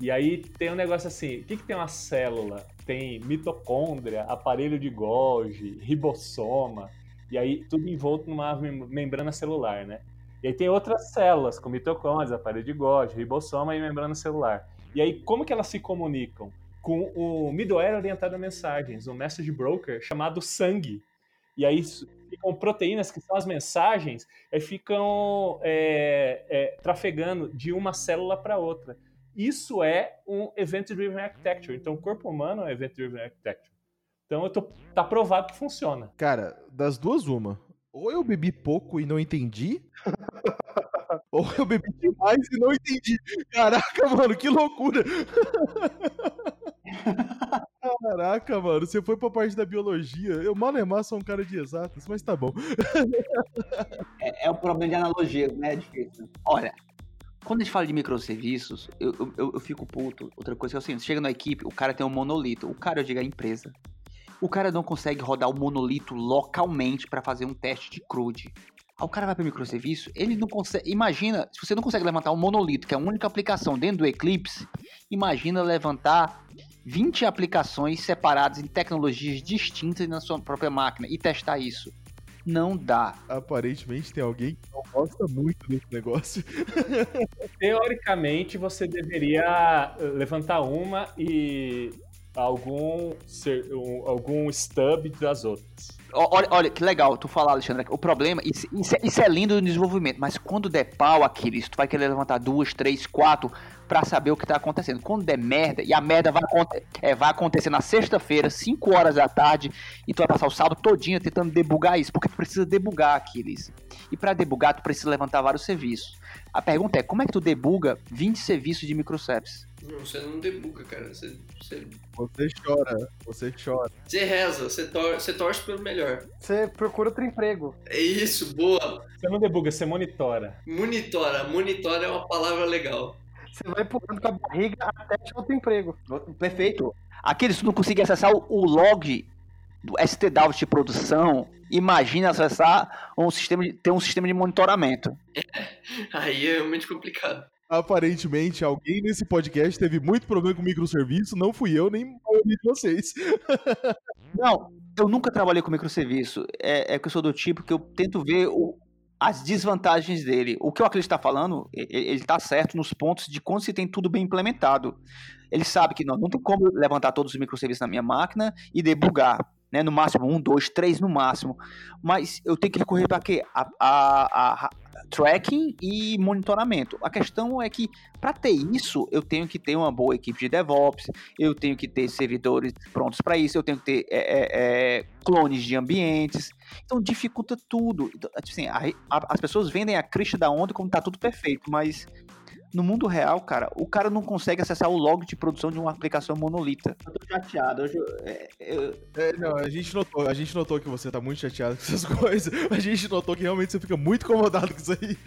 Speaker 3: E aí tem um negócio assim, o que, que tem uma célula? Tem mitocôndria, aparelho de Golgi, ribossoma, e aí tudo envolto numa membrana celular, né? E aí tem outras células, com mitocôndrias, aparelho de Golgi, ribossoma e membrana celular. E aí como que elas se comunicam? Com o middleware orientado a mensagens, um message broker chamado sangue. E aí ficam proteínas que são as mensagens, e ficam é, é, trafegando de uma célula para outra. Isso é um Event-Driven Architecture. Então, o corpo humano é Event-Driven Architecture. Então, eu tô, tá provado que funciona.
Speaker 4: Cara, das duas, uma. Ou eu bebi pouco e não entendi, ou eu bebi demais e não entendi. Caraca, mano, que loucura! Caraca, mano, você foi pra parte da biologia. Eu, Malemar, sou um cara de exatas, mas tá bom.
Speaker 8: É, é o problema de analogia, né? É difícil.
Speaker 1: Olha, quando a gente fala de microserviços, eu, eu, eu fico puto. Outra coisa é o seguinte: chega na equipe, o cara tem um monolito. O cara, eu digo, a empresa. O cara não consegue rodar o monolito localmente para fazer um teste de CRUD. Aí o cara vai para microserviço, ele não consegue. Imagina, se você não consegue levantar um monolito, que é a única aplicação dentro do Eclipse, imagina levantar 20 aplicações separadas em tecnologias distintas na sua própria máquina e testar isso não dá.
Speaker 4: Aparentemente tem alguém que não gosta muito desse negócio.
Speaker 3: Teoricamente, você deveria levantar uma e algum, algum stub das outras.
Speaker 1: Olha, olha, que legal tu falar, Alexandre. O problema, isso, é, isso, é, lindo no desenvolvimento, mas quando der pau, Aquiles, tu vai querer levantar duas, três, quatro para saber o que tá acontecendo. Quando der merda, e a merda vai, é, vai acontecer na sexta-feira, 5 horas da tarde, e tu vai passar o sábado todinho tentando debugar isso, porque tu precisa debugar, Aquiles. E para debugar, tu precisa levantar vários serviços. A pergunta é, como é que tu debuga 20 serviços de microservices?
Speaker 2: Não, você não debuga, cara. Você, você...
Speaker 4: você chora, você chora.
Speaker 2: Você reza, você, tor você torce pelo melhor.
Speaker 5: Você procura outro emprego.
Speaker 2: É isso, boa.
Speaker 3: Você não debuga, você monitora.
Speaker 2: Monitora, monitora é uma palavra legal.
Speaker 5: Você vai empurrando com a barriga até achar outro emprego.
Speaker 1: Perfeito. Aqueles que não conseguem acessar o log do STDAO de produção, imagina acessar um sistema de, ter um sistema de monitoramento.
Speaker 2: Aí é realmente complicado.
Speaker 4: Aparentemente, alguém nesse podcast teve muito problema com microserviço, não fui eu, nem de vocês.
Speaker 1: Não, eu nunca trabalhei com microserviço. É, é que eu sou do tipo que eu tento ver o, as desvantagens dele. O que o Aclis está falando, ele está certo nos pontos de quando se tem tudo bem implementado. Ele sabe que não, não tem como levantar todos os microserviços na minha máquina e debugar né? No máximo um, dois, três no máximo. Mas eu tenho que recorrer para quê? A, a, a, tracking e monitoramento. A questão é que para ter isso, eu tenho que ter uma boa equipe de DevOps, eu tenho que ter servidores prontos para isso, eu tenho que ter é, é, é, clones de ambientes. Então dificulta tudo. Então, assim, as pessoas vendem a crista da onda como tá tudo perfeito, mas no mundo real, cara, o cara não consegue acessar o log de produção de uma aplicação monolita.
Speaker 8: Eu tô chateado. Eu,
Speaker 4: é, eu... É, não, a gente, notou, a gente notou que você tá muito chateado com essas coisas. A gente notou que realmente você fica muito incomodado com isso aí.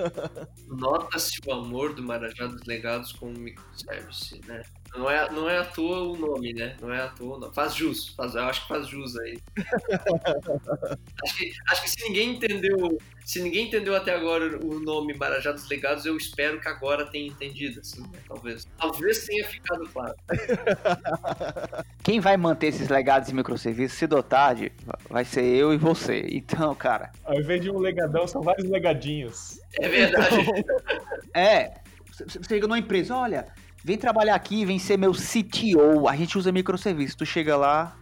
Speaker 2: Nota-se o amor do Marajá dos Legados com o microservice, né? Não é, não é à toa o nome, né? Não é à toa, não. Faz jus. Faz, eu acho que faz jus aí. acho, que, acho que se ninguém entendeu se ninguém entendeu até agora o nome Marajá dos Legados, eu espero que agora tenha entendido, assim, né? talvez. Talvez tenha ficado claro.
Speaker 6: Quem vai manter esses legados de microserviços, cedo ou tarde, vai ser eu e você. Então, cara.
Speaker 3: Ao invés de um legadão, são vários legadinhos.
Speaker 2: É verdade.
Speaker 6: É, você chega numa empresa, olha, vem trabalhar aqui, vem ser meu CTO, a gente usa microserviços. Tu chega lá,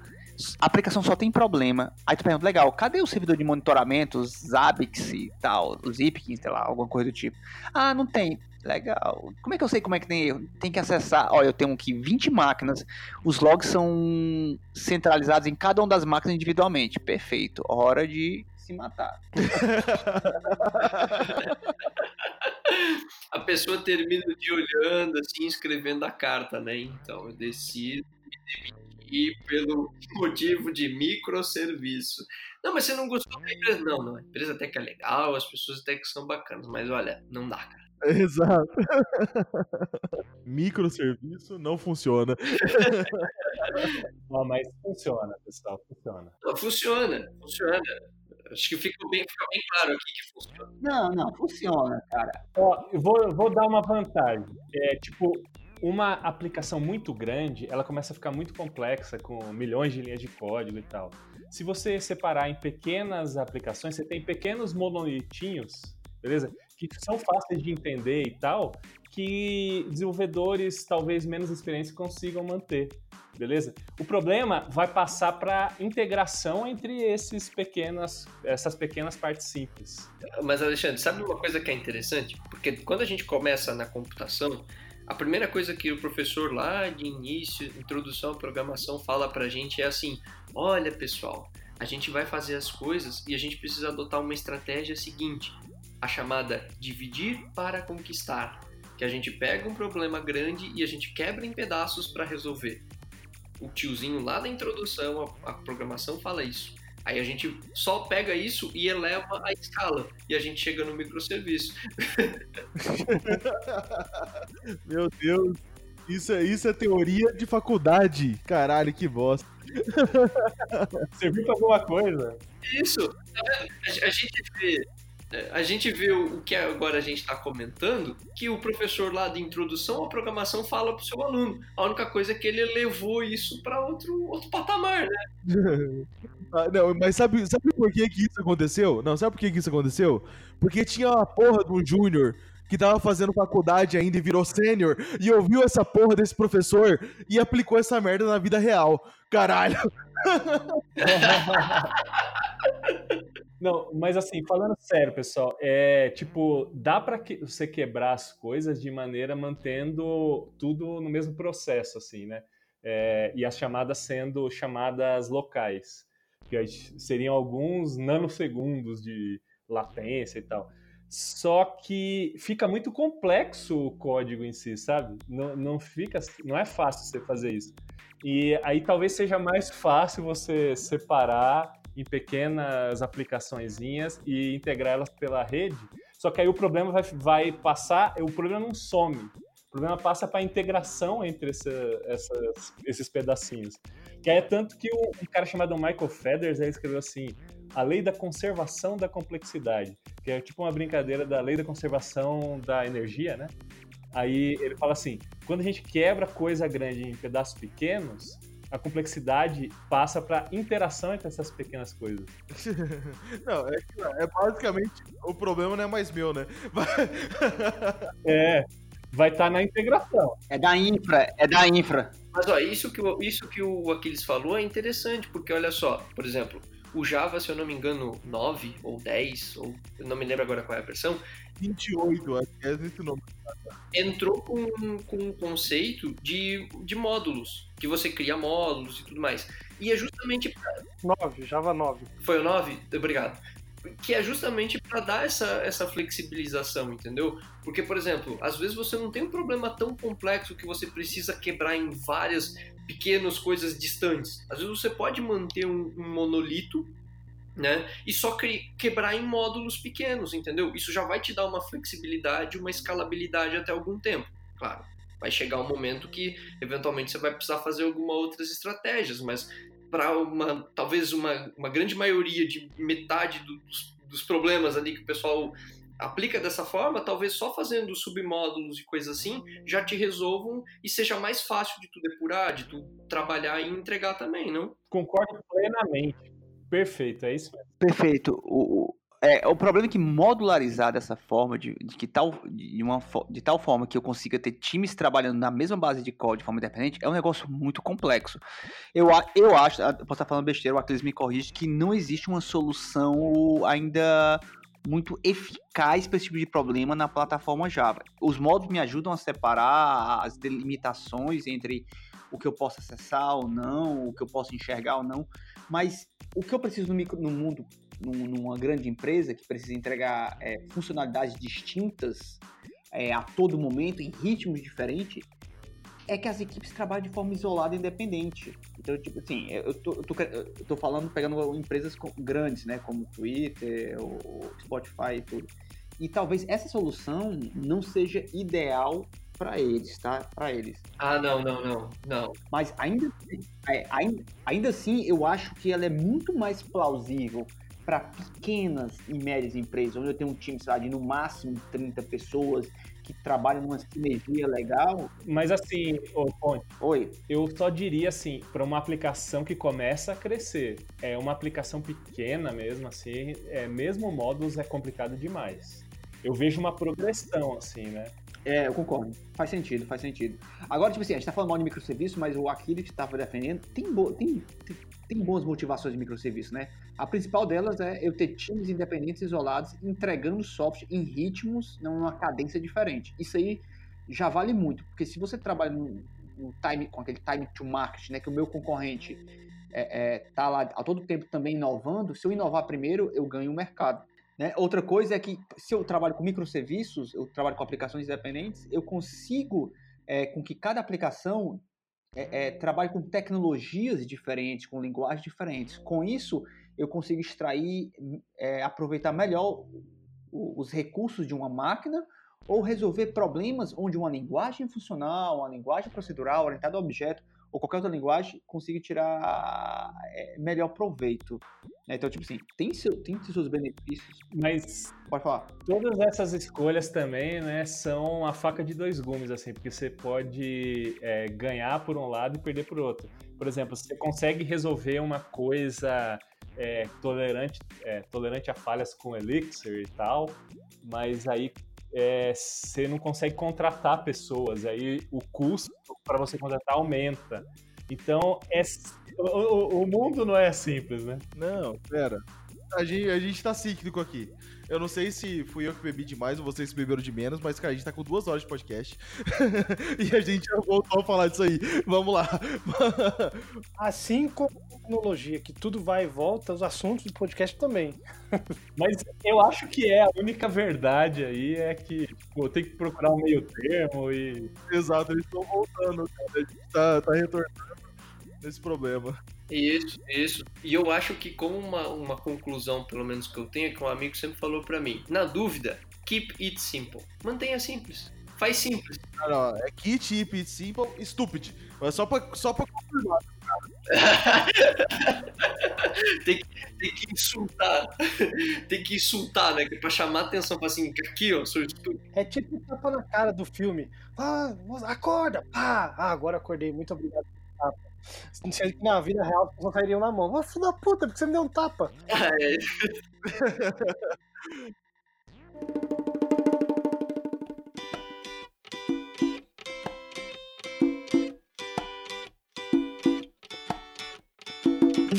Speaker 6: a aplicação só tem problema. Aí tu pergunta, legal, cadê o servidor de monitoramento, os Zabbix e tal, os Zipkins, sei lá, alguma coisa do tipo? Ah, não tem. Legal. Como é que eu sei como é que tem erro? Tem que acessar. Olha, eu tenho aqui 20 máquinas. Os logs são centralizados em cada uma das máquinas individualmente. Perfeito. Hora de se matar.
Speaker 2: a pessoa termina o dia olhando, assim, escrevendo a carta, né? Então, eu decido me demitir pelo motivo de microserviço. Não, mas você não gostou da empresa? Não, não. A empresa até que é legal, as pessoas até que são bacanas, mas olha, não dá, cara.
Speaker 4: Exato. Microserviço não funciona.
Speaker 3: Não, mas funciona, pessoal, funciona.
Speaker 2: Não, funciona, funciona. Acho que fica bem, fica bem claro aqui que funciona.
Speaker 6: Não, não, funciona, cara.
Speaker 3: Ó, eu vou, eu vou dar uma vantagem. É, tipo, uma aplicação muito grande, ela começa a ficar muito complexa, com milhões de linhas de código e tal. Se você separar em pequenas aplicações, você tem pequenos monolitinhos, beleza? Que são fáceis de entender e tal, que desenvolvedores talvez menos experientes consigam manter, beleza? O problema vai passar para integração entre esses pequenas, essas pequenas partes simples.
Speaker 2: Mas, Alexandre, sabe uma coisa que é interessante? Porque quando a gente começa na computação, a primeira coisa que o professor lá de início, introdução à programação, fala pra gente é assim: olha pessoal, a gente vai fazer as coisas e a gente precisa adotar uma estratégia seguinte, a chamada dividir para conquistar, que a gente pega um problema grande e a gente quebra em pedaços para resolver. O tiozinho lá da introdução à programação fala isso. Aí a gente só pega isso e eleva a escala. E a gente chega no microserviço.
Speaker 4: Meu Deus. Isso é, isso é teoria de faculdade. Caralho, que bosta.
Speaker 3: Serviu pra alguma coisa?
Speaker 2: Isso. A, a gente vê a gente vê o que agora a gente está comentando, que o professor lá de introdução à programação fala para o seu aluno. A única coisa é que ele levou isso para outro, outro patamar, né?
Speaker 4: ah, não, mas sabe, sabe por que, que isso aconteceu? Não, sabe por que, que isso aconteceu? Porque tinha uma porra de um júnior que tava fazendo faculdade ainda e virou sênior e ouviu essa porra desse professor e aplicou essa merda na vida real. Caralho.
Speaker 3: Não, mas assim, falando sério, pessoal, é tipo, dá para que, você quebrar as coisas de maneira mantendo tudo no mesmo processo, assim, né? É, e as chamadas sendo chamadas locais, que seriam alguns nanosegundos de latência e tal. Só que fica muito complexo o código em si, sabe? Não, não fica, não é fácil você fazer isso. E aí talvez seja mais fácil você separar em pequenas aplicaçõezinhas e integrar elas pela rede. Só que aí o problema vai, vai passar, o problema não some. O problema passa para a integração entre essa, essas, esses pedacinhos. Que é tanto que um, um cara chamado Michael Feathers escreveu assim: a lei da conservação da complexidade, que é tipo uma brincadeira da lei da conservação da energia, né? Aí ele fala assim: quando a gente quebra coisa grande em pedaços pequenos, a complexidade passa para interação entre essas pequenas coisas.
Speaker 4: não, é, é, basicamente o problema não é mais meu, né?
Speaker 3: é, vai estar tá na integração.
Speaker 6: É da infra, é da infra.
Speaker 2: Mas ó, isso que, o, isso que o Aquiles falou é interessante, porque olha só, por exemplo, o Java, se eu não me engano, 9 ou 10, ou eu não me lembro agora qual é a versão.
Speaker 4: 28, acho que é esse nome.
Speaker 2: Entrou com, com um conceito de, de módulos, que você cria módulos e tudo mais. E é justamente. Pra...
Speaker 5: 9, Java 9.
Speaker 2: Foi o 9? Obrigado que é justamente para dar essa, essa flexibilização, entendeu? Porque, por exemplo, às vezes você não tem um problema tão complexo que você precisa quebrar em várias pequenas coisas distantes. Às vezes você pode manter um, um monolito, né? E só quebrar em módulos pequenos, entendeu? Isso já vai te dar uma flexibilidade, uma escalabilidade até algum tempo, claro. Vai chegar um momento que eventualmente você vai precisar fazer algumas outras estratégias, mas para uma talvez uma, uma grande maioria de metade do, dos problemas ali que o pessoal aplica dessa forma, talvez só fazendo submódulos e coisas assim já te resolvam e seja mais fácil de tu depurar, de tu trabalhar e entregar também, não?
Speaker 3: Concordo plenamente. Perfeito, é isso.
Speaker 1: Perfeito. O, é, o problema é que modularizar dessa forma, de, de que tal, de, uma, de tal forma que eu consiga ter times trabalhando na mesma base de código de forma independente, é um negócio muito complexo. Eu, eu acho, posso estar falando besteira, o Aquiles me corrige, que não existe uma solução ainda muito eficaz para esse tipo de problema na plataforma Java. Os módulos me ajudam a separar as delimitações entre o que eu posso acessar ou não, o que eu posso enxergar ou não, mas o que eu preciso no, micro, no mundo, num- numa grande empresa que precisa entregar é, funcionalidades distintas é, a todo momento, em ritmos diferentes, é que as equipes trabalham de forma isolada e independente. Então, tipo assim, eu tô, eu tô, eu tô falando, pegando empresas grandes, né, como Twitter, o Spotify e tudo. E talvez essa solução não seja ideal para eles, tá? Para eles.
Speaker 2: Ah, não, não, não, não.
Speaker 1: Mas ainda, é, ainda, ainda assim, eu acho que ela é muito mais plausível para pequenas e médias empresas, onde eu tenho um time, sei lá, de no máximo 30 pessoas que trabalham numa sinergia legal.
Speaker 3: Mas assim, ô, Ponte,
Speaker 1: Oi,
Speaker 3: eu só diria assim, para uma aplicação que começa a crescer, é uma aplicação pequena mesmo, assim, é, mesmo módulos é complicado demais. Eu vejo uma progressão, assim, né?
Speaker 1: É, eu concordo. Faz sentido, faz sentido. Agora, tipo assim, a gente tá falando mal de microserviço, mas o Aquiles que tava defendendo tem, bo tem, tem, tem boas motivações de microserviço, né? A principal delas é eu ter times independentes isolados entregando software em ritmos, numa cadência diferente. Isso aí já vale muito, porque se você trabalha no, no time, com aquele time to market, né, que o meu concorrente é, é, tá lá a todo tempo também inovando, se eu inovar primeiro, eu ganho o mercado. Né? Outra coisa é que se eu trabalho com microserviços, eu trabalho com aplicações independentes, eu consigo é, com que cada aplicação é, é, trabalhe com tecnologias diferentes, com linguagens diferentes. Com isso, eu consigo extrair, é, aproveitar melhor os recursos de uma máquina ou resolver problemas onde uma linguagem funcional, uma linguagem procedural orientada a objeto ou qualquer outra linguagem consiga tirar é, melhor proveito. né? Então, tipo assim, tem, seu, tem seus benefícios.
Speaker 3: Mas
Speaker 1: Pode falar.
Speaker 3: todas essas escolhas também, né, são a faca de dois gumes, assim, porque você pode é, ganhar por um lado e perder por outro. Por exemplo, você consegue resolver uma coisa é, tolerante, é, tolerante a falhas com Elixir e tal, mas aí é, você não consegue contratar pessoas, aí o custo para você contratar aumenta. Então, é, o, o- mundo não é simples, né?
Speaker 4: Não, pera. A gente, a gente tá cíclico aqui. Eu não sei se fui eu que bebi demais ou vocês que beberam de menos, mas, cara, a gente tá com duas horas de podcast. e a gente já voltou a falar disso aí. Vamos lá.
Speaker 5: Assim como a tecnologia, que tudo vai e volta, os assuntos do podcast também.
Speaker 3: Mas eu acho que é a única verdade aí é que tipo, tem que procurar um meio termo e
Speaker 4: Exato, eles estão voltando, cara. A gente tá, tá retornando nesse problema.
Speaker 2: Isso, isso. E eu acho que como uma, uma conclusão, pelo menos que eu tenho, é que um amigo sempre falou pra mim, na dúvida, keep it simple. Mantenha simples. Faz simples.
Speaker 4: Não, não, é kit, keep, simple, stupid. Mas só pra, só pra confirmar.
Speaker 2: tem, que, tem que insultar. tem que insultar, né? Pra chamar atenção, pra assim, aqui, ó, sou estúpido.
Speaker 5: É tipo tapa na cara do filme. Ah, acorda! Pá! Ah, agora acordei, muito obrigado pelo tapa. Sendo que na vida real as pessoas cairiam na mão. Filho da puta, porque você me deu um tapa?
Speaker 2: Ah, é.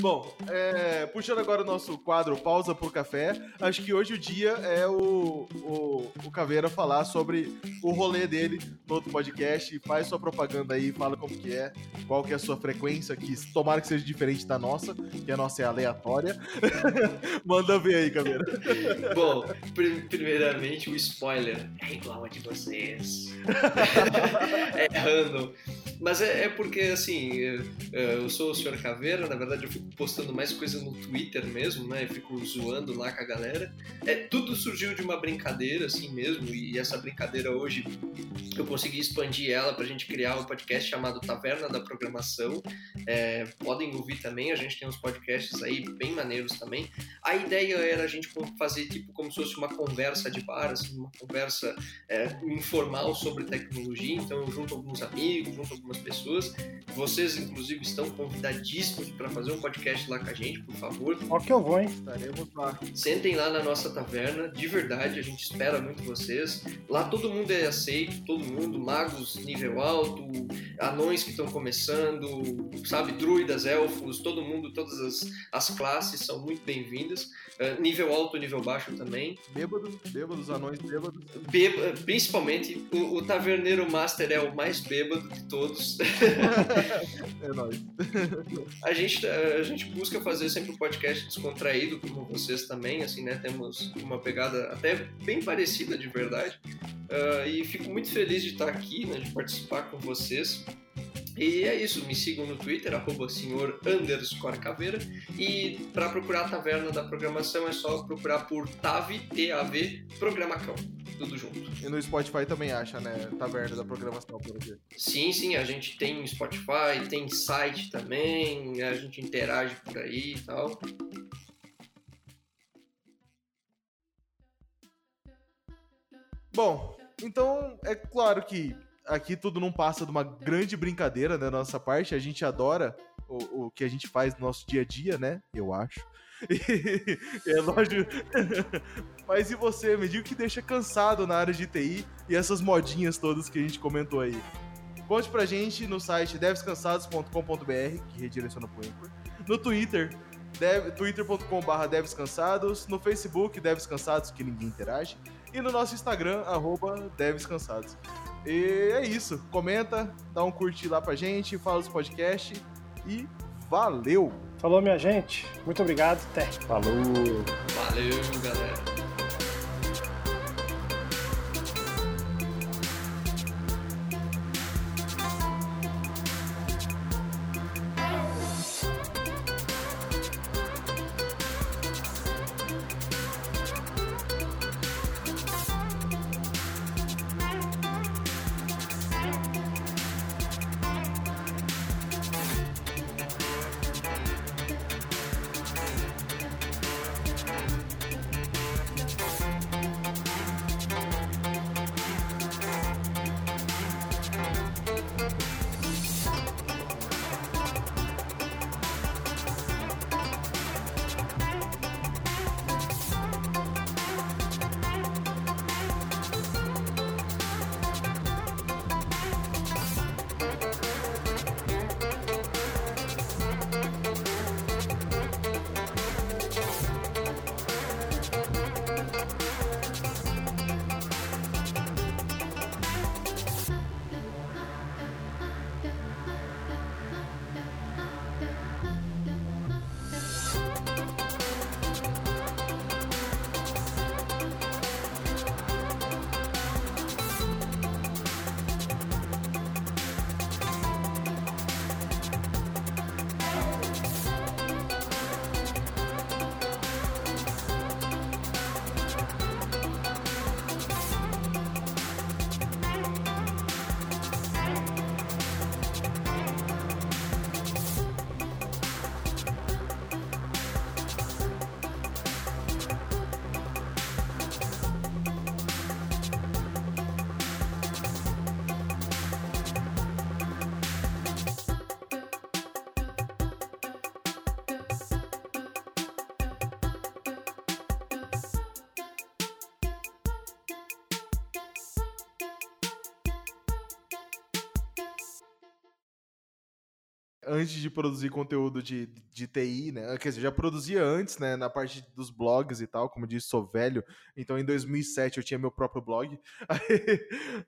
Speaker 4: Bom, é, puxando agora o nosso quadro Pausa por Café, acho que hoje o dia é o, o, o Caveira falar sobre o rolê dele no outro podcast. Faz sua propaganda aí, fala como que é, qual que é a sua frequência, que tomara que seja diferente da nossa, que a nossa é aleatória. Manda ver aí, Caveira.
Speaker 2: Bom, pri- primeiramente o spoiler é igual a de vocês. é random. Mas é, é porque, assim, eu, eu sou o Sr. Caveira, na verdade eu fico postando mais coisa no Twitter mesmo, né? Eu fico zoando lá com a galera. É, tudo surgiu de uma brincadeira, assim mesmo, e essa brincadeira hoje eu consegui expandir ela pra gente criar um podcast chamado Taverna da Programação. É, podem ouvir também, a gente tem uns podcasts aí bem maneiros também. A ideia era a gente fazer tipo como se fosse uma conversa de bar, assim, uma conversa é, informal sobre tecnologia, então junto alguns amigos, junto algumas pessoas. Vocês, inclusive, estão convidadíssimos para fazer um podcast lá com a gente, por favor.
Speaker 5: Ó que eu vou, hein?
Speaker 4: Estaremos lá.
Speaker 2: Sentem lá na nossa taverna, de verdade, a gente espera muito vocês. Lá todo mundo é aceito, todo mundo, magos nível alto, anões que estão começando, sabe, druidas, elfos, todo mundo, todas as, as classes são muito bem-vindas. Uh, nível alto, nível baixo também.
Speaker 4: Bêbados, bêbados, anões bêbados.
Speaker 2: Bêba- principalmente, o, o Taverneiro Master é o mais bêbado de todos.
Speaker 4: É nóis.
Speaker 2: A gente, a gente busca fazer sempre um podcast descontraído, como vocês também, assim, né? Temos uma pegada até bem parecida de verdade. Ah, e fico muito feliz de estar aqui, né? De participar com vocês. E é isso, me sigam no Twitter, arroba senhor underscore caveira. E para procurar a Taverna da Programação é só procurar por TAV, T-A-V, Programacão. Tudo junto.
Speaker 4: E no Spotify também acha, né? Taverna da programação, por exemplo.
Speaker 2: Sim, sim, a gente tem Spotify, tem site também, a gente interage por aí e tal.
Speaker 4: Bom, então é claro que aqui tudo não passa de uma grande brincadeira da nossa parte. A gente adora o, o que a gente faz no nosso dia a dia, né? Eu acho. É lógico. Mas e você? Me diga o que deixa cansado na área de TI e essas modinhas todas que a gente comentou aí. Conte pra gente no site devscansados.com.br, que redireciona pro Anchor. No Twitter, twitter.com.br devscansados. No Facebook, devscansados, que ninguém interage. E no nosso Instagram, arroba. E é isso. Comenta, dá um curtir lá pra gente, fala dos podcasts e valeu!
Speaker 5: Falou, minha gente. Muito obrigado. Até.
Speaker 3: Falou!
Speaker 2: Valeu, galera.
Speaker 4: Antes de produzir conteúdo de, de TI, né? Quer dizer, já produzia antes, né? Na parte dos blogs e tal, como eu disse, sou velho. Então, em 2007, eu tinha meu próprio blog. Aí,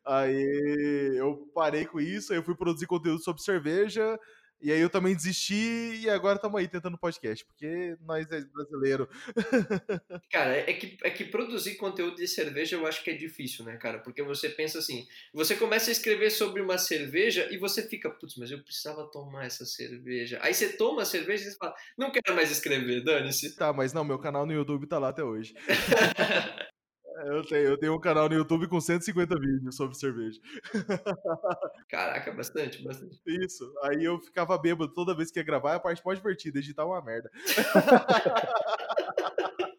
Speaker 4: aí eu parei com isso, aí eu fui produzir conteúdo sobre cerveja. E aí eu também desisti e agora estamos aí tentando podcast, porque nós é brasileiro.
Speaker 2: Cara, é que, é que produzir conteúdo de cerveja eu acho que é difícil, né, cara? Porque você pensa assim, você começa a escrever sobre uma cerveja e você fica, putz, mas eu precisava tomar essa cerveja. Aí você toma a cerveja e você fala, não quero mais escrever, dane-se.
Speaker 4: Tá, mas não, meu canal no YouTube tá lá até hoje. Eu tenho, eu tenho um canal no YouTube com 150 vídeos sobre cerveja.
Speaker 2: Caraca, bastante, bastante.
Speaker 4: Isso. Aí eu ficava bêbado toda vez que ia gravar, é a parte mais divertida, editar uma merda.